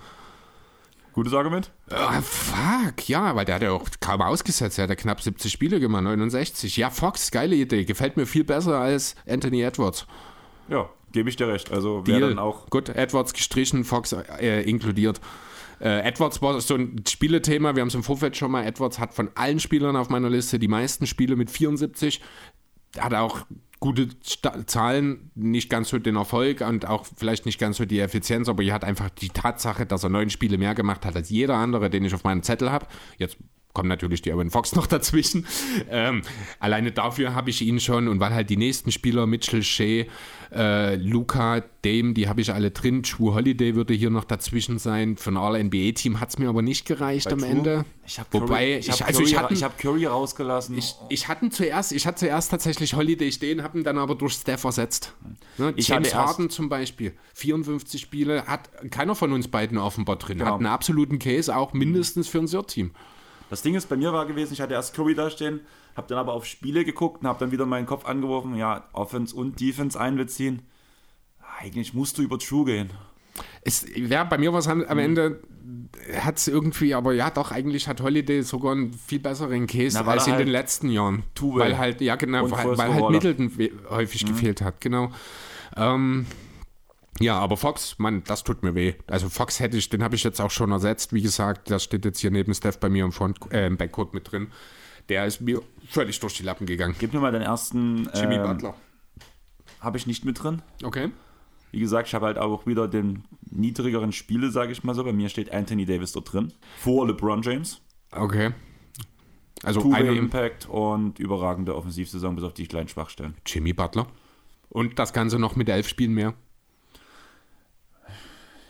Gutes Argument? Ah, fuck, ja, weil der hat ja auch kaum ausgesetzt. Er hat ja knapp 70 Spiele gemacht, 69. Ja, Fox, geile Idee. Gefällt mir viel besser als Anthony Edwards. Ja, gebe ich dir recht. Also wer dann auch. Gut, Edwards gestrichen, Fox äh, inkludiert. Äh, Edwards war so ein Spielethema, wir haben es im Vorfeld schon mal. Edwards hat von allen Spielern auf meiner Liste die meisten Spiele mit 74. Hat auch gute Sta Zahlen, nicht ganz so den Erfolg und auch vielleicht nicht ganz so die Effizienz, aber er hat einfach die Tatsache, dass er neun Spiele mehr gemacht hat als jeder andere, den ich auf meinem Zettel habe. Jetzt kommt natürlich die Owen Fox noch dazwischen. Ähm, alleine dafür habe ich ihn schon und weil halt die nächsten Spieler, Mitchell, Shea, äh, Luca, Dame, die habe ich alle drin. True Holiday würde hier noch dazwischen sein. Für ein All-NBA-Team hat es mir aber nicht gereicht am True? Ende. Ich habe Wobei, Curry, ich, ich hab also Curry, ich ich hab Curry rausgelassen. ich, ich hatte zuerst, ich hatte zuerst tatsächlich Holiday stehen, habe ihn dann aber durch Steph ersetzt. Ne, Ich James Harden zum Beispiel, 54 Spiele, hat keiner von uns beiden offenbar drin. Genau. Hat einen absoluten Case, auch mindestens für ein SIR-Team. Das Ding ist, bei mir war gewesen, ich hatte erst Curry da stehen, habe dann aber auf Spiele geguckt und habe dann wieder meinen Kopf angeworfen, ja, Offense und Defense einbeziehen. Eigentlich musst du über True gehen. Es, ja, bei mir war es am, am Ende, hat es irgendwie, aber ja, doch, eigentlich hat Holiday sogar einen viel besseren Case Na, weil als in den halt letzten Jahren. Weil halt, ja, genau, weil, weil halt. Middleton häufig gefehlt hat, genau. Ähm, ja, aber Fox, Mann, das tut mir weh. Also Fox hätte ich, den habe ich jetzt auch schon ersetzt. Wie gesagt, das steht jetzt hier neben Steph bei mir im, Front, äh, im Backcourt mit drin. Der ist mir völlig durch die Lappen gegangen. Gib mir mal den ersten. Jimmy ähm, Butler. Habe ich nicht mit drin. Okay. Wie gesagt, ich habe halt auch wieder den niedrigeren Spiele, sage ich mal so. Bei mir steht Anthony Davis dort drin. Vor LeBron James. Okay. Also einen Impact und überragende Offensivsaison, bis auf die kleinen Schwachstellen. Jimmy Butler. Und das Ganze noch mit elf Spielen mehr.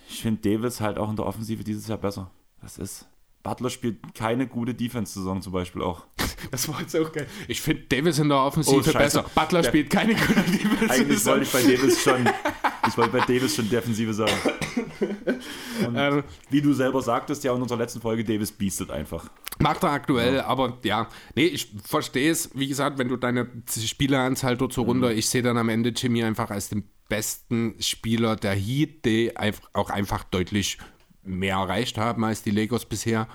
Ich finde Davis halt auch in der Offensive dieses Jahr besser. Das ist. Butler spielt keine gute Defense-Saison zum Beispiel auch. Das war jetzt auch geil. Ich finde Davis in der Offensive Oh, besser. Butler Der- spielt keine gute Defense. Eigentlich wollte ich bei Davis schon. Ich wollte bei Davis schon Defensive sagen. Und Ähm, wie du selber sagtest, ja in unserer letzten Folge, Davis beastet einfach. Macht er aktuell, aber ja. Nee, ich verstehe es. Wie gesagt, wenn du deine Spieleranzahl dort so Mhm. runter, ich sehe dann am Ende Jimmy einfach als den besten Spieler der Heat, die auch einfach deutlich mehr erreicht haben als die Lakers bisher.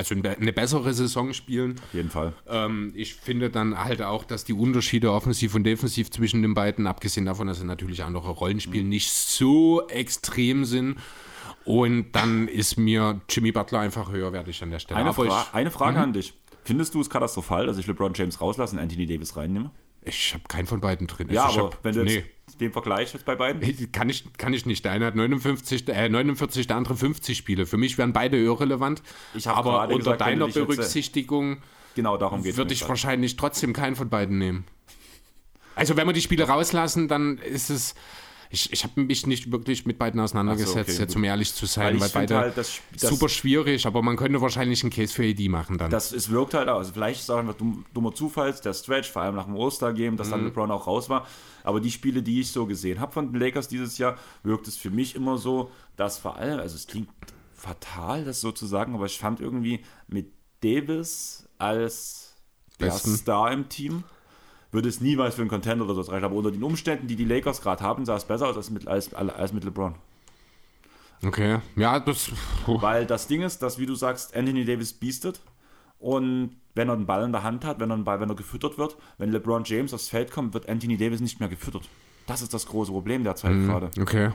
Also eine bessere Saison spielen. Auf jeden Fall. Ähm, ich finde dann halt auch, dass die Unterschiede offensiv und defensiv zwischen den beiden, abgesehen davon, dass sie natürlich andere Rollenspiel nicht so extrem sind. Und dann ist mir Jimmy Butler einfach höherwertig an der Stelle. Eine, Fra eine Frage Mhm. an dich. Findest du es katastrophal, dass ich LeBron James rauslasse und Anthony Davis reinnehme? Ich, habe keinen von beiden drin. Ja, Also aber hab, wenn du nee. jetzt den Vergleich jetzt bei beiden. Kann ich, kann ich nicht. Der eine hat 59, äh, 49, der andere 50 Spiele. Für mich wären beide irrelevant. Ich aber unter gesagt, deiner äh, Berücksichtigung Genau darum geht es. würde ich wahrscheinlich trotzdem keinen von beiden nehmen. Also wenn wir die Spiele rauslassen, dann ist es. Ich, ich habe mich nicht wirklich mit beiden auseinandergesetzt, so, okay, jetzt um ehrlich zu Weil sein, weil, find beide halt, das- das- super schwierig, aber man könnte wahrscheinlich einen Case für AD machen dann. Das, es wirkt halt auch. Also vielleicht ist es auch einfach dumm, dummer Zufall, der Stretch, vor allem nach dem All-Star-Game, dass Mhm. dann LeBron auch raus war. Aber die Spiele, die ich so gesehen habe von den Lakers dieses Jahr, wirkt es für mich immer so, dass vor allem, also es klingt fatal, das so zu sagen, aber ich fand irgendwie mit Davis als der Besten. Star im Team würde es niemals für einen Contender oder so reichen. Aber unter den Umständen, die die Lakers gerade haben, sah es besser aus als mit, als, als mit LeBron. okay, ja, das. puh. Weil das Ding ist, dass, wie du sagst, Anthony Davis beastet. Und wenn er einen Ball in der Hand hat, wenn er einen Ball, wenn er gefüttert wird, wenn LeBron James aufs Feld kommt, wird Anthony Davis nicht mehr gefüttert. Das ist das große Problem derzeit gerade. Okay,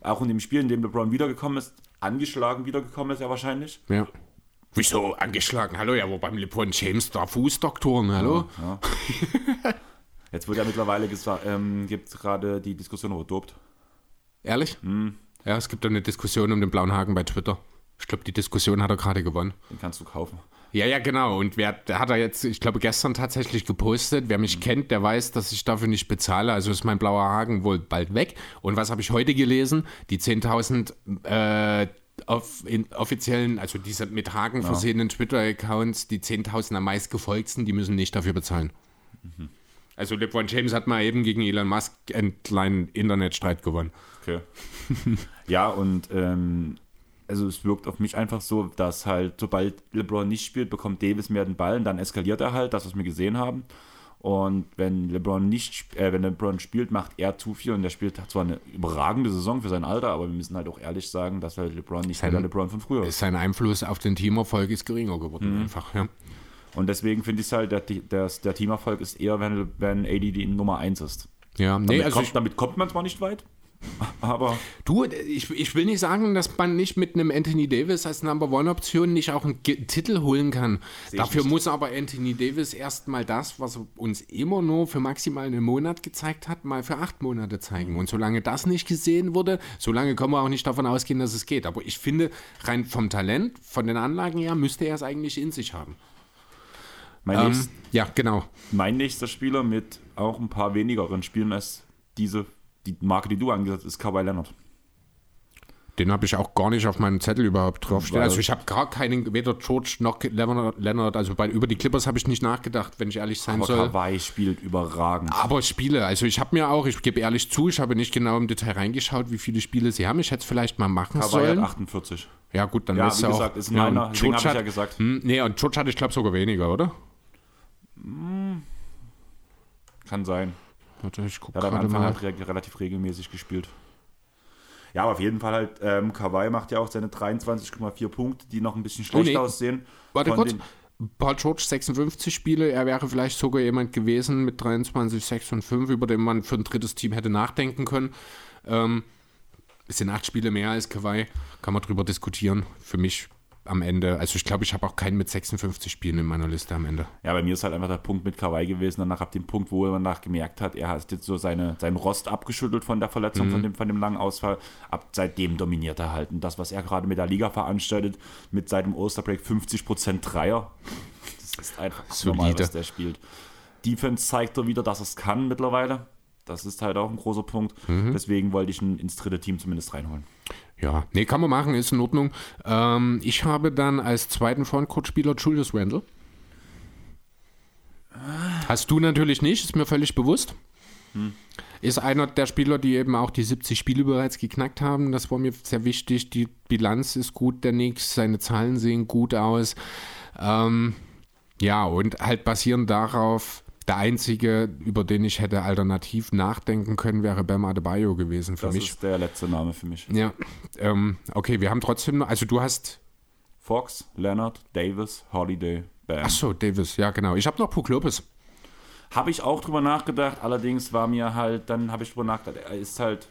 Auch in dem Spiel, in dem LeBron wiedergekommen ist, angeschlagen wiedergekommen ist er wahrscheinlich. ja. Wieso angeschlagen? Hallo, ja, wo beim LeBron James da Fußdoktoren, hallo? Ja. Jetzt wird ja mittlerweile gesagt, ähm, gibt gerade die Diskussion über dopt. Ehrlich? Hm. Ja, es gibt da eine Diskussion um den blauen Haken bei Twitter. Ich glaube, die Diskussion hat er gerade gewonnen. Den kannst du kaufen. Ja, ja, genau. Und wer der hat er jetzt, ich glaube, gestern tatsächlich gepostet. Wer mich kennt, der weiß, dass ich dafür nicht bezahle. Also ist mein blauer Haken wohl bald weg. Und was habe ich heute gelesen? Die 10.000 äh, auf, in offiziellen, also diese mit Haken versehenen Twitter-Accounts, die 10.000 am meist gefolgten, die müssen nicht dafür bezahlen. Also Also LeBron James hat mal eben gegen Elon Musk einen kleinen Internetstreit gewonnen. Okay. ja, und ähm, also es wirkt auf mich einfach so, dass halt, sobald LeBron nicht spielt, bekommt Davis mehr den Ball und dann eskaliert er halt, das, was wir gesehen haben. Und wenn LeBron nicht, äh, wenn LeBron spielt, macht er zu viel und er spielt zwar eine überragende Saison für sein Alter, aber wir müssen halt auch ehrlich sagen, dass halt LeBron nicht Sein- der LeBron von früher ist. Sein Einfluss auf den Teamerfolg ist geringer geworden, Mhm. einfach, ja. Und deswegen finde ich es halt, der, der, der Teamerfolg ist eher, wenn, wenn AD die Nummer 1 ist. Ja, nee, Damit, also kommt, ich, damit kommt man zwar nicht weit, aber du, ich, ich will nicht sagen, dass man nicht mit einem Anthony Davis als Number One Option nicht auch einen Ge Titel holen kann. Dafür muss aber Anthony Davis erstmal das, was uns immer nur für maximal einen Monat gezeigt hat, mal für acht Monate zeigen. Und solange das nicht gesehen wurde, solange können wir auch nicht davon ausgehen, dass es geht. Aber ich finde, rein vom Talent, von den Anlagen her, müsste er es eigentlich in sich haben. mein, Ähm, nächst, ja, genau. mein nächster Spieler mit auch ein paar wenigeren Spielen als diese, die Marke, die du angesetzt hast, ist Kawhi Leonard. Den habe ich auch gar nicht auf meinem Zettel überhaupt draufstehen. Also ich habe gar keinen, weder George noch Leonard, also bei, über die Clippers habe ich nicht nachgedacht, wenn ich ehrlich sein Aber soll. Kawhi spielt überragend. Aber Spiele, also ich habe mir auch, ich gebe ehrlich zu, ich habe nicht genau im Detail reingeschaut, wie viele Spiele sie haben. Ich hätte es vielleicht mal machen Kawhi sollen. hat 48. Ja gut, dann Ja, ist wie er auch. gesagt, ist ja, meiner, und George habe ich hat, ja gesagt. hm, nee, und George hatte ich glaube sogar weniger, oder? Kann sein. Warte, ich gucke Er hat am Anfang mal. halt re relativ regelmäßig gespielt. Ja, aber auf jeden Fall halt, ähm, Kawhi macht ja auch seine 23,4 Punkte, die noch ein bisschen schlecht Oh, nee. aussehen. Warte kurz. Paul George 56 Spiele, er wäre vielleicht sogar jemand gewesen mit 23, 6 und 5, über den man für ein drittes Team hätte nachdenken können. Ähm, es sind acht Spiele mehr als Kawhi, kann man drüber diskutieren. Für mich am Ende, also ich glaube, ich habe auch keinen mit 56 Spielen in meiner Liste am Ende. Ja, bei mir ist halt einfach der Punkt mit Kawhi gewesen, danach ab dem Punkt, wo er danach gemerkt hat, er hat jetzt so seine, seinen Rost abgeschüttelt von der Verletzung, Mhm. von, dem, von dem langen Ausfall. Ab seitdem dominiert er halt. Und das, was er gerade mit der Liga veranstaltet, mit seinem Osterbreak 50% Dreier, das ist einfach normal, Solide. was der spielt. Defense zeigt er wieder, dass er es kann mittlerweile. Das ist halt auch ein großer Punkt. Mhm. Deswegen wollte ich ihn ins dritte Team zumindest reinholen. Ja, nee, kann man machen, ist in Ordnung. Ähm, ich habe dann als zweiten Frontcourt-Spieler Julius Randle. Hast du natürlich nicht, ist mir völlig bewusst. Ist einer der Spieler, die eben auch die 70 Spiele bereits geknackt haben. Das war mir sehr wichtig. Die Bilanz ist gut, der Nix, seine Zahlen sehen gut aus. Ähm, ja, und halt basierend darauf, der einzige, über den ich hätte alternativ nachdenken können, wäre Bam Adebayo gewesen für Das mich. ist der letzte Name für mich. Ja, ähm, okay, wir haben trotzdem noch, also du hast, Fox, Leonard, Davis, Holiday, Bam. ach so, Davis, ja genau. Ich habe noch Puck Lopez. Habe ich auch drüber nachgedacht, allerdings war mir halt, dann habe ich drüber nachgedacht, er ist halt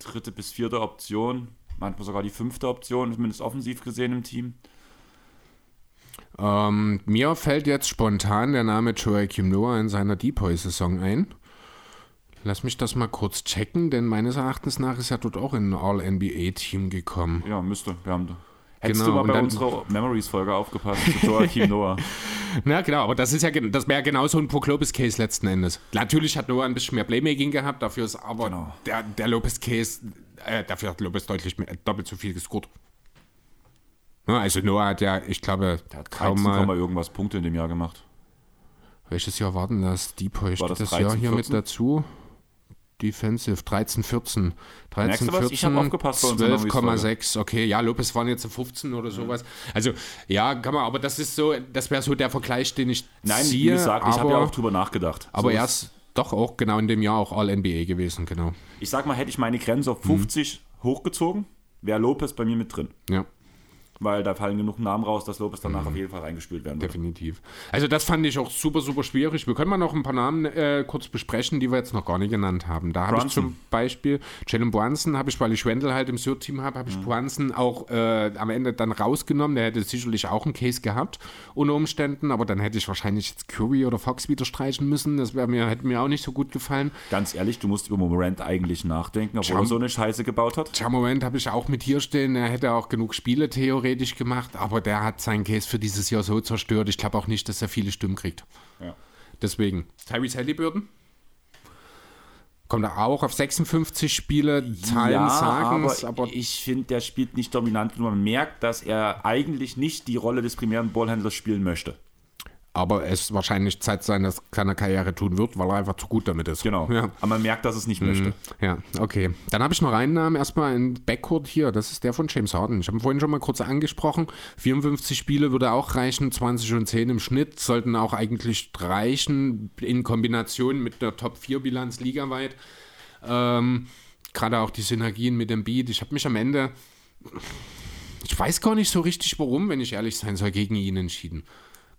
die dritte bis vierte Option, manchmal sogar die fünfte Option, zumindest offensiv gesehen im Team. Ähm, mir fällt jetzt spontan der Name Joachim Noah in seiner Depoy-Saison ein. Lass mich das mal kurz checken, denn meines Erachtens nach ist er dort auch in ein All-NBA-Team gekommen. Ja, müsste. Wir haben, hättest Genau, du mal bei unserer Memories-Folge aufgepasst zu Joachim Noah. Na genau, aber das ist ja das wäre genau so ein Puck Lopez-Case letzten Endes. Natürlich hat Noah ein bisschen mehr Playmaking gehabt, dafür ist aber Genau. der, der Lopez-Case, äh, dafür hat Lopez deutlich mehr, doppelt so viel gescored. Ja, also Noah hat ja, ich glaube, Der hat kaum 13, mal. irgendwas Punkte in dem Jahr gemacht. Welches Jahr war denn das? Depoy steht das das, 13, Jahr hier mit 14? dazu. Defensive 13, 14. 13, Merkst du was? 14, Ich hab aufgepasst bei unserer 12,6. Okay, ja, Lopez waren jetzt 15 oder sowas. Also, ja, kann man, aber das ist so, das wäre so der Vergleich, den ich Nein, ziehe. wie gesagt, ich habe ja aber- auch drüber nachgedacht. Aber So er ist- ist doch auch genau in dem Jahr auch All-NBA gewesen, genau. Ich sag mal, hätte ich meine Grenze Mhm. auf 50 hochgezogen, wäre Lopez bei mir mit drin. Ja, Weil da fallen genug Namen raus, dass Lopez Mhm. danach auf jeden Fall reingespielt werden wird. definitiv. Also das fand ich auch super, super schwierig. Wir können mal noch ein paar Namen äh, kurz besprechen, die wir jetzt noch gar nicht genannt haben. Da habe ich zum Beispiel Jalen Brunson, habe ich, weil ich Wendell halt im Third-Team habe, habe ich Brunson auch äh, am Ende dann rausgenommen. Der hätte sicherlich auch einen Case gehabt unter Umständen, aber dann hätte ich wahrscheinlich jetzt Curry oder Fox wieder streichen müssen. Das mir, hätte mir auch nicht so gut gefallen. Ganz ehrlich, du musst über Morant eigentlich nachdenken, obwohl Jam- er so eine Scheiße gebaut hat. Jamorant habe ich auch mit hier stehen. Er hätte auch genug Spiele theoretisch gemacht, aber der hat seinen Case für dieses Jahr so zerstört. Ich glaube auch nicht, dass er viele Stimmen kriegt. Ja. Deswegen. Tyrese Halliburton. Kommt er auch auf 56 Spiele. Zahlen sagen es, aber, aber ich finde, der spielt nicht dominant genug. Man merkt, dass er eigentlich nicht die Rolle des primären Ballhändlers spielen möchte. Aber es wahrscheinlich Zeit sein, dass keine Karriere tun wird, weil er einfach zu gut damit ist. Genau. Ja. Aber man merkt, dass es nicht möchte. Ja, okay. Dann habe ich noch einen Namen, erstmal in Backcourt hier, das ist der von James Harden. Ich habe vorhin schon mal kurz angesprochen. 54 Spiele würde auch reichen, 20 und 10 im Schnitt, sollten auch eigentlich reichen in Kombination mit der Top-4-Bilanz ligaweit. Ähm, Gerade auch die Synergien mit dem Beat. Ich habe mich am Ende, ich weiß gar nicht so richtig warum, wenn ich ehrlich sein soll, gegen ihn entschieden.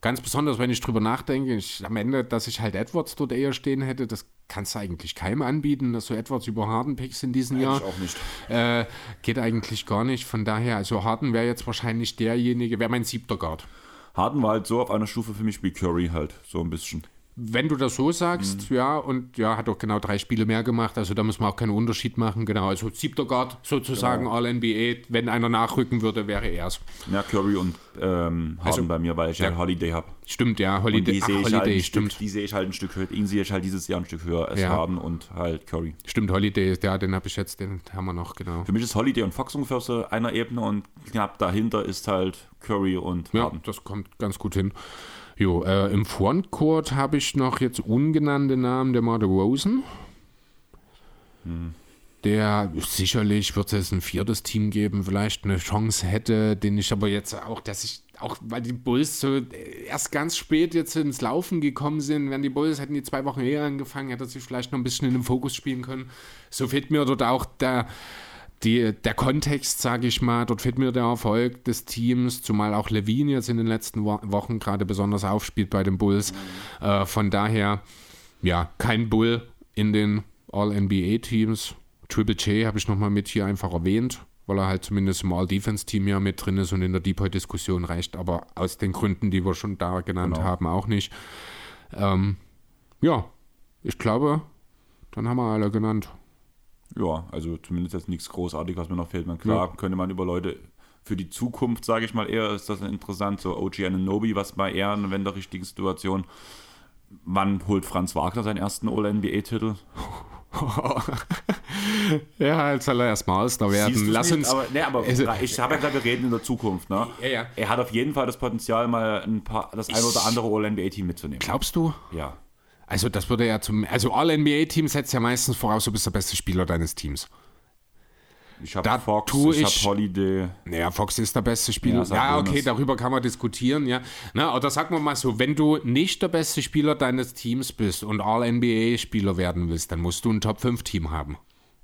Ganz besonders, wenn ich drüber nachdenke, ich, am Ende, dass ich halt Edwards dort eher stehen hätte, das kannst du eigentlich keinem anbieten, dass du Edwards über Harden pickst in diesem Jahr. Ich auch nicht. Äh, geht eigentlich gar nicht. Von daher, also Harden wäre jetzt wahrscheinlich derjenige, wäre mein siebter Guard. Harden war halt so auf einer Stufe für mich wie Curry halt, so ein bisschen. Wenn du das so sagst, ja, und ja, hat doch genau drei Spiele mehr gemacht, also da muss man auch keinen Unterschied machen, genau, also siebter Guard sozusagen All-NBA, wenn einer nachrücken würde, wäre er es. Ja, Curry und ähm, Harden Also, bei mir, weil ich ja Holiday habe. Stimmt, ja, Und Holiday, die sehe ich, halt Holiday stimmt. Stück, die sehe ich halt ein Stück höher. Ihn sehe ich halt dieses Jahr ein Stück höher als Ja. Harden und halt Curry. Stimmt, Holiday, ja, den habe ich jetzt, den haben wir noch, genau. Für mich ist Holiday und Fox ungefähr so einer Ebene und knapp dahinter ist halt Curry und Ja, Harden. das kommt ganz gut hin. Jo, äh, im Frontcourt habe ich noch jetzt ungenannte Namen, der Marder Rosen. Der sicherlich wird es ein viertes Team geben, vielleicht eine Chance hätte, den ich aber jetzt auch, dass ich, auch weil die Bulls so erst ganz spät jetzt ins Laufen gekommen sind, wenn die Bulls hätten die zwei Wochen eher angefangen, hätte sich vielleicht noch ein bisschen in den Fokus spielen können. So fehlt mir dort auch der, die, der Kontext, sage ich mal, dort fehlt mir der Erfolg des Teams, zumal auch Levine jetzt in den letzten Wo Wochen gerade besonders aufspielt bei den Bulls. Äh, von daher, ja, kein Bull in den All-NBA-Teams. Triple J habe ich nochmal mit hier einfach erwähnt, weil er halt zumindest im All-Defense-Team ja mit drin ist und in der Depoy-Diskussion reicht, aber aus den Gründen, die wir schon da genannt Genau. haben, auch nicht. Ähm, ja, ich glaube, dann haben wir alle genannt. Ja, also zumindest jetzt nichts großartig, was mir noch fehlt. Man, klar, könnte man über Leute für die Zukunft, sage ich mal, eher ist das interessant, so OG Ananobi, was bei eher eine wenn der richtigen Situation. Wann holt Franz Wagner seinen ersten All-NBA-Titel? Ja, jetzt soll er erstmal All-Star werden. Lass nicht? uns. Aber, nee, aber Also- ich habe ja gesagt, wir reden in der Zukunft. Ne? Ja, ja. Er hat auf jeden Fall das Potenzial, mal ein paar, das ein oder andere All-NBA-Team mitzunehmen. Glaubst du? Ja. Also, das würde ja zum. Also, All-NBA-Team setzt ja meistens voraus, du bist der beste Spieler deines Teams. Ich habe Da Fox, tue ich, ich- habe Holiday. Naja, Fox ist der beste Spieler. Ja, Ja, okay, darüber kann man diskutieren, ja. Na, oder sagen wir mal so, wenn du nicht der beste Spieler deines Teams bist und All-NBA-Spieler werden willst, dann musst du ein Top-5-Team haben.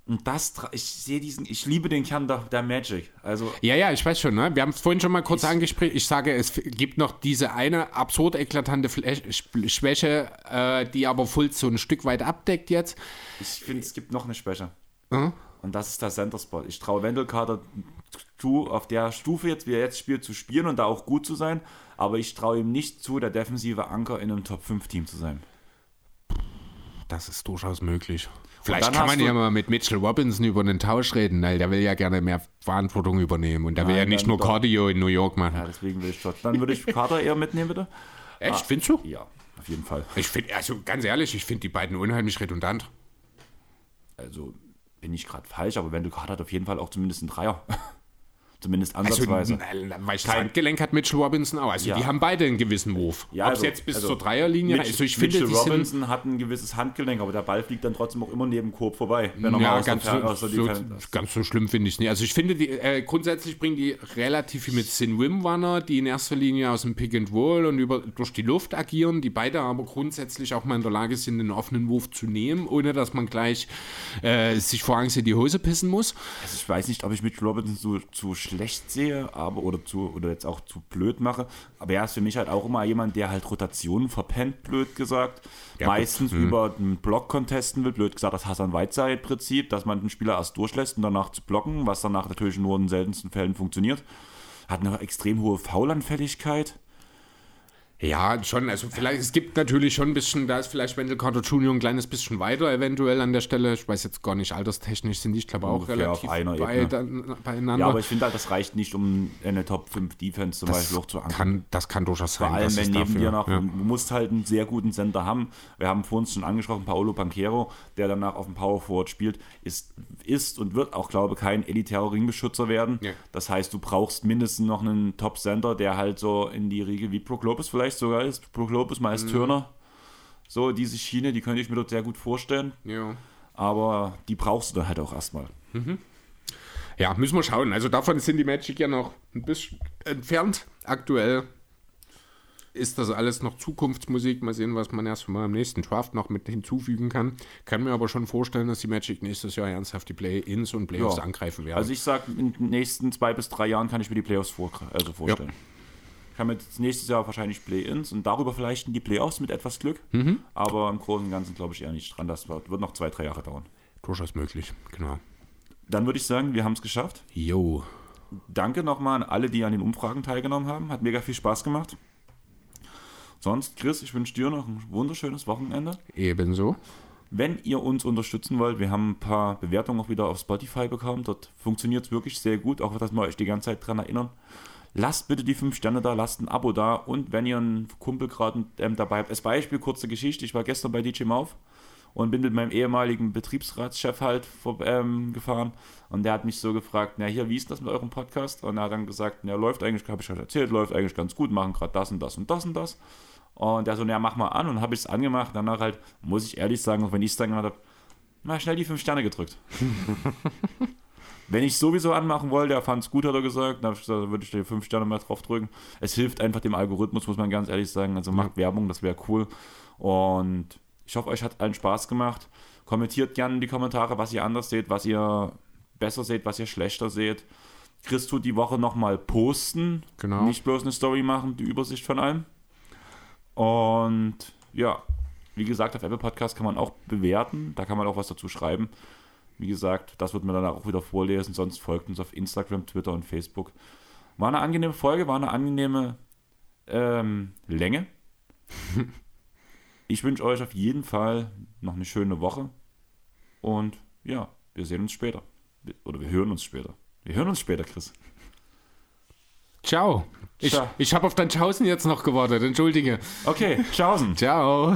Und das, ich sehe diesen, ich liebe den Kern der, der Magic. Also, Ja, ja, ich weiß schon, ne? Wir haben es vorhin schon mal kurz angesprochen. Ich sage, es gibt noch diese eine absurd eklatante Flä- Sch- Schwäche, äh, die aber Fultz so ein Stück weit abdeckt jetzt. ich finde, es gibt noch eine Schwäche. Hm? Und das ist der Center Spot. Ich traue Wendell Carter zu, auf der Stufe jetzt, wie er jetzt spielt, zu spielen und da auch gut zu sein. Aber ich traue ihm nicht zu, der defensive Anker in einem Top-5-Team zu sein. Das ist durchaus möglich. Vielleicht kann man du- ja mal mit Mitchell Robinson über einen Tausch reden, weil der will ja gerne mehr Verantwortung übernehmen und der will ja Nein, nicht nur doch. Cardio in New York machen. Ja, deswegen will ich dort. Dann würde ich Carter eher mitnehmen, bitte. Echt, findest du? Ja, auf jeden Fall. Ich finde, also ganz ehrlich, ich finde die beiden unheimlich redundant. Also bin ich gerade falsch, aber Wendell Carter hat auf jeden Fall auch zumindest einen Dreier. Zumindest Also, ansatzweise. n- weil das Handgelenk hat Mitchell Robinson auch. Also, Ja. die haben beide einen gewissen Wurf. Ja, Ob es also- jetzt bis also zur Dreierlinie Mitch- Also, ich finde, Mitchell Robinson hat ein gewisses Handgelenk, aber der Ball fliegt dann trotzdem auch immer neben Korb vorbei. Wenn er Ja, ganz, so, der so, Defense- ganz so schlimm finde ich es nicht. Also ich finde, die, äh, grundsätzlich bringen die relativ viel mit Sin Wimwanner, die in erster Linie aus dem Pick and Roll und über, durch die Luft agieren, die beide aber grundsätzlich auch mal in der Lage sind, den offenen Wurf zu nehmen, ohne dass man gleich äh, sich vor Angst in die Hose pissen muss. Also ich weiß nicht, ob ich Mitchell Robinson so zu schlecht sehe, aber oder zu oder jetzt auch zu blöd mache. Aber er ist für mich halt auch immer jemand, der halt Rotationen verpennt, blöd gesagt. Ja, gut. Meistens über einen Block contesten will, blöd gesagt, das Hassan Whiteside-Prinzip, dass man den Spieler erst durchlässt und danach zu blocken, was danach natürlich nur in seltensten Fällen funktioniert. Hat eine extrem hohe Faulanfälligkeit. Ja, schon. Also vielleicht, es gibt natürlich schon ein bisschen, da ist vielleicht Wendell Carter Jr. ein kleines bisschen weiter eventuell an der Stelle. Ich weiß jetzt gar nicht, alterstechnisch sind die, ich glaube, auch Ungefähr relativ auf einer bei, beieinander. Ja, aber ich finde halt, das reicht nicht, um eine Top 5 Defense zum das Beispiel auch zu ankern. kann, das kann durchaus sein. Vor allem, wenn neben dafür- dir noch, ja. du musst halt einen sehr guten Center haben. Wir haben vorhin schon angesprochen, Paolo Banquero, der danach auf dem Power Forward spielt, ist, ist und wird auch, glaube ich, kein elitärer Ringbeschützer werden. Ja. Das heißt, du brauchst mindestens noch einen Top-Center, der halt so in die Riege wie Brook Lopez vielleicht vielleicht sogar ist. Pro Globus, Miles Mhm. Turner. So, diese Schiene, die könnte ich mir dort sehr gut vorstellen. Ja. Aber die brauchst du dann halt auch erstmal. Ja, müssen wir schauen. Also davon sind die Magic ja noch ein bisschen entfernt. Aktuell ist das alles noch Zukunftsmusik. Mal sehen, was man erst mal im nächsten Draft noch mit hinzufügen kann. Kann mir aber schon vorstellen, dass die Magic nächstes Jahr ernsthaft die Play-Ins und Playoffs Ja. angreifen werden. Also ich sag, in den nächsten zwei bis drei Jahren kann ich mir die Playoffs vor, also vorstellen. Ich kann mir jetzt nächstes Jahr wahrscheinlich Play-Ins und darüber vielleicht in die Playoffs mit etwas Glück. Mhm. Aber im Großen und Ganzen glaube ich eher nicht dran. Das wird, wird noch zwei, drei Jahre dauern. Durchaus möglich, genau. Dann würde ich sagen, wir haben es geschafft. Jo. Danke nochmal an alle, die an den Umfragen teilgenommen haben. Hat mega viel Spaß gemacht. Sonst, Chris, ich wünsche dir noch ein wunderschönes Wochenende. Ebenso. Wenn ihr uns unterstützen wollt, wir haben ein paar Bewertungen auch wieder auf Spotify bekommen. Dort funktioniert es wirklich sehr gut, auch dass wir euch die ganze Zeit dran erinnern. Lasst bitte die 5 Sterne da, lasst ein Abo da und wenn ihr einen Kumpel gerade ähm, dabei habt, als Beispiel, kurze Geschichte, ich war gestern bei DJ Mauf und bin mit meinem ehemaligen Betriebsratschef halt vor, ähm, gefahren und der hat mich so gefragt, na hier, wie ist das mit eurem Podcast? Und er hat dann gesagt, na läuft eigentlich, habe ich schon erzählt, läuft eigentlich ganz gut, machen gerade das und das und das und das. Und der so, na mach mal an und habe ich es angemacht. Danach halt, muss ich ehrlich sagen, auch wenn ich es dann gemacht habe, mal schnell die 5 Sterne gedrückt. wenn ich sowieso anmachen wollte, er fand es gut, hat er gesagt, dann würde ich die 5 Sterne mal drauf drücken. Es hilft einfach dem Algorithmus, muss man ganz ehrlich sagen. Also macht Werbung, das wäre cool. Und ich hoffe, euch hat allen Spaß gemacht. Kommentiert gerne in die Kommentare, was ihr anders seht, was ihr besser seht, was ihr schlechter seht. Chris tut die Woche nochmal posten. Genau. Nicht bloß eine Story machen, die Übersicht von allem. Und ja, wie gesagt, auf Apple Podcast kann man auch bewerten. Da kann man auch was dazu schreiben. Wie gesagt, das wird man dann auch wieder vorlesen. Sonst folgt uns auf Instagram, Twitter und Facebook. War eine angenehme Folge, war eine angenehme ähm, Länge. ich wünsche euch auf jeden Fall noch eine schöne Woche. Und ja, wir sehen uns später. Oder wir hören uns später. Wir hören uns später, Chris. Ciao. Ich, Ciao. ich habe auf dein Tschaußen jetzt noch gewartet. Entschuldige. Okay, tschaußen. Ciao.